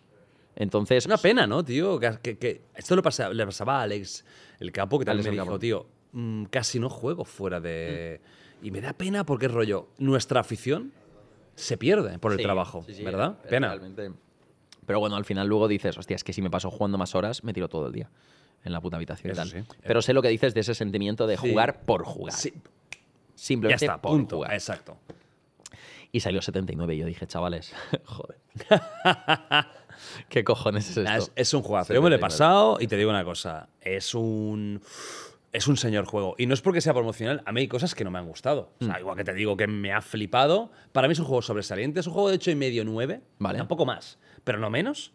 Entonces, Es una pena, ¿no, tío? Que, que- que- esto le, pasa- le pasaba a Alex, el capo, que Alex me dijo, tío, mm, casi no juego fuera de... Y me da pena porque es rollo, nuestra afición se pierde por el Sí, trabajo, sí, sí, ¿verdad? es Pena. realmente- Pero bueno, al final luego dices, hostia, es que si me paso jugando más horas, me tiro todo el día en la puta habitación y tal. sí. Pero sé lo que dices de ese sentimiento de Sí. jugar por jugar. Sí, ya Simplemente está, por punto. jugar. Exacto. Y salió 79 y yo dije, chavales, joder. ¿Qué cojones es esto? Es, es un juegazo. Yo me lo he 79. pasado y te digo una cosa. Es un. Es un señor juego. Y no es porque sea promocional, a mí hay cosas que no me han gustado. O sea, Mm. igual que te digo que me ha flipado. Para mí es un juego sobresaliente. Es un juego de 8 y medio 9. Vale. Tampoco más, pero no menos.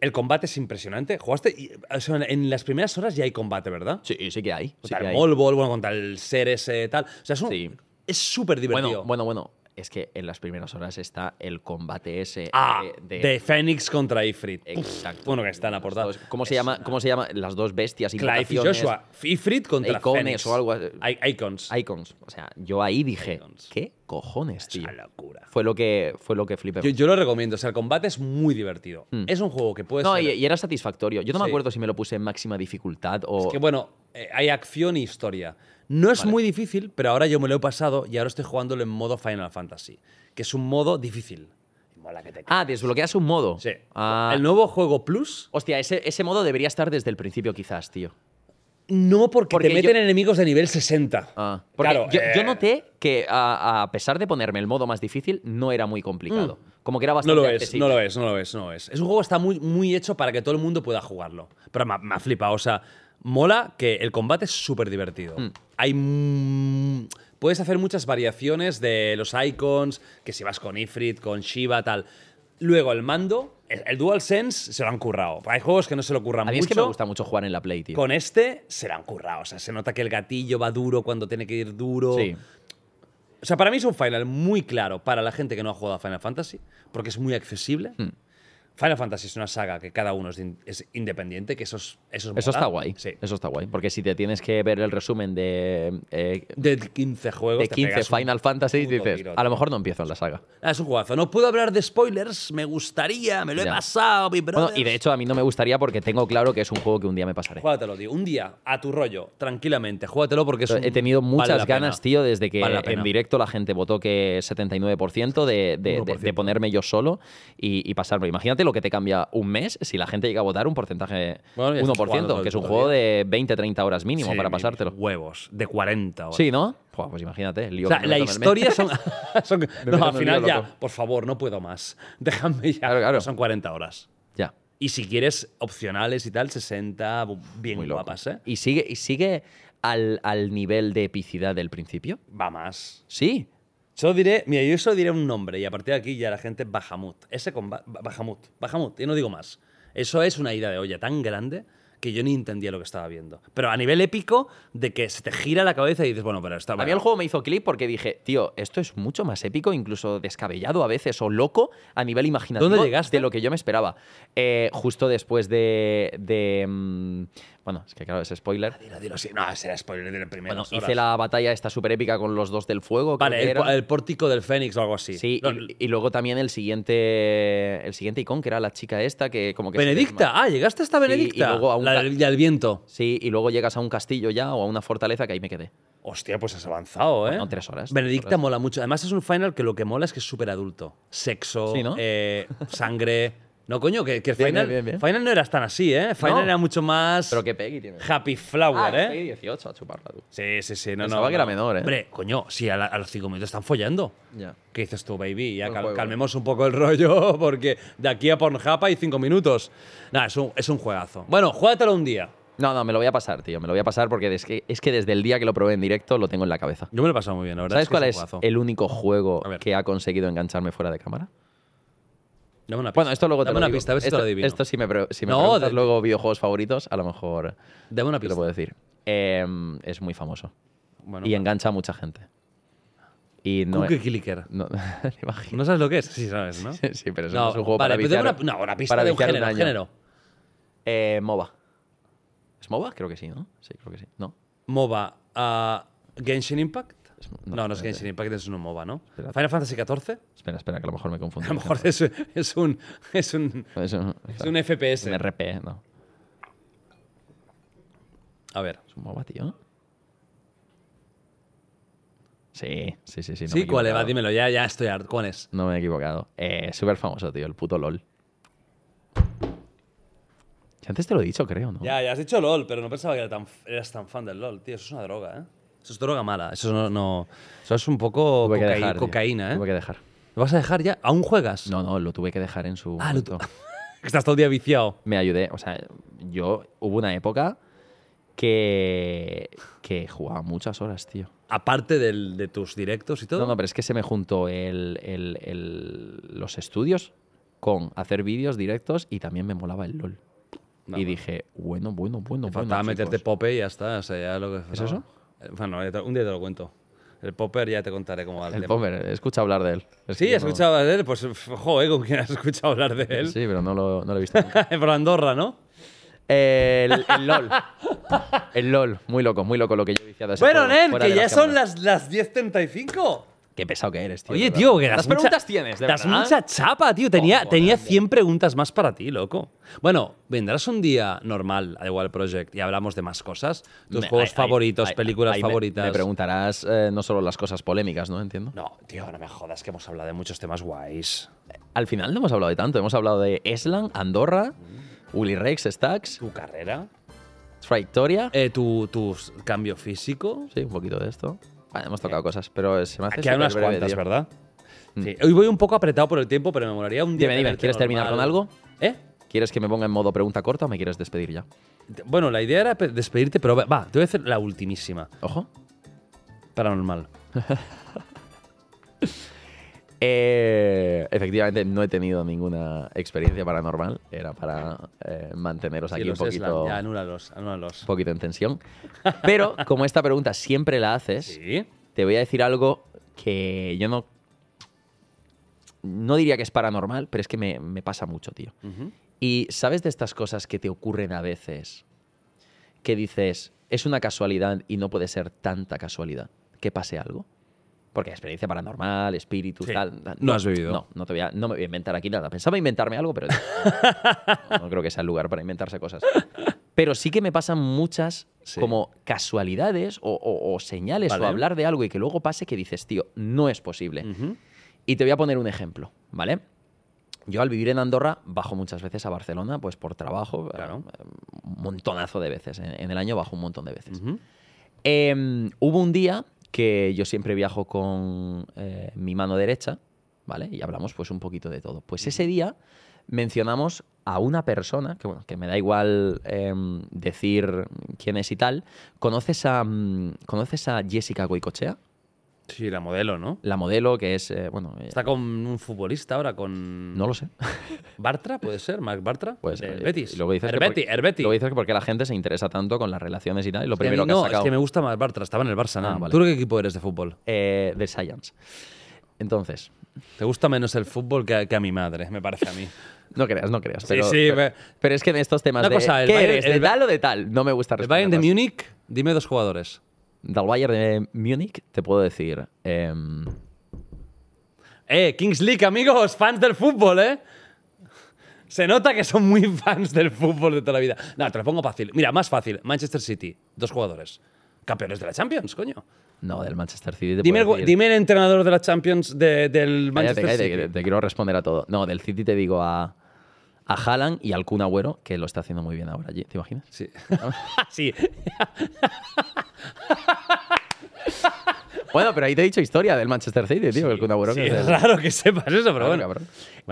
El combate es impresionante. Jugaste. y- o sea, en las primeras horas ya hay combate, ¿verdad? Sí, sí que hay. Sí Contra que el. Molbol, bueno, contra el ser ese tal. O sea, es un- Sí. es súper divertido. Bueno, bueno, bueno. Es que en las primeras horas está el combate ese Ah, de, de, Fénix contra Ifrit. Uf, Exacto. bueno, que está en la portada. Los dos- ¿Cómo se llama? ¿Cómo se llama? Las dos bestias y Clive y Joshua. Ifrit contra Icones Fénix. o algo. I- Icons. Icons. O sea, yo ahí dije, Icons. ¿qué cojones, Es tío? una locura. Fue lo que fue lo que flipé. Yo, yo lo recomiendo. O sea, el combate es muy divertido. Mm. Es un juego que puedes. no, y, y era satisfactorio. Yo no me acuerdo si me lo puse en máxima dificultad o que bueno, eh, hay acción y historia. No es Vale. muy difícil, pero ahora yo me lo he pasado y ahora estoy jugándolo en modo Final Fantasy, que es un modo difícil. Mola que te Ah, desbloqueas un modo. Sí. Ah, El nuevo juego Plus, Hostia, ese, ese modo debería estar desde el principio quizás, tío. no porque, Porque te meten yo- enemigos de nivel 60. Ah, porque Claro, yo, yo eh, noté que a, a pesar de ponerme el modo más difícil, no era muy complicado. Como que era bastante Mm. No lo es, no lo es, no lo es, no lo es. Es un juego que está muy, muy hecho para que todo el mundo pueda jugarlo. Pero me, ha- me ha flipado. O sea, mola que el combate es súper divertido. Mm. Hay. mm, puedes hacer muchas variaciones de los icons, que si vas con Ifrit, con Shiva, tal. Luego el mando, el, DualSense se lo han currado. Hay juegos que no se lo curran A mí mucho. es que me gusta mucho jugar en la Play, tío. Con este se lo han currado. O sea, se nota que el gatillo va duro cuando tiene que ir duro. Sí. O sea, para mí es un final muy claro para la gente que no ha jugado a Final Fantasy, porque es muy accesible. Hmm. Final Fantasy es una saga que cada uno es, in- es independiente, que eso es eso, es Eso está guay. Sí. Eso está guay. Porque si te tienes que ver el resumen de, eh, De 15 juegos. de te 15 pegas un Final Fantasy, dices, tiro, a lo mejor no empiezo en la saga. Ah, es un jugazo. No puedo hablar de spoilers, me gustaría, me lo he pasado, mi Bueno, y de hecho a mí no me gustaría porque tengo claro que es un juego que un día me pasaré. Júgatelo, tío. Un día, a tu rollo, tranquilamente, júgatelo porque es un- He tenido muchas ganas, tío, desde que Vale en directo la gente votó que 79% de, de, de- 1%. de ponerme yo solo y, y pasarlo. Imagínate lo que te cambia un mes si la gente llega a votar un porcentaje Bueno, ya estás jugando 1%, todo que es un juego de 20-30 horas mínimo Sí, para pasártelo. Huevos, de 40 horas. Sí, ¿no? Pues imagínate, lío O sea, la historia son. son- no, al final lío ya, por favor, no puedo más. Déjame ya. Claro, claro. Son 40 horas. Ya. Y si quieres opcionales y tal, 60, bu- bien Muy loco. guapas, ¿eh? ¿Y sigue, y sigue al, al nivel de epicidad del principio? Va más. Sí. Solo diré, mira, yo solo diré un nombre y a partir de aquí ya la gente Bahamut. Ese con Ba- Bahamut. Bahamut, y no digo más. Eso es una ida de olla tan grande que yo ni entendía lo que estaba viendo. Pero a nivel épico, de que se te gira la cabeza y dices, bueno, pero está A mí el juego me hizo clip porque dije, tío, esto es mucho más épico, incluso descabellado a veces, o loco a nivel imaginativo ¿Dónde llegaste? de lo que yo me esperaba. Eh, justo después de... de, mm, bueno, es que claro, es spoiler. Dilo, dilo, sí. No, será spoiler de primera. Bueno, hice la batalla esta súper épica con los dos del fuego. Vale, el, pórtico del Fénix o algo así. Sí, No, y, y luego también el siguiente el siguiente icón, que era la chica esta, que como que... Benedicta. Ah, llegaste hasta Sí, y Benedicta. luego a un la del, del viento. Sí, y luego llegas a un castillo ya o a una fortaleza que ahí me quedé. Hostia, pues has avanzado, ¿eh? Bueno, tres horas, tres Benedicta horas. mola mucho. Además, es un final que lo que mola es que es súper adulto. Sexo, Sí, ¿no? eh, sangre. No, coño, que, que Bien, final, bien, bien, final no eras tan así, ¿eh? Final No. era mucho más. Pero qué Peggy tiene. Happy Flower, Ah, ¿eh? Peggy 18 a chuparla tú. Sí, sí, sí. No, Pensaba no, que era no. menor, ¿eh? Hombre, coño, sí, a, la- a los cinco minutos están follando. Ya. ¿Qué dices tú, baby? Ya cal- calmemos un poco el rollo, porque de aquí a Pornhub hay cinco minutos. Nada, es un, es un juegazo. Bueno, juégatelo un día. No, no, me lo voy a pasar, tío. Me lo voy a pasar porque es que, es que desde el día que lo probé en directo lo tengo en la cabeza. Yo me lo he pasado muy bien, la verdad. ¿Sabes que cuál es juegazo. el único juego que ha conseguido engancharme fuera de cámara? Dame una pista. Bueno, esto luego te Dame lo una digo. pista, a ver si esto, te lo adivino. Esto sí me, pre- si me No, preguntas de- luego videojuegos favoritos, a lo mejor Dame una te pista. lo puedo decir. Em, es muy famoso. Bueno, y engancha a mucha gente. Y no Cookie Clicker. no, ¿te imaginas? ¿No sabes lo que es? Sí, sabes, ¿no? Sí, pero eso no, es un juego vale, para pues viciar. una, no, una pista para de un viciar género, año. género. Eh, MOBA. ¿Es MOBA? Creo que sí, ¿no? Sí, creo que sí. ¿No? MOBA. ah, ¿Genshin Impact? Es- No, no, es. Genshin Impact, es un MOBA, ¿no? Espérate. ¿Final Fantasy XIV? Espera, espera, que a lo mejor me confundo. A lo mejor es, es un, es, un, Es un, es un FPS. un RP, no. A ver. ¿Es un MOBA, tío? Sí, sí, sí. sí, no sí, ¿cuál es? Va, dímelo, ya, ya estoy harto. ¿Cuál es? No me he equivocado. Eh, súper famoso, tío, el puto LOL. Ya antes te lo he dicho, creo, ¿no? Ya, ya has dicho LOL, pero no pensaba que eras tan fan del LOL, tío. Eso es una droga, ¿eh? Eso es droga mala. Eso no. no- eso es un poco Tuve que cocaí- dejar, tío. cocaína, ¿eh? Tuve que dejar. ¿Lo vas a dejar ya? ¿Aún juegas? No, no, lo tuve que dejar en su. Ah, lo momento. Estás todo el día viciado. Me ayudé. O sea, yo hubo una época que. que jugaba muchas horas, tío. Aparte del- de tus directos y todo. No, no, pero es que se me juntó el, el- el- los estudios con hacer vídeos directos y también me molaba el LOL. No, y no. dije, bueno, bueno, bueno, Te bueno. faltaba meterte pope y ya está. O sea, ya lo que ¿Es no. eso? Eh, Bueno, te- un día te lo cuento. El popper ya te contaré cómo va el, El tema. Pomer, he escuchado hablar de él. Es Sí, no- escuchado hablar de él. Pues, ojo, ¿eh? ¿Con quién has escuchado hablar de él? Sí, pero no lo, no lo he visto. Por Andorra, ¿no? el, el LOL. El LOL. Muy loco, muy loco lo que yo he viciado Bueno, Nen, que ya las son las, las 10.35. Qué pesado que eres, tío. Oye, tío, que das ¿Cuántas mucha- preguntas tienes, de das verdad? mucha chapa, tío. Tenía, Joder, tenía tío. 100 preguntas más para ti, loco. Bueno, vendrás un día normal a Igual Project y hablamos de más cosas. Tus Me- juegos favoritos, películas favoritas. Me, preguntarás eh, no solo las cosas polémicas, ¿no? Entiendo. No, tío, no me jodas que hemos hablado de muchos temas guays. Al final no hemos hablado de tanto. Hemos hablado de Eslan, Andorra, Willy Rex, Stacks, Tu carrera, Trayectoria. eh, tu, tu cambio físico. Sí, un poquito de esto. Vale, hemos tocado cosas, pero se me hace hay unas breve, cuantas, tío. ¿verdad? Sí. Hoy voy un poco apretado por el tiempo, pero me molaría un día. Dime, dime, ¿quieres terminar con algo? ¿Eh? ¿Quieres que me ponga en modo pregunta corta o me quieres despedir ya? Bueno, la idea era pe- despedirte, pero va, va, te voy a hacer la ultimísima. Ojo. Paranormal. Eh, efectivamente, no he tenido ninguna experiencia paranormal. Era para eh, manteneros Sí, aquí un los poquito, Ya, anúlalos, anúlalos. un poquito en tensión. Pero como esta pregunta siempre la haces, Sí. te voy a decir algo que yo no. No diría que es paranormal, pero es que me, me pasa mucho, tío. Y sabes de estas cosas que te ocurren a veces, que dices, es una casualidad y no puede ser tanta casualidad que pase algo. Porque experiencia paranormal, espíritus, Sí. tal. tal, No has vivido. No, no, te voy a, no me voy a inventar aquí nada. Pensaba inventarme algo, pero no, no creo que sea el lugar para inventarse cosas. Pero sí que me pasan muchas Sí. como casualidades o, o- o señales Vale. o hablar de algo y que luego pase que dices, tío, no es posible. Y te voy a poner un ejemplo, ¿vale? Yo al vivir en Andorra bajo muchas veces a Barcelona, pues por trabajo, Claro. eh, un montonazo de veces. En, en el año bajo un montón de veces. Eh, hubo un día que yo siempre viajo con eh, mi mano derecha, ¿vale? Y hablamos pues un poquito de todo. Pues ese día mencionamos a una persona, que bueno, que me da igual em, decir quién es y tal. ¿Conoces a, mm, ¿conoces a Jessica Goicochea? Sí, la modelo, ¿no? La modelo, que es, eh, bueno, eh, Está con un futbolista ahora, con. no lo sé. Bartra, puede ser, Marc Bartra. Pues, de eh, Betis. luego dices que Herbeti, por- Herbeti. Luego dices que porque la gente se interesa tanto con las relaciones y tal. Y lo Es que primero que no, has sacado es que me gusta más Bartra, estaba en el Barça. Ah, ¿no? vale. ¿Tú de qué equipo eres de fútbol? eh, de Science. Entonces, Te gusta menos el fútbol que a, que a mi madre, me parece a mí. no creas, no creas. Sí, Pero, sí, pero, me- pero es que en estos temas Una de cosa, el ¿qué Bayern- eres? ¿De el Ba- tal o de tal? No me gusta El responder. Bayern de Múnich, dime dos jugadores. Del Bayern de Múnich te puedo decir... em, Eh, Kings League, amigos, fans del fútbol, ¿eh? Se nota que son muy fans del fútbol de toda la vida. No, te lo pongo fácil. Mira, más fácil. Manchester City, dos jugadores. Campeones de la Champions, coño. no, del Manchester City te Dime el, dime el entrenador de la Champions de- del Manchester cállate, City. te quiero responder a todo. No, del City te digo a, a Haaland y al Kun Agüero, que lo está haciendo muy bien ahora allí. ¿Te imaginas? Sí. sí. Bueno, pero ahí te he dicho historia del Manchester City, tío, el Kun Agüero. Sí, que es raro que sepas eso, pero Claro, bueno.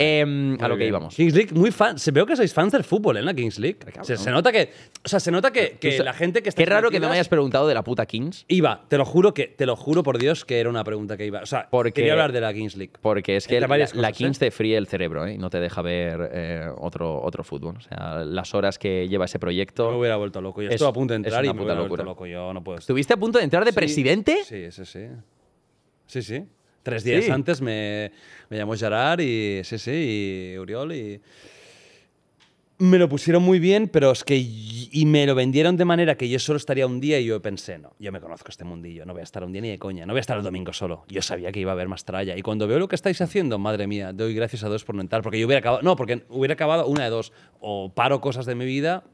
Em, a lo que íbamos. Kings League, muy fan. Se veo que sois fans del fútbol ¿eh? en la Kings League. Se, se nota que. O sea, se nota que, la gente que está. Qué raro que no me hayas preguntado de la puta Kings, Iba, te lo juro que, te lo juro por Dios que era una pregunta que iba. O sea, Porque- quería hablar de la Kings League. porque es que la, Kings ¿eh? te fríe el cerebro ¿eh? y no te deja ver eh, otro, otro fútbol. O sea, las horas que lleva ese proyecto. Me hubiera vuelto loco. Yo Es- estuve a punto de entrar y me hubiera vuelto loco. Yo no puedo. ¿Estuviste a punto de entrar de Sí, presidente? Sí, sí, sí. Sí, sí. Tres días Sí. antes me, me llamó Gerard y sí, sí, y Uriol y... Me lo pusieron muy bien, pero es que... y y me lo vendieron de manera que yo solo estaría un día y yo pensé, no, yo me conozco este mundillo, no voy a estar un día ni de coña, no voy a estar el domingo solo. Yo sabía que iba a haber más tralla. Y cuando veo lo que estáis haciendo, madre mía, doy gracias a Dios por no entrar, porque yo hubiera acabado... No, porque hubiera acabado una de dos. O paro cosas de mi vida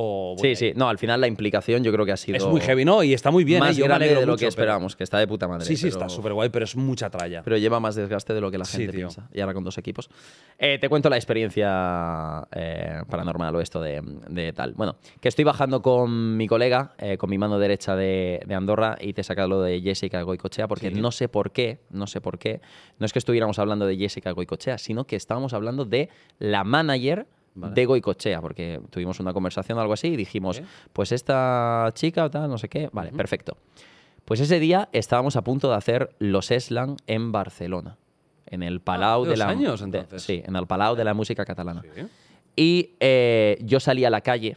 o... Sí, sí. No, al final la implicación yo creo que ha sido. Es muy heavy, ¿no? Y está muy bien, más ¿eh? Yo grande de lo mucho, que pero- esperábamos, que está de puta madre. Sí, sí, pero- está súper guay, pero es mucha tralla. Pero lleva más desgaste de lo que la gente piensa. Y ahora con dos equipos. Eh, te cuento la experiencia eh, paranormal o esto de, de tal. Bueno, que estoy bajando con mi colega, eh, con mi mano derecha de, de Andorra, y te he sacado lo de Jessica Goicochea, porque no sé por qué, no sé por qué. No es que estuviéramos hablando de Jessica Goicochea, sino que estábamos hablando de la manager Vale. de Goicochea, porque tuvimos una conversación o algo así y dijimos, pues esta chica o tal, no sé qué. Vale, perfecto. Pues ese día estábamos a punto de hacer los Eslan en Barcelona, en el Palau hace de la años, de- sí, en el Palau de la música catalana. Sí. Y eh, yo salí a la calle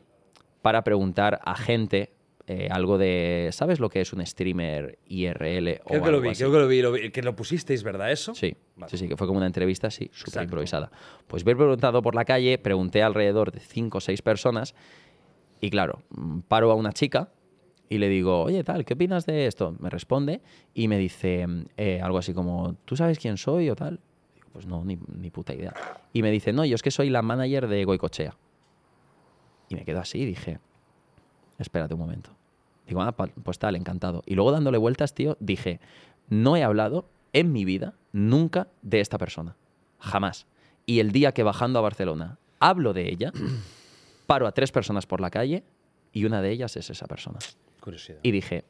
para preguntar a gente eh, algo de, ¿sabes lo que es un streamer IRL o Creo que algo lo vi, así? creo que lo vi, lo vi. Que lo pusisteis, ¿verdad? ¿Eso? Sí, Vale. sí, sí, que fue como una entrevista así, súper improvisada. Pues me he preguntado por la calle, pregunté alrededor de cinco o seis personas y claro, mm, paro a una chica y le digo, oye, tal, ¿qué opinas de esto? Me responde y me dice eh, algo así como, ¿tú sabes quién soy o tal? Digo, pues no, ni, ni puta idea. Y me dice, no, yo es que soy la manager de Goicochea. Y me quedo así y dije, espérate un momento. Digo, ah, pues tal, encantado. Y luego dándole vueltas, tío, dije, no he hablado en mi vida nunca de esta persona. Jamás. Y el día que bajando a Barcelona hablo de ella, paro a tres personas por la calle y una de ellas es esa persona. Curiosidad. Y dije,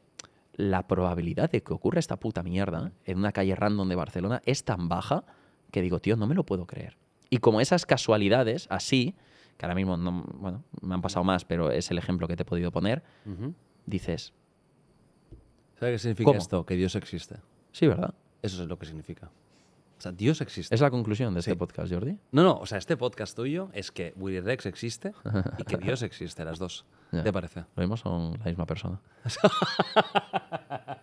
la probabilidad de que ocurra esta puta mierda en una calle random de Barcelona es tan baja que digo, tío, no me lo puedo creer. Y como esas casualidades, así, que ahora mismo, no, bueno, me han pasado más, pero es el ejemplo que te he podido poner. Dices, ¿Sabes qué significa ¿Cómo? esto? Que Dios existe. sí, ¿verdad? Eso es lo que significa. O sea, Dios existe. Es la conclusión de este podcast, Jordi. No, no, o sea, este podcast tuyo es que Willy Rex existe y que Dios existe, las dos. Ya. ¿Te parece? Lo mismo son la misma persona.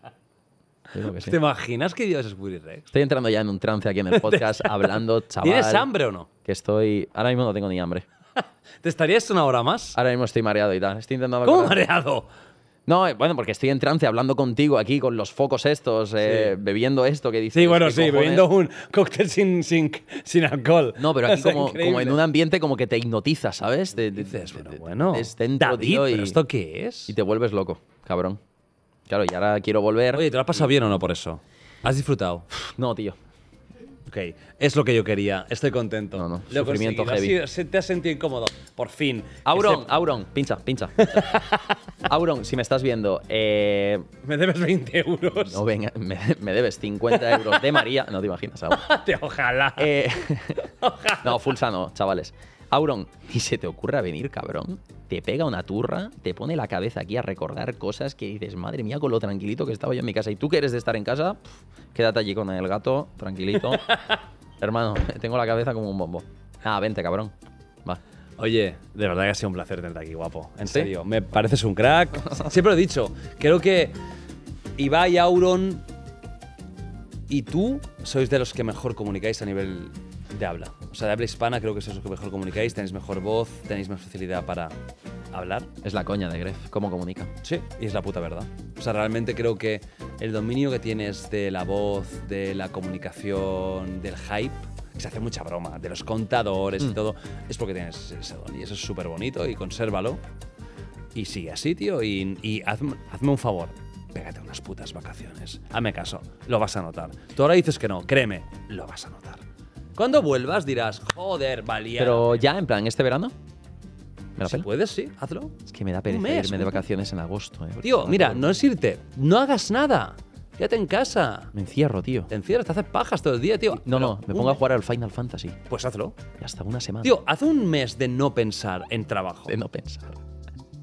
Que sí. ¿Te imaginas que Dios es Willy Rex? Estoy entrando ya en un trance aquí en el podcast hablando, chaval. ¿Tienes hambre o no? Que estoy... Ahora mismo no tengo ni hambre. ¿Te estarías una hora más? Ahora mismo estoy mareado y tal. Estoy intentando... ¿Cómo acordar- mareado? No, eh, bueno, porque estoy en trance hablando contigo aquí con los focos estos, eh, Sí. bebiendo esto que dices. Sí, bueno, ¿qué sí, cojones? bebiendo un cóctel sin, sin, sin alcohol. No, pero aquí como, como en un ambiente como que te hipnotiza, ¿sabes? De- Dices, bueno, es dentro, David, tío, y, ¿pero esto qué es? y te vuelves loco, cabrón. Claro, y ahora quiero volver. Oye, ¿te lo has pasado bien o no por eso? ¿Has disfrutado? No, tío. Ok, es lo que yo quería. Estoy contento. No, no, Lo sufrimiento heavy. te has sentido incómodo. Por fin. Auron, Ese- Auron, pincha, pincha. Auron, si me estás viendo, eh, Me debes 20 euros. no, venga, me, me debes 50 euros de María. No te imaginas, Auron. Ojalá. Eh, no, full sano, chavales. Auron, ni se te ocurra venir, cabrón. Te pega una turra, te pone la cabeza aquí a recordar cosas que dices, madre mía, con lo tranquilito que estaba yo en mi casa. Y tú que eres de estar en casa, quédate allí con el gato, tranquilito. Hermano, tengo la cabeza como un bombo. Ah, vente, cabrón. Va. Oye, de verdad que ha sido un placer tenerte aquí, guapo. En ¿Sí? serio, me pareces un crack. Siempre lo he dicho. Creo que Ibai, Auron y tú sois de los que mejor comunicáis a nivel de habla. O sea, de habla hispana creo que sois los que mejor comunicáis, tenéis mejor voz, tenéis más facilidad para hablar. Es la coña de Gref, cómo comunica. Sí, y es la puta verdad. O sea, realmente creo que el dominio que tienes de la voz, de la comunicación, del hype, que se hace mucha broma, de los contadores y Mm. todo, es porque tienes ese don. Y eso es súper bonito y consérvalo. Y sigue así, tío. Y, y hazme, hazme un favor. Pégate unas putas vacaciones. Hazme caso. Lo vas a notar. Tú ahora dices que no. Créeme, lo vas a notar. Cuando vuelvas dirás, joder, valía. Pero ya, en plan, ¿este verano? ¿Me la si pela? puedes, sí, hazlo. Es que me da pereza mes, irme de vacaciones en agosto, eh. Tío, mira, no es irte. No hagas nada. Quédate en casa. Me encierro, tío. Te encierras, te haces pajas todo el día, tío. No, Pero no, me pongo a jugar al Final Fantasy. Pues hazlo. Y hasta una semana. Tío, haz un mes de no pensar en trabajo. de no pensar.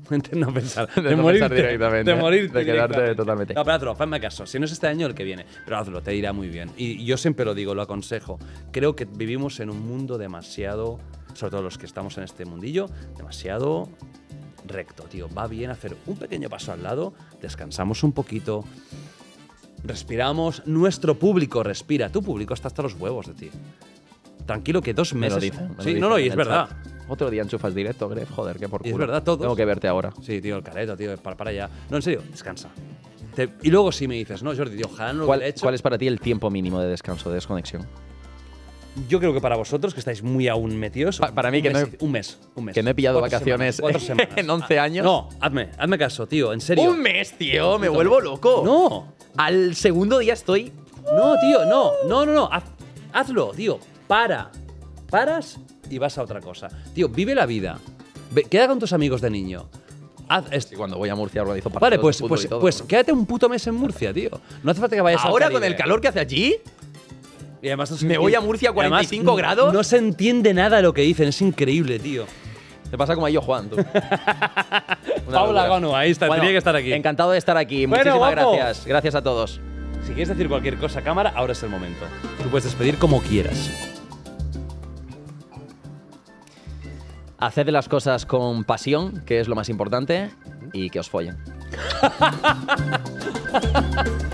De no pensar. De De, no morirte. pensar directamente, De morirte. de quedarte totalmente. No, pero hazlo, hazme caso. Si no es este año, el que viene. Pero hazlo, te irá muy bien. Y yo siempre lo digo, lo aconsejo. Creo que vivimos en un mundo demasiado, sobre todo los que estamos en este mundillo, demasiado recto, tío. Va bien hacer un pequeño paso al lado, descansamos un poquito, respiramos. Nuestro público respira. Tu público está hasta los huevos de ti. Tranquilo que dos Me meses. lo dicen. me lo sí, dicen no, no, y es verdad. chat. Otro día enchufas directo, Gref. Joder, qué por Y es culo. verdad, todos. Tengo que verte ahora. Sí, tío, el careto, tío, para, para allá. No, en serio, descansa. Te- y luego si me dices, no, Jordi, tío, ojalá no lo ¿Cuál, hubiera hecho. cuál es para ti el tiempo mínimo de descanso, de desconexión? Yo creo que para vosotros, que estáis muy aún metidos. Pa- para mí un que no mes, he- un mes, un mes. que no he pillado Cuatro vacaciones semanas, cuatro semanas. en 11 años. No, hazme, hazme caso, tío, en serio. ¡Un mes, tío! ¡Me vuelvo loco! No, Al segundo día estoy. no, tío, no, no, no, no. haz- hazlo, tío. Para. Paras y vas a otra cosa. Tío, vive la vida. Ve- queda con tus amigos de niño. Haz esto. Y cuando voy a Murcia organizo partidos Vale, de pues, fútbol pues, y todo, pues ¿no? quédate un puto mes en Murcia, tío. No hace falta que vayas al Ahora con Caribe. el calor que hace allí. Y además no se ¿Me voy a Murcia a y además 45 no- grados? No se entiende nada de lo que dicen, es increíble, tío. Te pasa como a yo, Juan. tú. Una Paula locura. Gonu, ahí está, Bueno, tenía que estar aquí. Encantado de estar aquí. Bueno, Muchísimas guapo. gracias. Gracias a todos. Si quieres decir cualquier cosa a cámara, ahora es el momento. Tú puedes despedir como quieras. Haced las cosas con pasión, que es lo más importante, y que os follen.